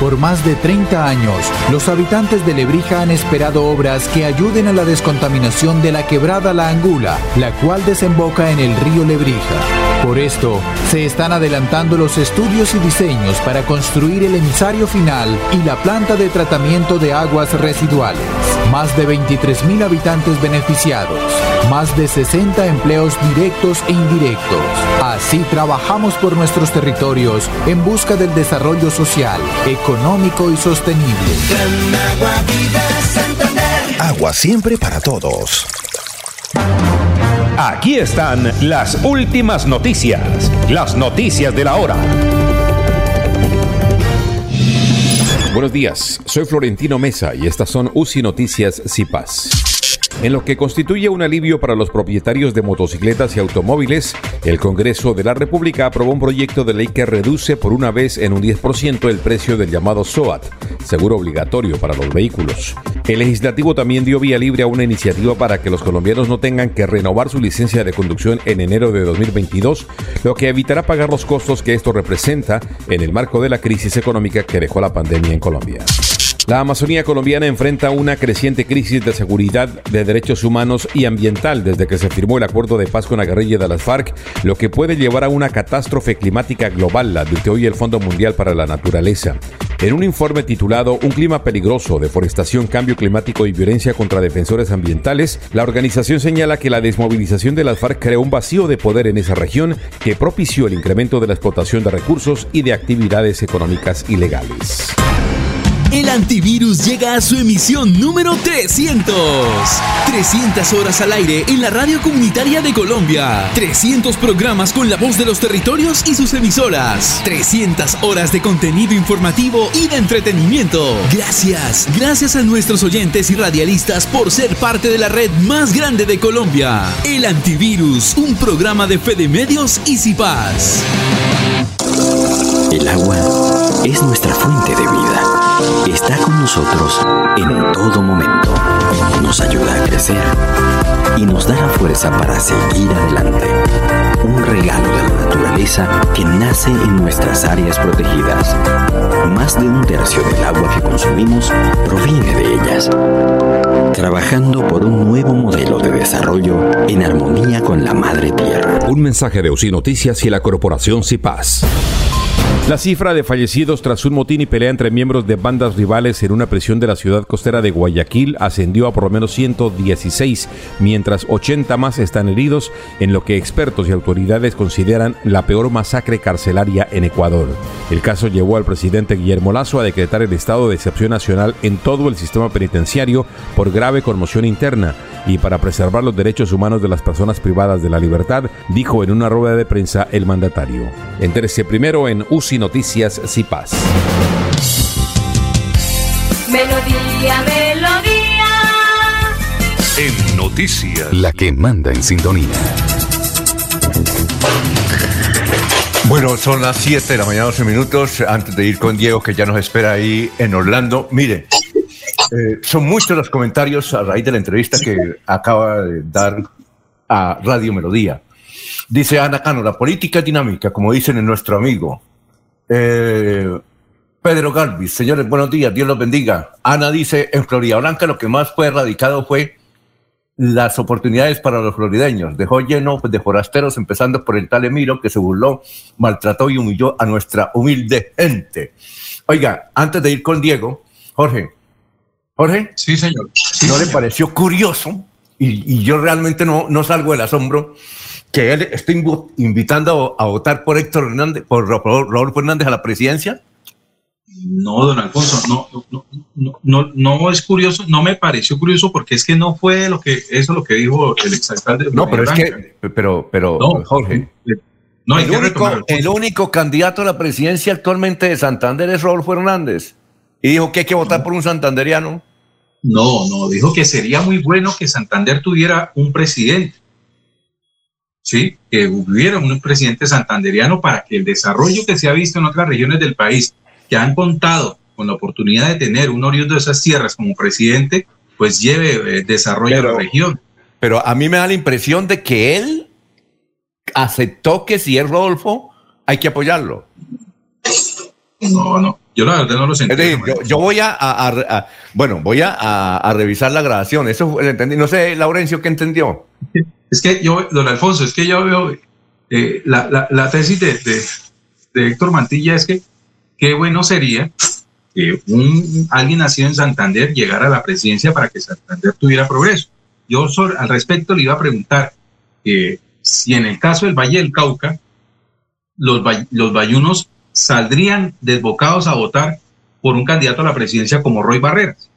Por más de 30 años, los habitantes de Lebrija han esperado obras que ayuden a la descontaminación de la quebrada La Angula, la cual desemboca en el río Lebrija. Por esto, se están adelantando los estudios y diseños para construir el emisario final y la planta de tratamiento de aguas residuales. Más de 23.000 habitantes beneficiados, más de 60 empleos directos e indirectos. Así trabajamos por nuestros territorios en busca del desarrollo social, económico y sostenible. Agua siempre para todos. Aquí están las últimas noticias, las noticias de la hora. Buenos días, soy Florentino Mesa y estas son UCI Noticias CIPAS. En lo que constituye un alivio para los propietarios de motocicletas y automóviles, el Congreso de la República aprobó un proyecto de ley que reduce por una vez en un 10% el precio del llamado SOAT, seguro obligatorio para los vehículos. El legislativo también dio vía libre a una iniciativa para que los colombianos no tengan que renovar su licencia de conducción en enero de 2022, lo que evitará pagar los costos que esto representa en el marco de la crisis económica que dejó la pandemia en Colombia. La Amazonía colombiana enfrenta una creciente crisis de seguridad, de derechos humanos y ambiental desde que se firmó el acuerdo de paz con la guerrilla de las FARC, lo que puede llevar a una catástrofe climática global, advirtió hoy el Fondo Mundial para la Naturaleza. En un informe titulado Un clima peligroso, deforestación, cambio climático y violencia contra defensores ambientales, la organización señala que la desmovilización de las FARC creó un vacío de poder en esa región que propició el incremento de la explotación de recursos y de actividades económicas ilegales. El antivirus llega a su emisión número 300. 300 horas al aire en la radio comunitaria de Colombia. 300 programas con la voz de los territorios y sus emisoras. 300 horas de contenido informativo y de entretenimiento. Gracias, gracias a nuestros oyentes y radialistas por ser parte de la red más grande de Colombia. El antivirus, un programa de Fede Medios y Cipaz. El agua es nuestra fuente de vida. Está con nosotros en todo momento. Nos ayuda a crecer y nos da la fuerza para seguir adelante. Un regalo de la naturaleza que nace en nuestras áreas protegidas. Más de un tercio del agua que consumimos proviene de ellas. Trabajando por un nuevo modelo de desarrollo en armonía con la madre tierra. Un mensaje de UCI Noticias y la corporación CIPAS. La cifra de fallecidos tras un motín y pelea entre miembros de bandas rivales en una prisión de la ciudad costera de Guayaquil ascendió a por lo menos 116, mientras 80 más están heridos en lo que expertos y autoridades consideran la peor masacre carcelaria en Ecuador. El caso llevó al presidente Guillermo Lazo a decretar el estado de excepción nacional en todo el sistema penitenciario por grave conmoción interna y para preservar los derechos humanos de las personas privadas de la libertad, dijo en una rueda de prensa el mandatario. Entérese primero en UCI Noticias CIPAS. Melodía, melodía. En noticias. La que manda en sintonía. Bueno, son las 7 de la mañana, 12 minutos. Antes de ir con Diego, que ya nos espera ahí en Orlando. Mire, eh, son muchos los comentarios a raíz de la entrevista que acaba de dar a Radio Melodía. Dice Ana Cano, la política es dinámica, como dicen en nuestro amigo. Eh, Pedro Galvis, señores, buenos días, Dios los bendiga. Ana dice, en Florida Blanca lo que más fue erradicado fue las oportunidades para los florideños. Dejó lleno de forasteros, empezando por el tal Emiro, que se burló, maltrató y humilló a nuestra humilde gente. Oiga, antes de ir con Diego, Jorge, Jorge. Sí, señor. ¿No le pareció curioso? Y, y, yo realmente no, no salgo del asombro que él esté invitando a, votar por Héctor Hernández, por Rodolfo Hernández a la presidencia. No, don Alfonso, no, no, no, no, no es curioso, no me pareció curioso porque es que no fue lo que, eso lo que dijo el exalcalde. No, pero es que, pero, pero, no, Jorge. No, el, único, el único candidato a la presidencia actualmente de Santander es Rodolfo Hernández. Y dijo que hay que votar por un santanderiano. No, no, dijo que sería muy bueno que Santander tuviera un presidente. Sí, que hubiera un presidente santanderiano para que el desarrollo que se ha visto en otras regiones del país, que han contado con la oportunidad de tener un oriundo de esas tierras como presidente, pues lleve eh, desarrollo pero, a la región. Pero a mí me da la impresión de que él aceptó que si es Rodolfo, hay que apoyarlo. No, no. Yo la verdad no lo sentí. Es decir, yo, yo, voy a, a, a, bueno, voy a, revisar la grabación. Eso entendí. No sé, Laurencio, ¿qué entendió? Es que yo, don Alfonso, es que yo veo eh, la, la, la, tesis de, de, de, Héctor Mantilla es que qué bueno sería que un, alguien nacido en Santander llegara a la presidencia para que Santander tuviera progreso. Yo sobre, al respecto le iba a preguntar eh, si en el caso del Valle del Cauca, los, los bayunos saldrían desbocados a votar por un candidato a la presidencia como Roy Barreras,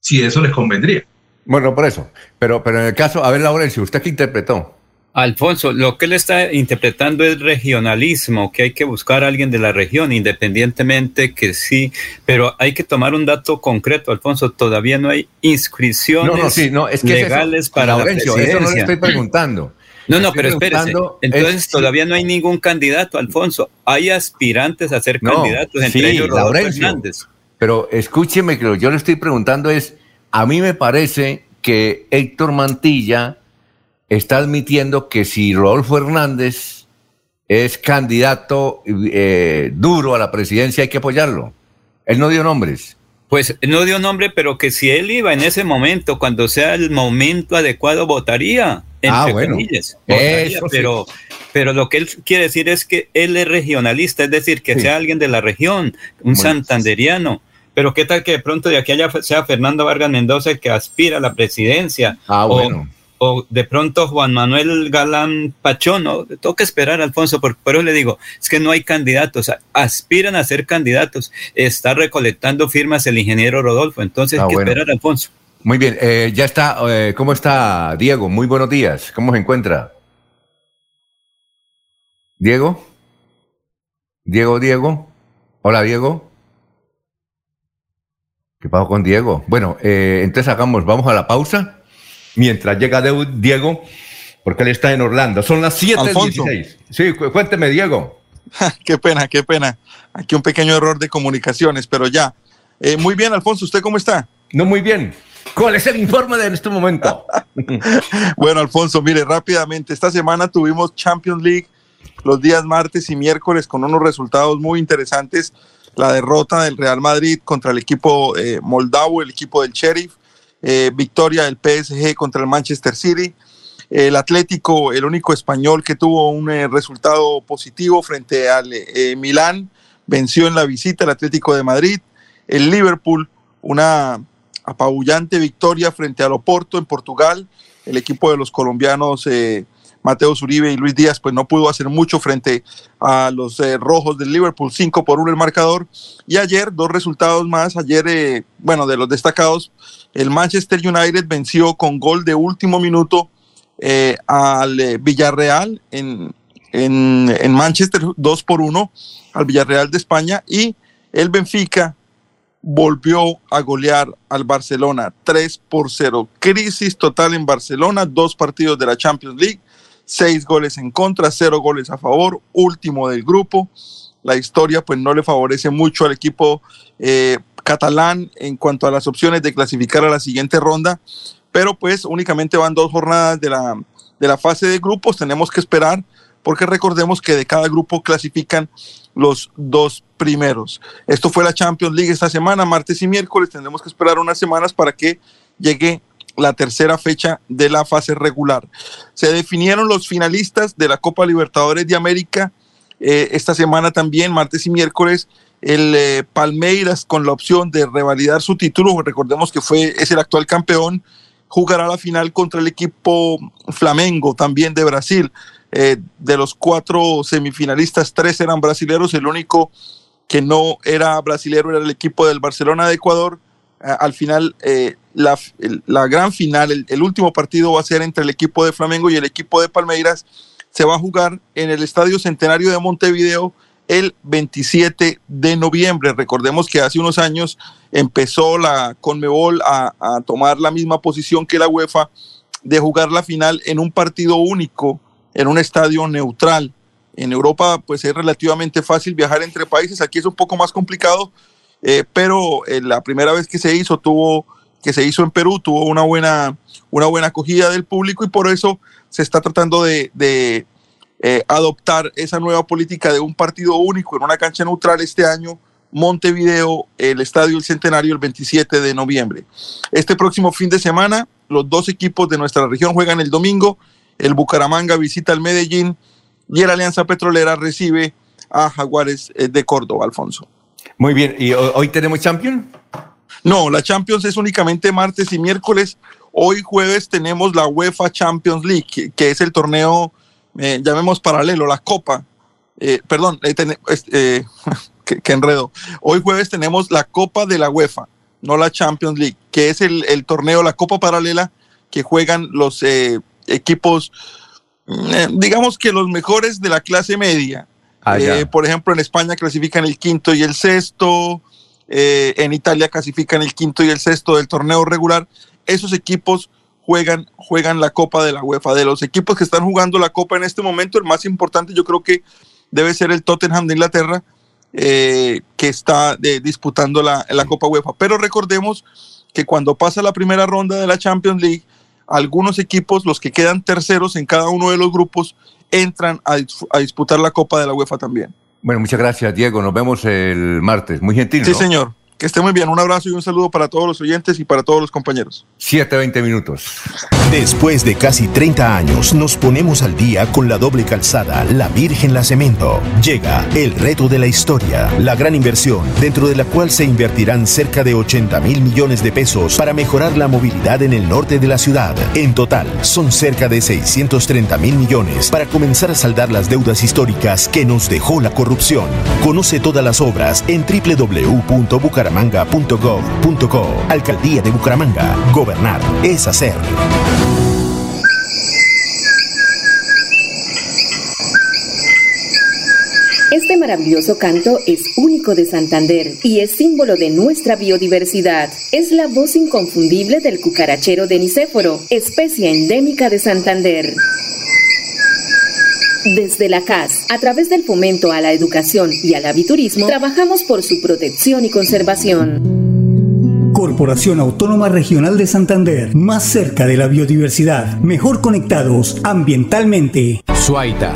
si eso les convendría. Bueno, por eso. Pero, pero en el caso, a ver, Laurencio, ¿usted qué interpretó? Alfonso, lo que él está interpretando es regionalismo, que hay que buscar a alguien de la región, independientemente que sí, pero hay que tomar un dato concreto, Alfonso, todavía no hay inscripciones no, no, sí, no, es que legales eso, para Laurencio, la presidencia. Eso no le estoy preguntando. No, no, pero espérese. Entonces todavía no hay ningún candidato, Alfonso. Hay aspirantes a ser No, candidatos, entre sí, ellos Rodolfo Laurencio. Hernández. Pero escúcheme que lo yo le estoy preguntando es, a mí me parece que Héctor Mantilla está admitiendo que si Rodolfo Hernández es candidato eh, duro a la presidencia hay que apoyarlo. Él no dio nombres. Pues no dio nombre, pero que si él iba en ese momento, cuando sea el momento adecuado, votaría. Ah, bueno. comillas, sí. pero, pero lo que él quiere decir es que él es regionalista, es decir, que Sí. sea alguien de la región, un santanderiano. Pero qué tal que de pronto de aquí allá sea Fernando Vargas Mendoza el que aspira a la presidencia. Ah, o, bueno. o de pronto Juan Manuel Galán Pachón, ¿no? Toca esperar, Alfonso, por, por eso le digo, es que no hay candidatos, aspiran a ser candidatos, está recolectando firmas el ingeniero Rodolfo, entonces Ah, hay que bueno. esperar, Alfonso. Muy bien, eh, ya está. eh, ¿Cómo está Diego? Muy buenos días. ¿Cómo se encuentra? Diego. Diego, Diego. Hola, Diego. ¿Qué pasó con Diego? Bueno, eh, entonces hagamos, vamos a la pausa. Mientras llega Diego, porque él está en Orlando. Son las Alfonso. 7.16. Sí, cu- cuénteme, Diego. qué pena, qué pena. Aquí un pequeño error de comunicaciones, pero ya. Eh, muy bien, Alfonso, ¿usted cómo está? No, muy bien. ¿Cuál es el informe de este momento? Bueno, Alfonso, mire, rápidamente, esta semana tuvimos Champions League los días martes y miércoles con unos resultados muy interesantes. La derrota del Real Madrid contra el equipo eh, moldavo, el equipo del Sheriff, eh, victoria del PSG contra el Manchester City, el Atlético, el único español que tuvo un eh, resultado positivo frente al Milán, venció en la visita el Atlético de Madrid, el Liverpool, una apabullante victoria frente al Oporto en Portugal, el equipo de los colombianos eh, Mateo Zuribe y Luis Díaz pues no pudo hacer mucho frente a los eh, rojos del Liverpool, 5 por 1 el marcador. Y ayer dos resultados más, ayer, eh, bueno, de los destacados, el Manchester United venció con gol de último minuto eh, al Villarreal en, en, en Manchester, 2 por 1 al Villarreal de España y el Benfica volvió a golear al Barcelona 3 por 0. Crisis total en Barcelona, dos partidos de la Champions League, seis goles en contra, cero goles a favor, último del grupo. La historia pues no le favorece mucho al equipo eh, catalán en cuanto a las opciones de clasificar a la siguiente ronda, pero pues únicamente van dos jornadas de la, de la fase de grupos, tenemos que esperar porque recordemos que de cada grupo clasifican los dos primeros. Esto fue la Champions League esta semana, martes y miércoles. Tendremos que esperar unas semanas para que llegue la tercera fecha de la fase regular. Se definieron los finalistas de la Copa Libertadores de América. Eh, esta semana también, martes y miércoles, el eh, Palmeiras con la opción de revalidar su título, recordemos que fue, es el actual campeón, jugará la final contra el equipo Flamengo, también de Brasil. Eh, de los cuatro semifinalistas, tres eran brasileros, el único que no era brasilero era el equipo del Barcelona de Ecuador. Eh, al final, eh, la, la gran final, el, último partido va a ser entre el equipo de Flamengo y el equipo de Palmeiras. Se va a jugar en el Estadio Centenario de Montevideo el 27 de noviembre. Recordemos que hace unos años empezó la Conmebol a tomar la misma posición que la UEFA de jugar la final en un partido único, en un estadio neutral. En Europa, pues es relativamente fácil viajar entre países. Aquí es un poco más complicado, eh, pero eh, la primera vez que se hizo tuvo que se hizo en Perú tuvo una buena una buena acogida del público y por eso se está tratando de, de, eh, adoptar esa nueva política de un partido único en una cancha neutral este año Montevideo, el Estadio El Centenario el 27 de noviembre. Este próximo fin de semana, los dos equipos de nuestra región juegan el domingo. El Bucaramanga visita al Medellín y el Alianza Petrolera recibe a Jaguares eh, de Córdoba, Alfonso. Muy bien, ¿y ho- hoy tenemos Champions? No, la Champions es únicamente martes y miércoles. Hoy jueves tenemos la UEFA Champions League, que, que es el torneo, eh, llamemos paralelo, la Copa. Eh, perdón, eh, ten- qué enredo. Hoy jueves tenemos la Copa de la UEFA, no la Champions League, que es el, el torneo, la Copa paralela que juegan los equipos, mm, eh, digamos que los mejores de la clase media. Ah. Eh, por ejemplo, en España clasifican el quinto y el sexto. eh, en Italia clasifican el quinto y el sexto del torneo regular. Esos equipos juegan, juegan la Copa de la UEFA. De los equipos que están jugando la Copa en este momento, el más importante yo creo que debe ser el Tottenham de Inglaterra, eh, que está eh, disputando la, la Copa UEFA. Pero recordemos que cuando pasa la primera ronda de la Champions League, algunos equipos, los que quedan terceros en cada uno de los grupos, entran a, a disputar la Copa de la UEFA también. Bueno, muchas gracias, Diego. Nos vemos el martes. Muy gentil. Sí, ¿no? señor. Que esté muy bien. Un abrazo y un saludo para todos los oyentes y para todos los compañeros. 7.20 minutos. Después de casi 30 años, nos ponemos al día con la doble calzada La Virgen La Cemento. Llega el reto de la historia, la gran inversión, dentro de la cual se invertirán cerca de 80 mil millones de pesos para mejorar la movilidad en el norte de la ciudad. En total, son cerca de 630 mil millones para comenzar a saldar las deudas históricas que nos dejó la corrupción. Conoce todas las obras en www.bucaramanga.gov.co. Alcaldía de Bucaramanga. Gobernar es hacer. Este maravilloso canto es único de Santander y es símbolo de nuestra biodiversidad. Es la voz inconfundible del cucarachero de Nicéforo, especie endémica de Santander. Desde la CAS, a través del fomento a la educación y al aviturismo, trabajamos por su protección y conservación. Corporación Autónoma Regional de Santander, más cerca de la biodiversidad, mejor conectados ambientalmente. Suaita.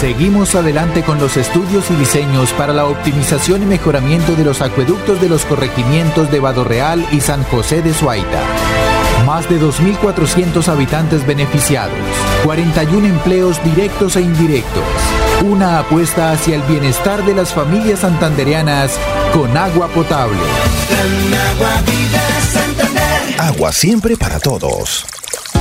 Seguimos adelante con los estudios y diseños para la optimización y mejoramiento de los acueductos de los corregimientos de Real y San José de Suaita. Más de 2.400 habitantes beneficiados, 41 empleos directos e indirectos. Una apuesta hacia el bienestar de las familias santandereanas con agua potable. Agua siempre para todos.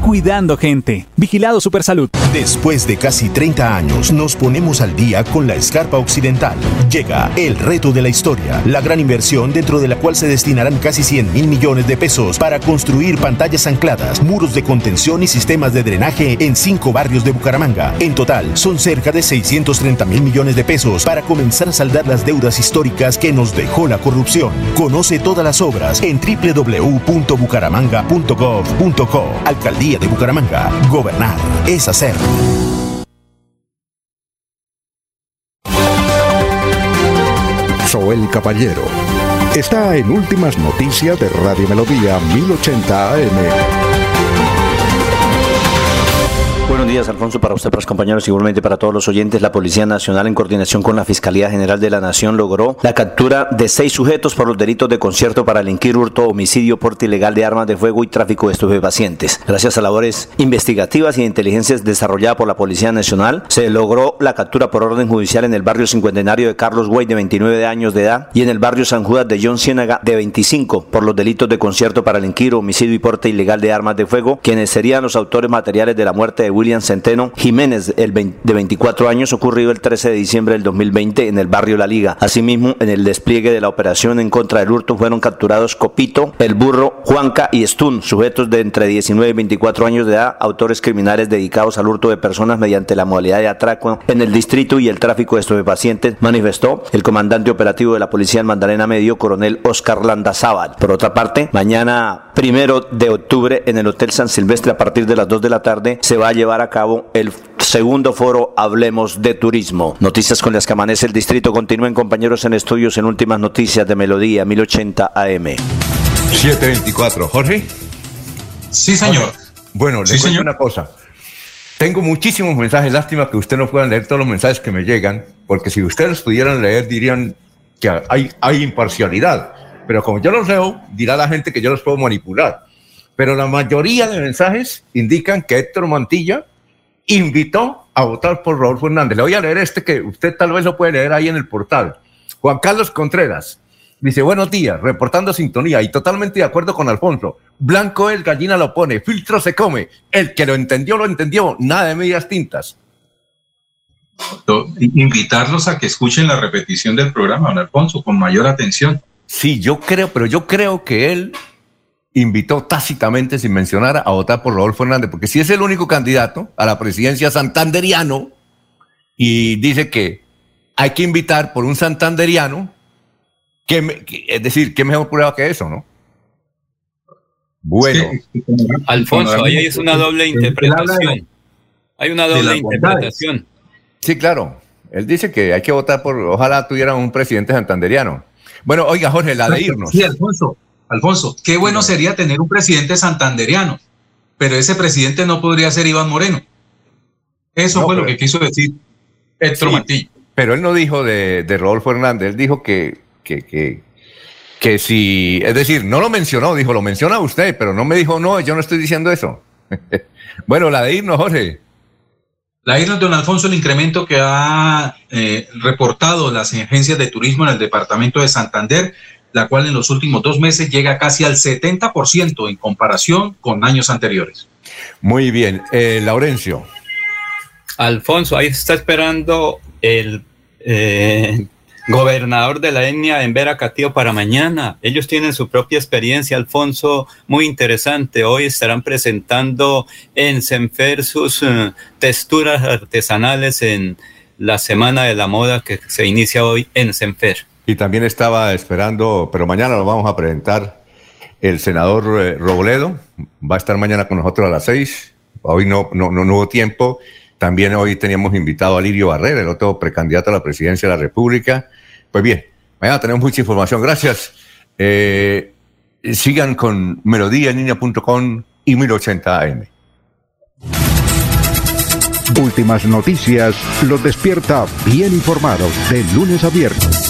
Cuidando gente. Vigilado Supersalud. Después de casi 30 años, nos ponemos al día con la escarpa occidental. Llega el reto de la historia, la gran inversión dentro de la cual se destinarán casi 100 mil millones de pesos para construir pantallas ancladas, muros de contención y sistemas de drenaje en cinco barrios de Bucaramanga. En total, son cerca de 630 mil millones de pesos para comenzar a saldar las deudas históricas que nos dejó la corrupción. Conoce todas las obras en www.bucaramanga.gov.co. Alcaldía de Bucaramanga. Gobernar es hacer. Soel Caballero está en Últimas Noticias de Radio Melodía 1080 AM. Buenos días, Alfonso, para usted, para los compañeros, igualmente para todos los oyentes. La Policía Nacional, en coordinación con la Fiscalía General de la Nación, logró la captura de seis sujetos por los delitos de concierto para delinquir hurto, homicidio, porte ilegal de armas de fuego y tráfico de estupefacientes. Gracias a labores investigativas y de inteligencias desarrolladas por la Policía Nacional, se logró la captura por orden judicial en el barrio cincuentenario de Carlos Güey, de 29 años de edad, y en el barrio San Judas de John Ciénaga, de 25, por los delitos de concierto para delinquir, homicidio y porte ilegal de armas de fuego, quienes serían los autores materiales de la muerte de William Centeno Jiménez, el de 24 años, ocurrido el 13 de diciembre del 2020 en el barrio La Liga. Asimismo, en el despliegue de la operación en contra del hurto fueron capturados Copito, El Burro, Juanca y Stun, sujetos de entre 19 y 24 años de edad, autores criminales dedicados al hurto de personas mediante la modalidad de atraco en el distrito y el tráfico de estupefacientes, manifestó el comandante operativo de la policía en Magdalena Medio, coronel Oscar Landazábal. Por otra parte, mañana primero de octubre en el Hotel San Silvestre a partir de las 2 de la tarde se va a llevar a cabo el segundo foro Hablemos de Turismo. Noticias con las que amanece el distrito. Continúen compañeros en estudios en últimas noticias de Melodía 1080 AM. 724. Jorge. Sí, señor. Bueno, le cuento una cosa. Tengo muchísimos mensajes. Lástima que usted no puedan leer todos los mensajes que me llegan, porque si ustedes los pudieran leer dirían que hay, hay imparcialidad. Pero como yo los leo, dirá la gente que yo los puedo manipular. Pero la mayoría de mensajes indican que Héctor Mantilla invitó a votar por Rodolfo Hernández. Le voy a leer este que usted tal vez lo puede leer ahí en el portal. Juan Carlos Contreras dice, buenos días, reportando sintonía y totalmente de acuerdo con Alfonso. Blanco el gallina lo pone, filtro se come. El que lo entendió, lo entendió. Nada de medias tintas. Invitarlos a que escuchen la repetición del programa, don Alfonso, con mayor atención. Sí, yo creo, pero yo creo que él invitó tácitamente, sin mencionar, a votar por Rodolfo Hernández, porque si es el único candidato a la presidencia santanderiano y dice que hay que invitar por un santanderiano, que, es decir, ¿qué mejor prueba que eso, no? Bueno. Alfonso, ahí es una doble interpretación. Hay una doble interpretación. Sí, claro. Él dice que hay que votar por, ojalá tuviera un presidente santanderiano. Bueno, oiga, Jorge, la de irnos. Sí, Alfonso, Alfonso, qué bueno sería tener un presidente santanderiano, pero ese presidente no podría ser Iván Moreno. Eso fue lo que quiso decir Héctor Pero él no dijo de, de Rodolfo Hernández, él dijo que, que, que, que si, es decir, no lo mencionó, dijo, lo menciona usted, pero no me dijo, no, yo no estoy diciendo eso. bueno, la de irnos, Jorge. La de irnos, don Alfonso, el incremento que ha eh, reportado las agencias de turismo en el departamento de Santander, la cual en los últimos dos meses llega casi al 70% en comparación con años anteriores. Muy bien, eh, Laurencio. Alfonso, ahí está esperando el eh, gobernador de la etnia en Vera Catío para mañana. Ellos tienen su propia experiencia, Alfonso, muy interesante. Hoy estarán presentando en Senfer sus uh, texturas artesanales en la Semana de la Moda que se inicia hoy en Senfer. Y también estaba esperando, pero mañana lo vamos a presentar, el senador eh, Robledo. Va a estar mañana con nosotros a las seis. Hoy no, no, no, hubo tiempo. También hoy teníamos invitado a Lirio Barrera, el otro precandidato a la presidencia de la República. Pues bien, mañana tenemos mucha información. Gracias. Eh, sigan con melodíaenlínea.com y 1080 AM. Últimas noticias los despierta bien informados de lunes a.